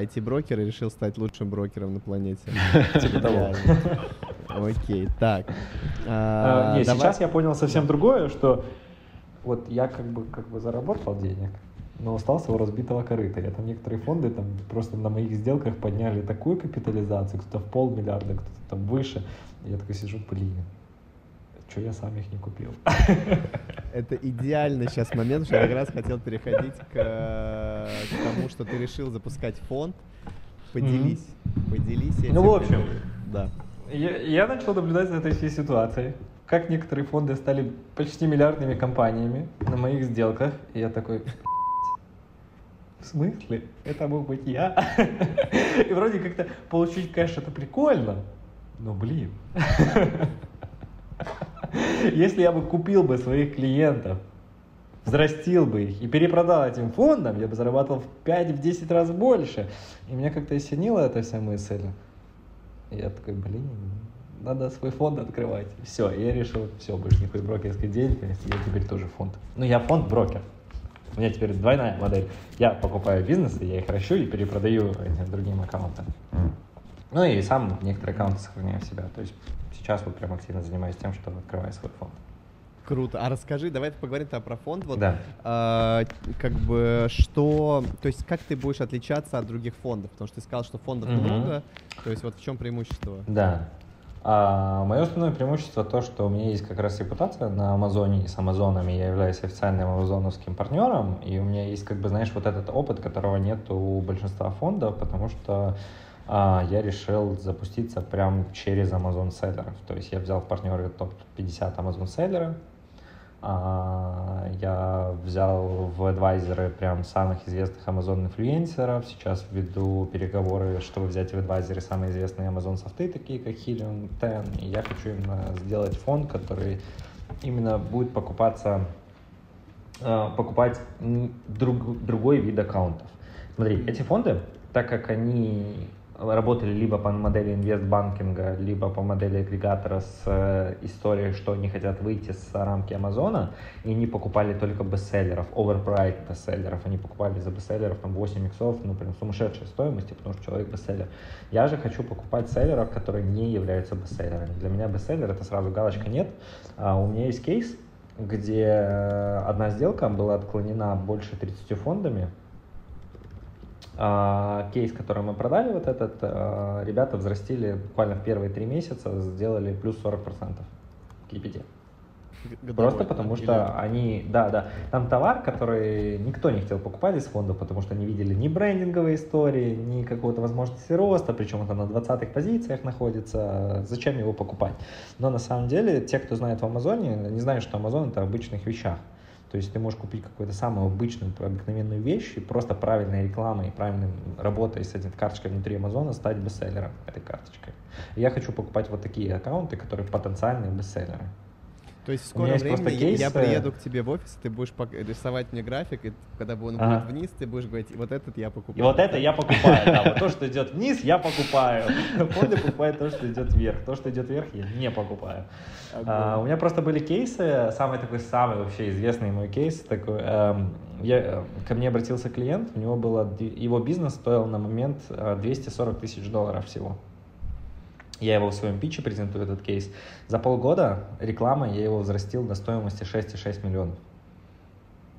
[SPEAKER 2] IT-брокер и решил стать лучшим брокером на планете. [laughs]
[SPEAKER 1] Типа того.
[SPEAKER 2] Окей, так.
[SPEAKER 1] А,
[SPEAKER 2] А,
[SPEAKER 1] Не,
[SPEAKER 2] давай-
[SPEAKER 1] сейчас я понял совсем другое, что вот я как бы как бы заработал денег, но остался у разбитого корыта. Я там некоторые фонды там просто на моих сделках подняли такую капитализацию, кто-то в полмиллиарда, кто-то там выше. Я такой сижу, блин, что я сам их не купил? [laughs]
[SPEAKER 2] Это идеальный сейчас момент, что я как раз хотел переходить к, к тому, что ты решил запускать фонд. Поделись. Поделись этим.
[SPEAKER 1] Ну, в общем.
[SPEAKER 2] Да.
[SPEAKER 1] Я, я начал наблюдать за этой всей ситуацией. Как некоторые фонды стали почти миллиардными компаниями на моих сделках. И я такой, «Блядь, в смысле? Это мог быть я? [laughs] И вроде как-то получить кэш это прикольно. Но блин. [laughs] Если я бы купил бы своих клиентов, взрастил бы их и перепродал этим фондам, я бы зарабатывал в 5-10 раз больше. И меня как-то осенила эта вся мысль. Я такой, блин, надо свой фонд открывать. Все, я решил, все, больше никакой брокерской деятельности, я теперь тоже фонд. Ну, я фонд-брокер. У меня теперь двойная модель. Я покупаю бизнесы, я их ращу и перепродаю этим другим аккаунтам. Ну и сам некоторые аккаунты сохраняю в себя. То есть сейчас вот прям активно занимаюсь тем, что открываю свой фонд.
[SPEAKER 2] Круто. А расскажи, давай поговорим тогда про фонд. Вот,
[SPEAKER 1] Да.
[SPEAKER 2] а, как бы что, то есть как ты будешь отличаться от других фондов? Потому что ты сказал, что фондов
[SPEAKER 1] Мгм.
[SPEAKER 2] много. То есть вот в чем преимущество?
[SPEAKER 1] Да. А, мое основное преимущество то, что у меня есть как раз репутация на Амазоне и с Амазонами. Я являюсь официальным амазоновским партнером, и у меня есть, как бы, знаешь, вот этот опыт, которого нет у большинства фондов, потому что а, я решил запуститься прям через Amazon селлеров. То есть я взял в партнеры топ-50 Amazon селлеров, я взял в адвайзеры прям самых известных Amazon инфлюенсеров. Сейчас веду переговоры, чтобы взять в адвайзеры самые известные Amazon софты, такие как Helium 10. И я хочу именно сделать фонд, который именно будет покупаться, э, покупать друг- другой вид аккаунтов. Смотри, эти фонды, так как они работали либо по модели инвестбанкинга, либо по модели агрегатора с э, историей, что они хотят выйти с рамки Амазона, и они покупали только бестселлеров, overpriced бестселлеров, они покупали за бестселлеров там 8 иксов, ну прям сумасшедшей стоимости, потому что человек бестселлер. Я же хочу покупать селлеров, которые не являются бестселлерами. Для меня бестселлер это сразу галочка нет. А у меня есть кейс, где э, одна сделка была отклонена больше 30 фондами, кейс, который мы продали, вот этот, а, ребята взрастили буквально в первые три месяца, сделали плюс 40% KPT.
[SPEAKER 2] Г-
[SPEAKER 1] Просто
[SPEAKER 2] годовой,
[SPEAKER 1] потому
[SPEAKER 2] да?
[SPEAKER 1] что они, да, да, там товар, который никто не хотел покупать из фондов, потому что не видели ни брендинговой истории, ни какого-то возможности роста, причем это на 20-х позициях находится, зачем его покупать? Но на самом деле, те, кто знает в Амазоне, не знают, что Амазон это обычных вещах. То есть ты можешь купить какую-то самую обычную, обыкновенную вещь и просто правильной рекламой и правильной работой с этой карточкой внутри Амазона стать бестселлером этой карточкой. И я хочу покупать вот такие аккаунты, которые потенциальные бестселлеры.
[SPEAKER 2] То есть в скором времени
[SPEAKER 1] просто
[SPEAKER 2] я-
[SPEAKER 1] кейсы.
[SPEAKER 2] приеду к тебе в офис, ты будешь рисовать мне график, и когда он
[SPEAKER 1] Ага.
[SPEAKER 2] будет вниз, ты будешь говорить, вот этот я покупаю.
[SPEAKER 1] И вот это я покупаю, да, вот то, что идет вниз, я покупаю. [laughs] Фонды покупают то, что идет вверх. То, что идет вверх, я не покупаю. А, у меня просто были кейсы, самый такой, самый вообще известный мой кейс, такой, эм, я, э, ко мне обратился клиент, у него было, его бизнес стоил на момент э, 240 тысяч долларов всего. Я его в своем питче презентую, этот кейс. За полгода реклама я его взрастил до стоимости 6,6 миллионов.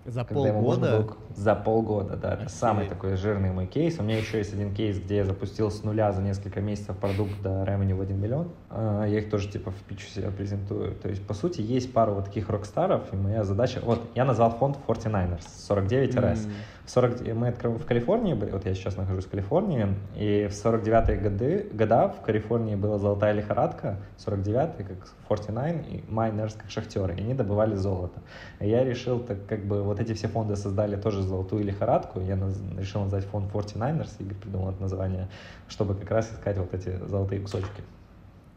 [SPEAKER 2] За
[SPEAKER 1] Когда
[SPEAKER 2] полгода?
[SPEAKER 1] было- За полгода, да. Это
[SPEAKER 2] Офигеть.
[SPEAKER 1] самый такой жирный мой кейс. У меня еще есть один кейс, где я запустил с нуля за несколько месяцев продукт до revenue в 1 миллион. А, Я их тоже типа в питчу себя презентую. То есть, по сути, есть пару вот таких рок-старов, и моя задача... Вот, я назвал фонд 49ers, 49 RS.
[SPEAKER 2] М.
[SPEAKER 1] В 40, мы откры- в Калифорнии были, вот я сейчас нахожусь в Калифорнии, и в 49-е годы, года в Калифорнии была золотая лихорадка, 49-й как 49 и Miners как шахтеры, и они добывали золото. И я решил, так как бы вот эти все фонды создали тоже золотую лихорадку, я наз- решил назвать фонд 49ers, Игорь придумал это название, чтобы как раз искать вот эти золотые кусочки.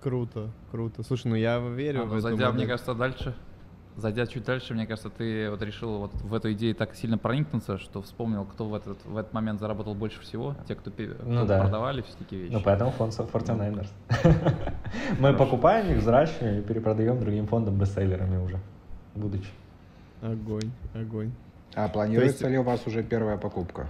[SPEAKER 2] Круто, круто. Слушай, ну я верю
[SPEAKER 5] А,
[SPEAKER 2] в
[SPEAKER 5] ну,
[SPEAKER 2] эту
[SPEAKER 5] зайдя, мне кажется, дальше. Зайдя чуть дальше, мне кажется, ты вот решил вот в эту идею так сильно проникнуться, что вспомнил, кто в этот, в этот момент заработал больше всего, те, кто, кто
[SPEAKER 1] Ну да.
[SPEAKER 5] продавали все такие вещи.
[SPEAKER 1] Ну, поэтому фонд 49ers. [laughs] Мы покупаем их, взращиваем и перепродаем другим фондам бестселлерами уже, будучи.
[SPEAKER 2] Огонь, огонь.
[SPEAKER 4] А планируется
[SPEAKER 2] есть-
[SPEAKER 4] ли у вас уже первая покупка?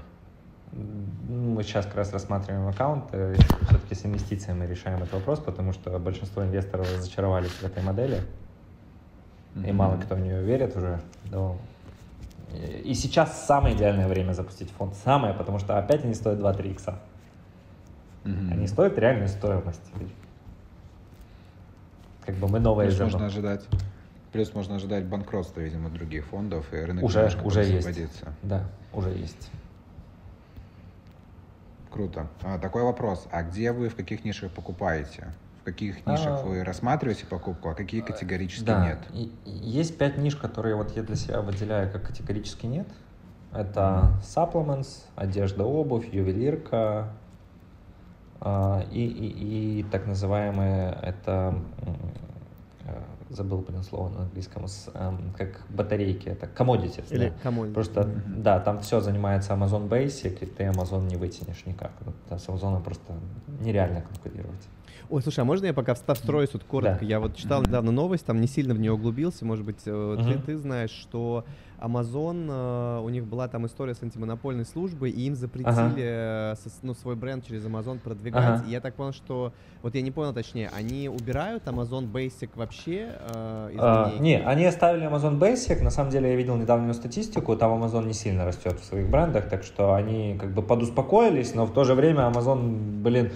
[SPEAKER 1] Мы сейчас как раз рассматриваем аккаунты. Все-таки с инвестициями решаем этот вопрос, потому что большинство инвесторов разочаровались в этой модели. И мало кто в нее верит уже. но- И сейчас самое идеальное время запустить фонд. Самое, потому что опять они стоят 2-3 икса.
[SPEAKER 4] Мгм.
[SPEAKER 1] Они стоят реальную стоимость. Как бы мы новые
[SPEAKER 4] Плюс можно ожидать. Плюс можно ожидать банкротства, видимо, других фондов, и рынок
[SPEAKER 1] Уже, уже есть. Да, уже есть.
[SPEAKER 4] Круто. А, такой вопрос. А где вы, в каких нишах покупаете? В каких нишах
[SPEAKER 1] А,
[SPEAKER 4] вы рассматриваете покупку, а какие категорически
[SPEAKER 1] Да,
[SPEAKER 4] нет?
[SPEAKER 1] и- есть пять ниш, которые вот я для себя выделяю как категорически нет. Это supplements, одежда, обувь, ювелирка а, и, и, и так называемые это э, забыл блин слово на английском с, эм, как батарейки это commodities
[SPEAKER 2] Или
[SPEAKER 1] да.
[SPEAKER 2] кому
[SPEAKER 1] Просто,
[SPEAKER 4] Мгм.
[SPEAKER 1] да, там все занимается Amazon Basic, и ты Amazon не вытянешь никак. Там с Amazon просто нереально конкурировать.
[SPEAKER 2] Ой, слушай, а можно я пока встроюсь тут коротко?
[SPEAKER 1] Да.
[SPEAKER 2] Я вот читал недавно новость, там не сильно в нее углубился, может быть, э, ты, ты знаешь, что Amazon, э, у них была там история с антимонопольной службой, и им запретили э, сос- ну, свой бренд через Amazon продвигать.
[SPEAKER 1] Ага.
[SPEAKER 2] И я так понял, что, вот я не понял точнее, они убирают Amazon Basic вообще э, из
[SPEAKER 1] А,
[SPEAKER 2] линейки?
[SPEAKER 1] не, они оставили Amazon Basic. На самом деле я видел недавнюю статистику, там Amazon не сильно растет в своих брендах, так что они как бы подуспокоились, но в то же время Amazon, блин,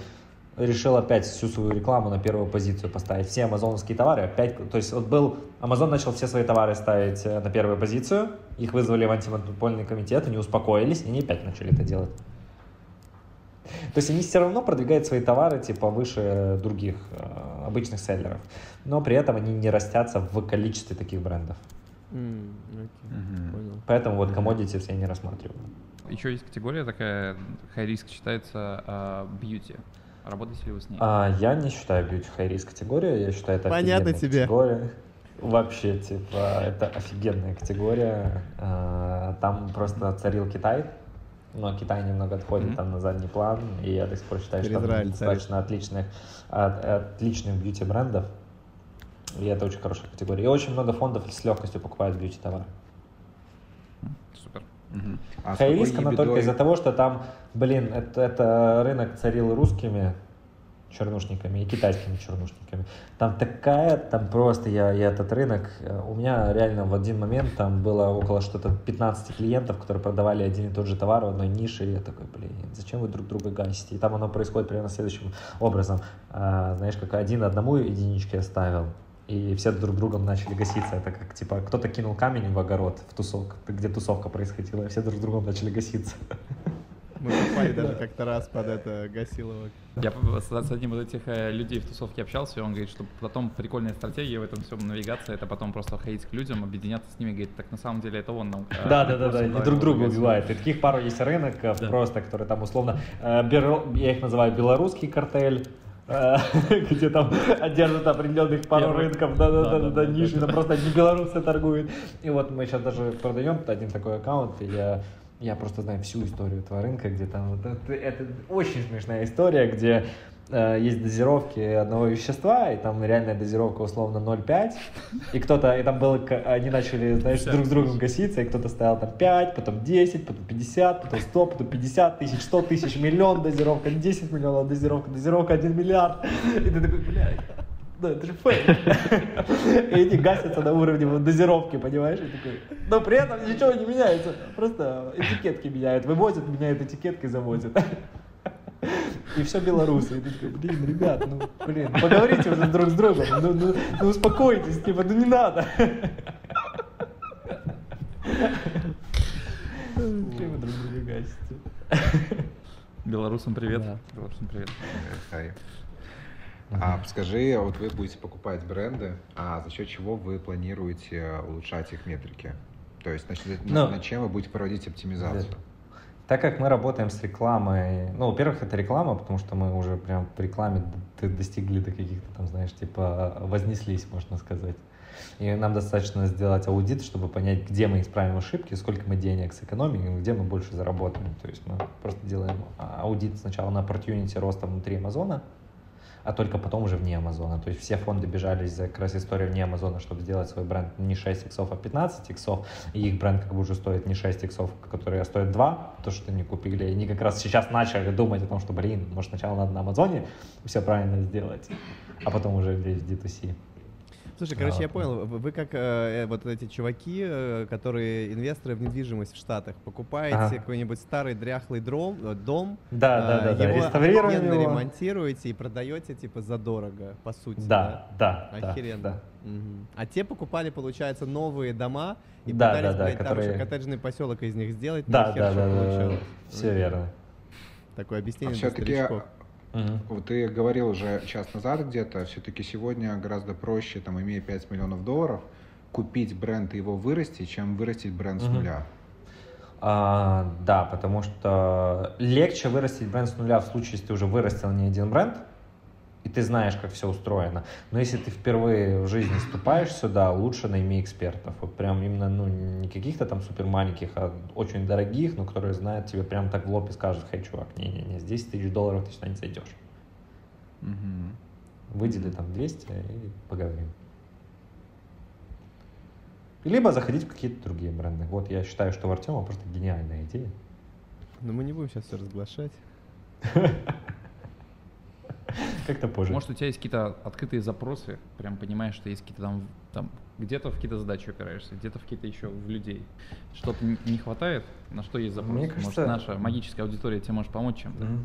[SPEAKER 1] решил опять всю свою рекламу на первую позицию поставить. Все амазоновские товары опять... То есть вот был... Amazon начал все свои товары ставить э, на первую позицию, их вызвали в антимонопольный комитет, они успокоились, и они опять начали это делать. То есть они все равно продвигают свои товары типа выше других э, обычных селлеров, но при этом они не растятся в количестве таких брендов.
[SPEAKER 2] М, окей,
[SPEAKER 4] Мгм.
[SPEAKER 2] понял.
[SPEAKER 1] Поэтому вот commodities я не рассматриваю.
[SPEAKER 5] Еще есть категория такая, high risk считается а, beauty. Работаете ли вы с ней?
[SPEAKER 1] А, я не считаю beauty high risk категория, я считаю это
[SPEAKER 2] Понятно
[SPEAKER 1] офигенная
[SPEAKER 2] тебе.
[SPEAKER 1] категория. Вообще, типа, это офигенная категория. А, Там просто царил Китай, но Китай немного отходит
[SPEAKER 5] Мгм.
[SPEAKER 1] там на задний план, и я до сих пор считаю,
[SPEAKER 2] Теперь
[SPEAKER 1] что там достаточно отличных, от- отличных бьюти-брендов, и это очень хорошая категория. И очень много фондов с легкостью покупают бьюти-товары.
[SPEAKER 5] Супер.
[SPEAKER 4] Мгм. А с
[SPEAKER 1] Хай
[SPEAKER 4] какой
[SPEAKER 1] риск, она только
[SPEAKER 4] ебедой-
[SPEAKER 1] из-за того, что там, блин, это, это рынок царил русскими чернушниками и китайскими чернушниками. Там такая, там просто я, я этот рынок, э, у меня реально в один момент там было около что-то 15 клиентов, которые продавали один и тот же товар в одной нише, и я такой, блин, зачем вы друг друга гасите? И там оно происходит примерно следующим образом. А, знаешь, как один одному единички оставил, и все друг другом начали гаситься. Это как, типа, кто-то кинул камень в огород, в тусовку, где тусовка происходила, и все друг с другом начали гаситься.
[SPEAKER 2] Мы попали даже как-то раз под это Гасилово.
[SPEAKER 5] Я с, с одним из этих э, людей в тусовке общался, и он говорит, что потом прикольная стратегия в этом всем навигация, это потом просто ходить к людям, объединяться с ними, говорит, так на самом деле это он нам. э,
[SPEAKER 1] Да, да, да, да, и друг друга
[SPEAKER 5] помогать».
[SPEAKER 1] убивает. И таких пару есть рыноков
[SPEAKER 5] Да.
[SPEAKER 1] просто, которые там условно, э, беру- я их называю белорусский картель, э, [laughs] где там держат определенных пару рынков, да, да, да, да, да,
[SPEAKER 5] Да-да-да,
[SPEAKER 1] ниши, там просто одни белорусы торгуют. И вот мы сейчас даже продаем один такой аккаунт, и я я просто знаю всю историю этого рынка, где там вот это, это очень смешная история, где есть дозировки одного вещества, и там реальная дозировка условно 0,5, и кто-то, и там было, они начали, знаешь, друг с другом гаситься, и кто-то ставил там 5, потом 10, потом 50, потом 100, потом 50 тысяч, 100 тысяч, миллион дозировка, 10 миллионов дозировка, дозировка 1 миллиард, и ты такой, блядь, да, это же фейк. И эти гасятся на уровне вот дозировки, понимаешь? И такой, но при этом ничего не меняется, просто этикетки меняют, вывозят, меняют этикетки, завозят. И все белорусы. И ты такой, блин, ребят, ну, блин, поговорите уже друг с другом, ну, ну, ну успокойтесь, типа, ну не надо. Чего вы друг друга гасите?
[SPEAKER 5] Белорусам привет.
[SPEAKER 1] Да.
[SPEAKER 5] Белорусам привет.
[SPEAKER 4] Э, хай. А скажи, вот вы будете покупать бренды, а за счет чего вы планируете улучшать их метрики? То есть на, на-
[SPEAKER 1] Ну,
[SPEAKER 4] на чем вы будете проводить оптимизацию?
[SPEAKER 1] Так как мы работаем с рекламой, ну, во-первых, это реклама, потому что мы уже прям в рекламе достигли до каких-то там, знаешь, типа вознеслись, можно сказать. И нам достаточно сделать аудит, чтобы понять, где мы исправим ошибки, сколько мы денег сэкономим, где мы больше заработаем. То есть мы просто делаем аудит сначала на opportunity роста внутри Амазона, а только потом уже вне Амазона. То есть все фонды бежали за как раз историю вне Амазона, чтобы сделать свой бренд не 6 иксов, а 15 иксов, и их бренд как бы уже стоит не 6 иксов, которые стоят 2, то, что они купили. И они как раз сейчас начали думать о том, что, блин, может сначала надо на Амазоне все правильно сделать, а потом уже весь D2C.
[SPEAKER 2] Слушай, короче, я понял, вы, вы как э, вот эти чуваки, э, которые инвесторы в недвижимость в Штатах, покупаете ага. какой-нибудь старый дряхлый дром, э, дом,
[SPEAKER 1] да, да,
[SPEAKER 2] да,
[SPEAKER 1] его
[SPEAKER 2] реставрируете, его. ремонтируете и продаете типа задорого, по сути.
[SPEAKER 1] Да, да,
[SPEAKER 2] да. Охеренно.
[SPEAKER 1] Да,
[SPEAKER 2] да. Угу. А те покупали, получается, новые дома и
[SPEAKER 1] да,
[SPEAKER 2] пытались,
[SPEAKER 1] да, да,
[SPEAKER 2] блядь,
[SPEAKER 1] которые...
[SPEAKER 2] там еще коттеджный поселок из них сделать.
[SPEAKER 1] Да, да, да, да, да, все верно.
[SPEAKER 2] Такое объяснение
[SPEAKER 4] а все-таки Угу. Ты говорил уже час назад где-то, все-таки сегодня гораздо проще, там, имея 5 миллионов долларов, купить бренд и его вырастить, чем вырастить бренд угу. с нуля.
[SPEAKER 1] А, да, потому что легче вырастить бренд с нуля в случае, если ты уже вырастил не один бренд, и ты знаешь, как все устроено. Но если ты впервые в жизни вступаешь сюда, лучше найми экспертов. Вот прям именно, ну, не каких-то там супер маленьких, а очень дорогих, но которые знают тебе прям так в лоб и скажут, хей, чувак, не-не-не, 10 тысяч долларов ты сюда не зайдешь. Угу. Выдели там 200 и поговорим. Либо заходить в какие-то другие бренды. Вот я считаю, что в Артема просто гениальная идея.
[SPEAKER 2] Но мы не будем сейчас все разглашать. [laughs] [laughs]
[SPEAKER 1] Как-то позже.
[SPEAKER 5] Может, у тебя есть какие-то открытые запросы, прям понимаешь, что есть какие-то там, там где-то в какие-то задачи упираешься, где-то в какие-то еще в людей. Что-то не хватает, на что есть запрос?
[SPEAKER 1] Мне кажется...
[SPEAKER 5] Может, наша магическая аудитория тебе может помочь чем-то? Mm-hmm.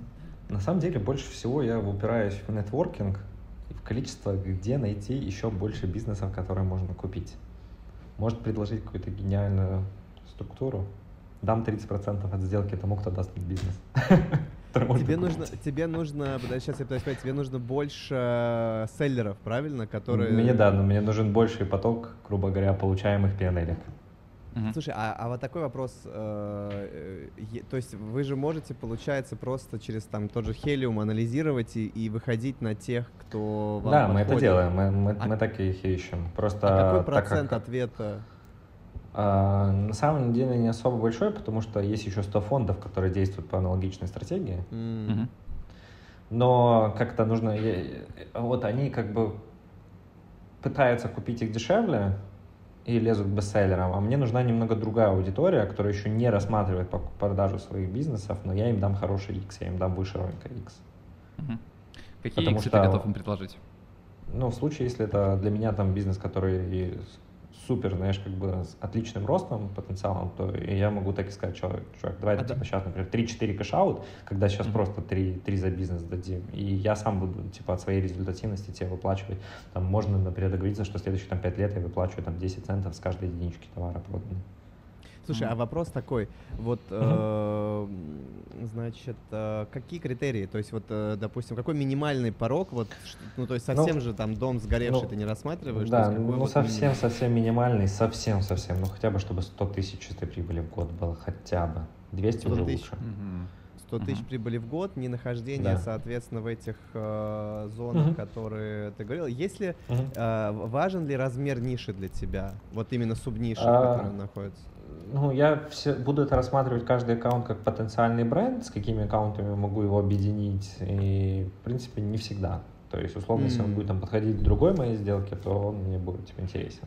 [SPEAKER 1] На самом деле, больше всего я упираюсь в нетворкинг и в количество, где найти еще больше бизнесов, которые можно купить. Может предложить какую-то гениальную структуру. Дам 30% от сделки тому, кто даст мне бизнес. [laughs]
[SPEAKER 2] Тебе нужно, тебе нужно, сейчас я пытаюсь сказать, тебе нужно больше э, селлеров, правильно, которые...
[SPEAKER 1] Мне да, но мне нужен больший поток, грубо говоря, получаемых пианелек.
[SPEAKER 2] Угу. Слушай, а, а вот такой вопрос, э, э, то есть вы же можете, получается, просто через там тот же Helium анализировать и, и выходить на тех, кто вам
[SPEAKER 1] Да,
[SPEAKER 2] подходит.
[SPEAKER 1] мы это делаем, мы, мы, а, мы так и их ищем. Просто
[SPEAKER 2] а какой процент как... ответа?
[SPEAKER 1] А, на самом деле не особо большой, потому что есть еще 100 фондов, которые действуют по аналогичной стратегии. Mm-hmm. Но как-то нужно... Вот они как бы пытаются купить их дешевле и лезут к бестселлерам, а мне нужна немного другая аудитория, которая еще не рассматривает продажу своих бизнесов, но я им дам хороший X, я им дам выше рынка X.
[SPEAKER 5] Угу. Какие Потому X что, ты готов им предложить?
[SPEAKER 1] Ну, в случае, если это для меня там бизнес, который супер, знаешь, как бы с отличным ростом, потенциалом, то я могу так и сказать, чувак, чувак давай, а типа, да. сейчас, например, 3-4 cash-out, когда сейчас mm-hmm. просто 3, 3 за бизнес дадим, и я сам буду, типа, от своей результативности тебе выплачивать, там, можно, например, договориться, что следующие, там, 5 лет я выплачиваю, там, 10 центов с каждой единички товара проданной.
[SPEAKER 2] Слушай, а вопрос такой, вот, э, значит, э, какие критерии, то есть вот, э, допустим, какой минимальный порог, вот, ну, то есть совсем ну, же там дом сгоревший ну, ты не рассматриваешь?
[SPEAKER 1] Да, ну, вот совсем, минимум? совсем минимальный, совсем, совсем, ну, хотя бы, чтобы 100 тысяч чистой прибыли в год было, хотя бы, 200 уже лучше. Угу.
[SPEAKER 2] 100 тысяч uh-huh. прибыли в год, не нахождение, да. соответственно, в этих э, зонах, uh-huh. которые ты говорил. Если uh-huh. э, важен ли размер ниши для тебя, вот именно субниши, uh-huh. в которой он находится?
[SPEAKER 1] Ну, я все, буду это рассматривать каждый аккаунт как потенциальный бренд, с какими аккаунтами могу его объединить, и, в принципе, не всегда. То есть, условно, mm-hmm. если он будет там подходить к другой моей сделке, то он мне будет типа, интересен.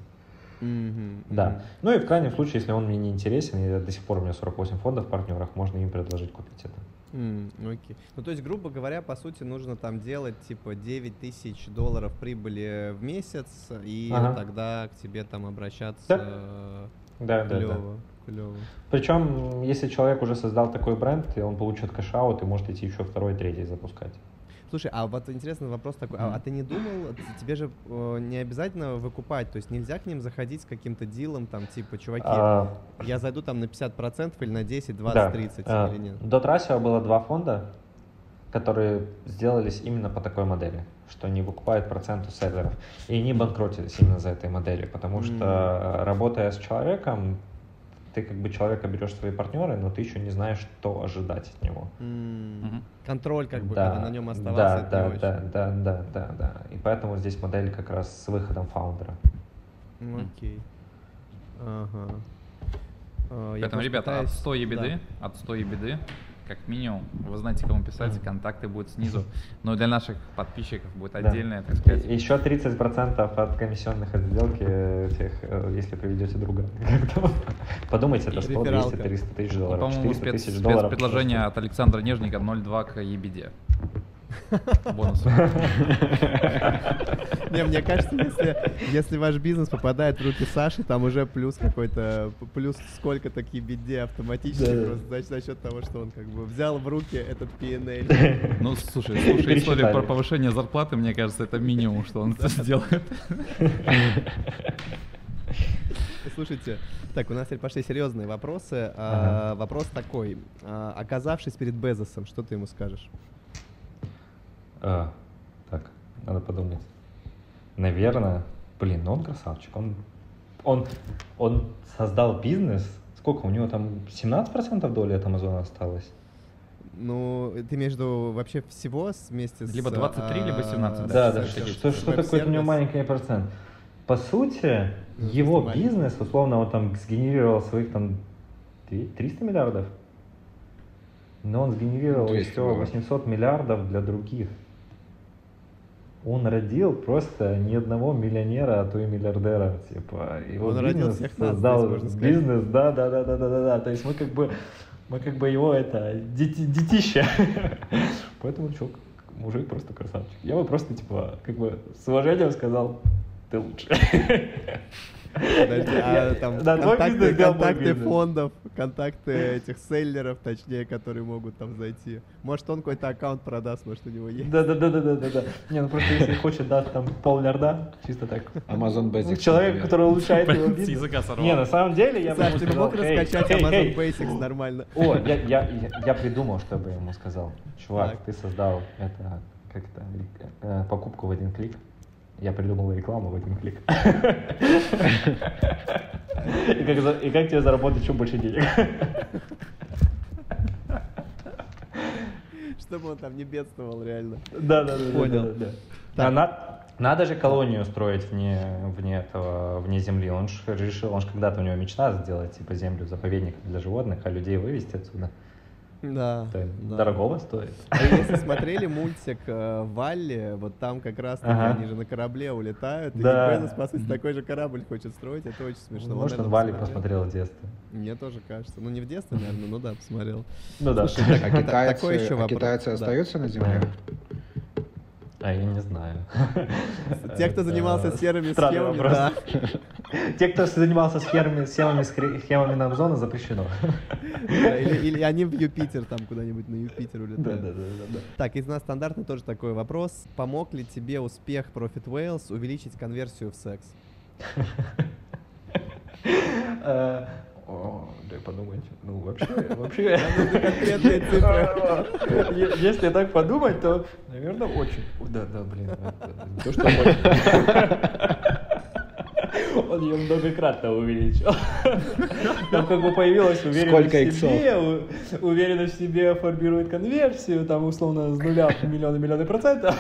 [SPEAKER 1] Mm-hmm. Да. Ну и в крайнем случае, если он мне не интересен, и до сих пор у меня 48 фондов в партнерах, можно им предложить купить это.
[SPEAKER 2] Mm, окей. Ну, то есть, грубо говоря, по сути, нужно там делать типа 9 тысяч долларов прибыли в месяц, и ага. тогда к тебе там обращаться.
[SPEAKER 1] Да. Да,
[SPEAKER 2] да, да. Клево.
[SPEAKER 1] Причем, если человек уже создал такой бренд, и он получит кэшаут, и может идти еще второй, третий запускать.
[SPEAKER 2] Слушай, а вот интересный вопрос такой, а, а ты не думал, тебе же э, не обязательно выкупать, то есть нельзя к ним заходить с каким-то дилом, там, типа, чуваки, а... я зайду там на 50% или на 10, 20, да. 30 а... или нет?
[SPEAKER 1] До Трасио было два фонда, которые сделались именно по такой модели, что они выкупают процент у серверов. И они банкротились именно за этой моделью, потому что mm. работая с человеком, ты как бы человека берешь свои партнеры, но ты еще не знаешь, что ожидать от него.
[SPEAKER 2] Mm. Mm-hmm. Контроль, как бы, да, когда на нем оставался.
[SPEAKER 1] Да, да, да, да, да, да, да. И поэтому здесь модель как раз с выходом фаундера.
[SPEAKER 2] Окей. Ага. А, я
[SPEAKER 5] Поэтому, ребята, от
[SPEAKER 2] пытаюсь-
[SPEAKER 5] 100 ебеды, от 100 ебеды, как минимум, вы знаете, кому писать,
[SPEAKER 1] Мгм.
[SPEAKER 5] контакты будут снизу. Но для наших подписчиков будет
[SPEAKER 1] Да.
[SPEAKER 5] отдельная, так сказать.
[SPEAKER 1] И- Еще 30% от комиссионных от сделки, э, тех, э, если приведете друга. [laughs] Подумайте, это 100, 200,
[SPEAKER 2] Рефералка.
[SPEAKER 1] 300 тысяч
[SPEAKER 5] И,
[SPEAKER 1] долларов.
[SPEAKER 5] по-моему,
[SPEAKER 1] 400
[SPEAKER 5] спец-
[SPEAKER 1] тысяч долларов.
[SPEAKER 5] спецпредложение от Александра Нежника 0,2 к ебеде. Бонус.
[SPEAKER 2] Не, мне кажется, если, если ваш бизнес попадает в руки Саши, там уже плюс какой-то, плюс сколько-то к беде автоматически,
[SPEAKER 1] Да.
[SPEAKER 2] просто значит, за счет того, что он как бы взял в руки этот P&L.
[SPEAKER 5] Ну, слушай, слушай, история про повышение зарплаты, мне кажется, это минимум, что он сделает.
[SPEAKER 2] Слушайте, так, у нас теперь пошли серьезные вопросы. А, Вопрос такой. А, Оказавшись перед Безосом, что ты ему скажешь?
[SPEAKER 1] А, так, надо подумать. Наверное, блин, ну он красавчик. Он, он, он создал бизнес. Сколько? У него там 17% доли от Амазона осталось?
[SPEAKER 2] Ну, ты между вообще всего вместе с...
[SPEAKER 5] Либо 23, либо 17,
[SPEAKER 1] Да, да,
[SPEAKER 2] с-
[SPEAKER 1] что, что, что такое у него маленький процент? По сути,
[SPEAKER 2] Ну,
[SPEAKER 1] его бизнес, условно, он там сгенерировал своих там две- 300 миллиардов, но он сгенерировал
[SPEAKER 4] 200
[SPEAKER 1] еще
[SPEAKER 4] было.
[SPEAKER 1] 800 миллиардов для других. Он родил просто ни одного миллионера, а то и миллиардера, типа. Его
[SPEAKER 2] Он родил
[SPEAKER 1] бизнес
[SPEAKER 2] всех нас,
[SPEAKER 1] создал
[SPEAKER 2] здесь можно сказать.
[SPEAKER 1] бизнес, да, да, да, да, да, да, да. То есть мы как бы, мы как бы его это дети, детище. [laughs] Поэтому чувак, мужик просто красавчик. Я бы просто типа как бы с уважением сказал, ты лучше. [laughs]
[SPEAKER 2] Подожди, а там
[SPEAKER 1] Да, твой
[SPEAKER 2] контакты, контакты фондов, контакты этих селлеров, точнее, которые могут там зайти. Может, он какой-то аккаунт продаст, может, у него есть.
[SPEAKER 1] Да, да, да, да, да, да, да. Не, ну просто если хочет даст там полмиллиарда, чисто так.
[SPEAKER 4] Amazon Basics.
[SPEAKER 1] Человек,
[SPEAKER 4] например.
[SPEAKER 1] который улучшает его
[SPEAKER 5] С
[SPEAKER 1] бизнес.
[SPEAKER 5] языка сорвал.
[SPEAKER 1] Не, на самом деле я бы
[SPEAKER 2] Саш,
[SPEAKER 1] ему сказал,
[SPEAKER 2] мог
[SPEAKER 1] «Эй,
[SPEAKER 2] раскачать
[SPEAKER 1] эй,
[SPEAKER 2] Amazon
[SPEAKER 1] эй».
[SPEAKER 2] Basics нормально?
[SPEAKER 1] О, я, я, я, придумал, что бы ему сказал. Чувак,
[SPEAKER 2] Так.
[SPEAKER 1] ты создал это, как это, э, покупку в один клик. Я придумал рекламу в один клик. [laughs] И как, и как тебе заработать еще больше денег?
[SPEAKER 2] Чтобы он там не бедствовал, реально.
[SPEAKER 1] Да, да, да.
[SPEAKER 2] Понял.
[SPEAKER 1] да, да, да.
[SPEAKER 2] Так.
[SPEAKER 1] А на- надо же колонию строить вне, вне этого, вне земли. Он же решил, он же когда-то у него мечта сделать типа землю заповедник для животных, а людей вывести отсюда.
[SPEAKER 2] Да. Да.
[SPEAKER 1] дорогого стоит.
[SPEAKER 2] А если смотрели мультик э, Валли, вот там как раз таки
[SPEAKER 1] Ага.
[SPEAKER 2] они же на корабле улетают, и
[SPEAKER 1] Да.
[SPEAKER 2] Безос, по сути, такой же корабль хочет строить, это очень смешно. Он,
[SPEAKER 1] Может, он Вали
[SPEAKER 2] посмотрел.
[SPEAKER 1] в детстве.
[SPEAKER 2] Мне тоже кажется. Ну, не в детстве, наверное, ну да, посмотрел.
[SPEAKER 1] Ну да.
[SPEAKER 2] Слушай,
[SPEAKER 4] А [laughs]
[SPEAKER 2] так-
[SPEAKER 4] китайцы,
[SPEAKER 2] такой еще
[SPEAKER 4] а
[SPEAKER 2] вопрос.
[SPEAKER 4] китайцы
[SPEAKER 2] Да.
[SPEAKER 4] остаются на земле?
[SPEAKER 1] А я не знаю. [laughs] [laughs]
[SPEAKER 2] Те, кто занимался серыми схемами, да.
[SPEAKER 1] Те, кто занимался схемами, схемами, схемами на Амазона, запрещено.
[SPEAKER 2] Или, или они в Юпитер, там куда-нибудь на Юпитер
[SPEAKER 1] Да,
[SPEAKER 2] улетают.
[SPEAKER 1] да, да, да, да.
[SPEAKER 2] Так, из нас стандартный тоже такой вопрос. Помог ли тебе успех Profit Wales увеличить конверсию в секс? [laughs]
[SPEAKER 1] О, Дай подумать. Ну, вообще, [laughs] вообще...
[SPEAKER 2] конкретные цифры.
[SPEAKER 1] Е- Если так подумать, то, наверное, очень. Да, да, блин. То, что. Он ее многократно увеличил. Там как бы появилась уверенность
[SPEAKER 4] Сколько
[SPEAKER 1] в себе, у- уверенность в себе формирует конверсию, там условно с нуля в миллионы миллионы процентов.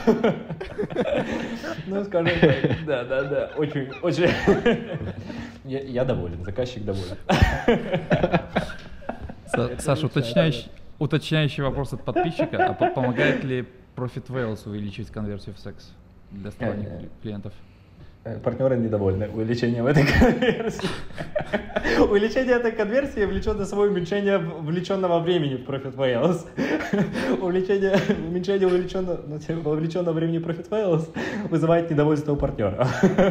[SPEAKER 1] Ну, скажем так, да, да, да, очень, очень. Я, я доволен, заказчик доволен.
[SPEAKER 5] Са- Саша, уточняющий, уточняющий вопрос от подписчика. А по- помогает ли Profit Wales увеличить конверсию в секс для сторонних
[SPEAKER 1] Э,
[SPEAKER 5] клиентов?
[SPEAKER 1] Э, Партнеры недовольны увеличением этой [laughs] конверсии. Увеличение этой конверсии влечет за собой уменьшение [laughs] вовлеченного времени в Profit Wales. Увеличение, уменьшение увеличенного, ну, типа, времени Profit Wales вызывает недовольство у партнера. [laughs]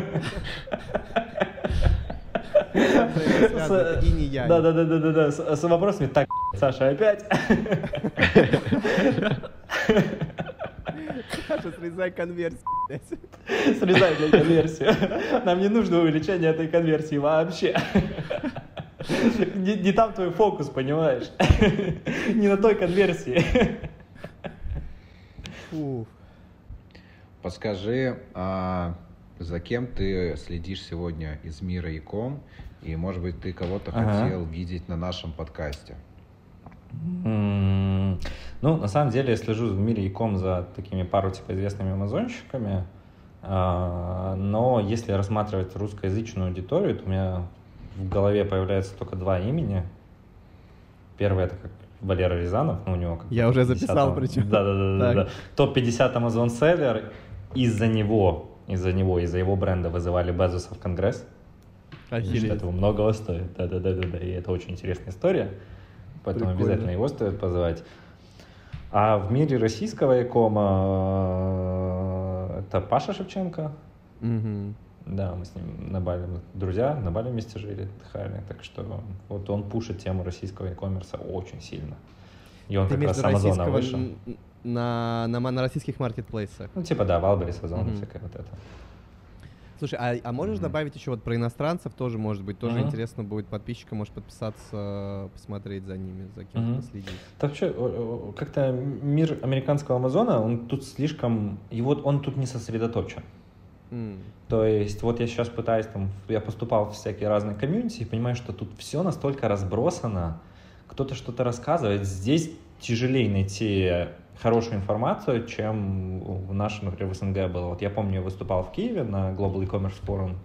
[SPEAKER 2] И янь.
[SPEAKER 1] Да, да, да, да, да, да. С, с вопросами. Так, Саша, опять.
[SPEAKER 2] Саша, срезай конверсию. блядь.
[SPEAKER 1] Срезай, блядь, конверсию. Нам не нужно увеличение этой конверсии вообще. Не, не там твой фокус, понимаешь? Не на той конверсии.
[SPEAKER 2] Фу.
[SPEAKER 4] Подскажи, а за кем ты следишь сегодня из мира иком? И, может быть, ты кого-то
[SPEAKER 1] Ага.
[SPEAKER 4] хотел видеть на нашем подкасте?
[SPEAKER 1] Ну, на самом деле, я слежу в мире иком за такими пару типа известными амазонщиками. А, но если рассматривать русскоязычную аудиторию, то у меня в голове появляется только два имени. Первое это как Валера Рязанов, ну у него как
[SPEAKER 2] Я уже записал причем.
[SPEAKER 1] Да, да, да, да, да. Топ-50 Amazon Seller. Из-за него, из-за него, из-за его бренда вызывали Безоса в Конгресс. Охереть. Что этого многого стоит. Да, да, да, да, да. И это очень интересная история. Поэтому Прикольно. обязательно его стоит позвать. А в мире российского экома э, это Паша Шевченко.
[SPEAKER 2] Угу.
[SPEAKER 1] Да, мы с ним на Бали, друзья, на Бали вместе жили, отдыхали, так что вот он пушит тему российского e-commerce очень сильно. И он
[SPEAKER 2] Ты
[SPEAKER 1] как раз с Амазона вышел.
[SPEAKER 2] На, на, на российских маркетплейсах?
[SPEAKER 1] Ну, типа, да, Валберис, Озон, mm всякое вот это.
[SPEAKER 2] Слушай, а, а можешь mm-hmm. добавить еще вот про иностранцев тоже, может быть, тоже mm-hmm. интересно будет подписчикам, может подписаться, посмотреть за ними, за кем mm-hmm. следить.
[SPEAKER 1] Так что, как-то мир американского Амазона, он тут слишком, и вот он тут не сосредоточен. Mm. То есть вот я сейчас пытаюсь, там, я поступал в всякие разные комьюнити и понимаю, что тут все настолько разбросано, кто-то что-то рассказывает, здесь тяжелее найти хорошую информацию, чем в нашем, например, в СНГ было. Вот я помню, я выступал в Киеве на Global E-Commerce Forum,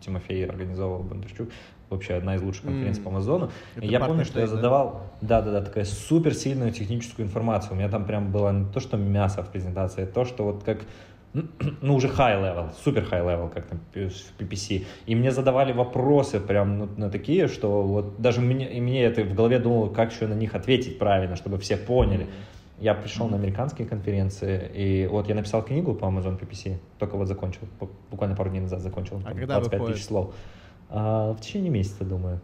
[SPEAKER 1] Тимофей организовал Бондарчук, вообще одна из лучших конференций mm. по Амазону. И я помню, что я задавал, да-да-да, такая супер сильную техническую информацию. У меня там прям было не то, что мясо в презентации, а то, что вот как [clears throat] ну, уже high level, супер high level, как там в PPC. И мне задавали вопросы прям ну, на такие, что вот даже мне, и мне это в голове думал, как еще на них ответить правильно, чтобы все поняли. Mm-hmm. Я пришел на американские конференции, и вот я написал книгу по Amazon PPC, только вот закончил, буквально пару дней назад закончил,
[SPEAKER 2] а когда 25 выходит?
[SPEAKER 1] тысяч слов. А, в течение месяца, думаю.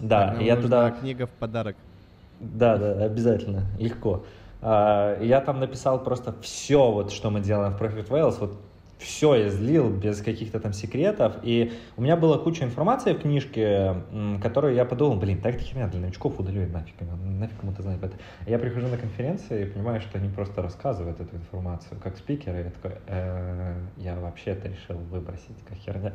[SPEAKER 1] Да, так, я туда...
[SPEAKER 2] книга в подарок.
[SPEAKER 1] Да, да, обязательно, легко. А, я там написал просто все, вот, что мы делаем в Profit Wales, вот все я излил без каких-то там секретов. И у меня была куча информации в книжке, которую я подумал, блин, так это херня для новичков, удалю нафиг, нафиг кому-то знать это. Я прихожу на конференции и понимаю, что они просто рассказывают эту информацию как спикеры. И я такой, э, я вообще-то решил выбросить, как херня.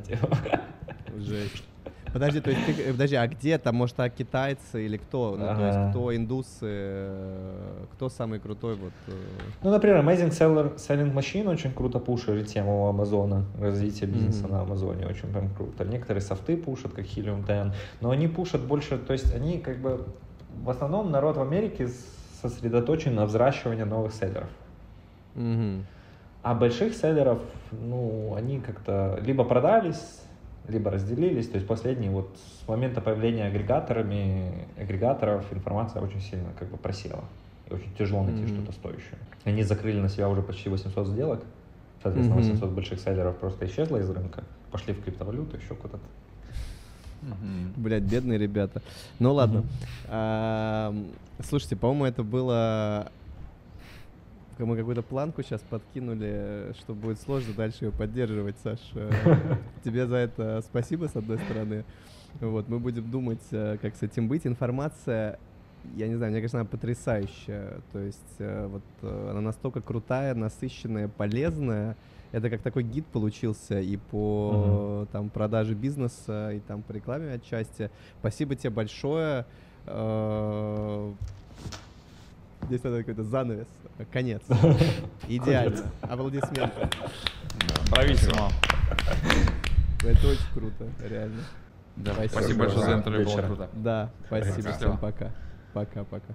[SPEAKER 2] Жесть. Подожди, то есть ты, э, подожди, а где там, может, а китайцы или кто? Ну, то есть кто индусы, э, кто самый крутой вот? Э?
[SPEAKER 1] Ну, например, Amazing Seller, Selling Machine очень круто пушит тему Амазона, развитие бизнеса mm-hmm. на Амазоне очень прям круто. Некоторые софты пушат, как Helium 10, но они пушат больше, то есть они как бы, в основном народ в Америке сосредоточен на взращивании новых селлеров.
[SPEAKER 2] Mm-hmm.
[SPEAKER 1] А больших селлеров, ну, они как-то либо продались, либо разделились. То есть последние вот с момента появления агрегаторами, агрегаторов информация очень сильно как бы просела. И очень тяжело найти mm-hmm. что-то стоящее. Они закрыли на себя уже почти 800 сделок. Соответственно, mm-hmm. 800 больших селлеров просто исчезло из рынка. Пошли в криптовалюту, еще куда-то.
[SPEAKER 2] Mm-hmm. Блять, бедные ребята. Ну ладно. Mm-hmm. А, слушайте, по-моему, это было мы какую-то планку сейчас подкинули, что будет сложно дальше ее поддерживать, Саш. [laughs] Тебе за это спасибо, с одной стороны. Вот, мы будем думать, э, как с этим быть. Информация, я не знаю, мне кажется, она потрясающая. То есть э, вот э, она настолько крутая, насыщенная, полезная. Это как такой гид получился и по uh-huh. там продаже бизнеса, и там по рекламе отчасти. Спасибо тебе большое. Здесь надо какой-то занавес. Конец. [laughs] Идеально. Аплодисменты.
[SPEAKER 5] Брависсимо.
[SPEAKER 2] Это очень круто, реально.
[SPEAKER 5] Да, спасибо, спасибо большое за интервью, было круто.
[SPEAKER 2] Да, спасибо, всем пока. Пока-пока.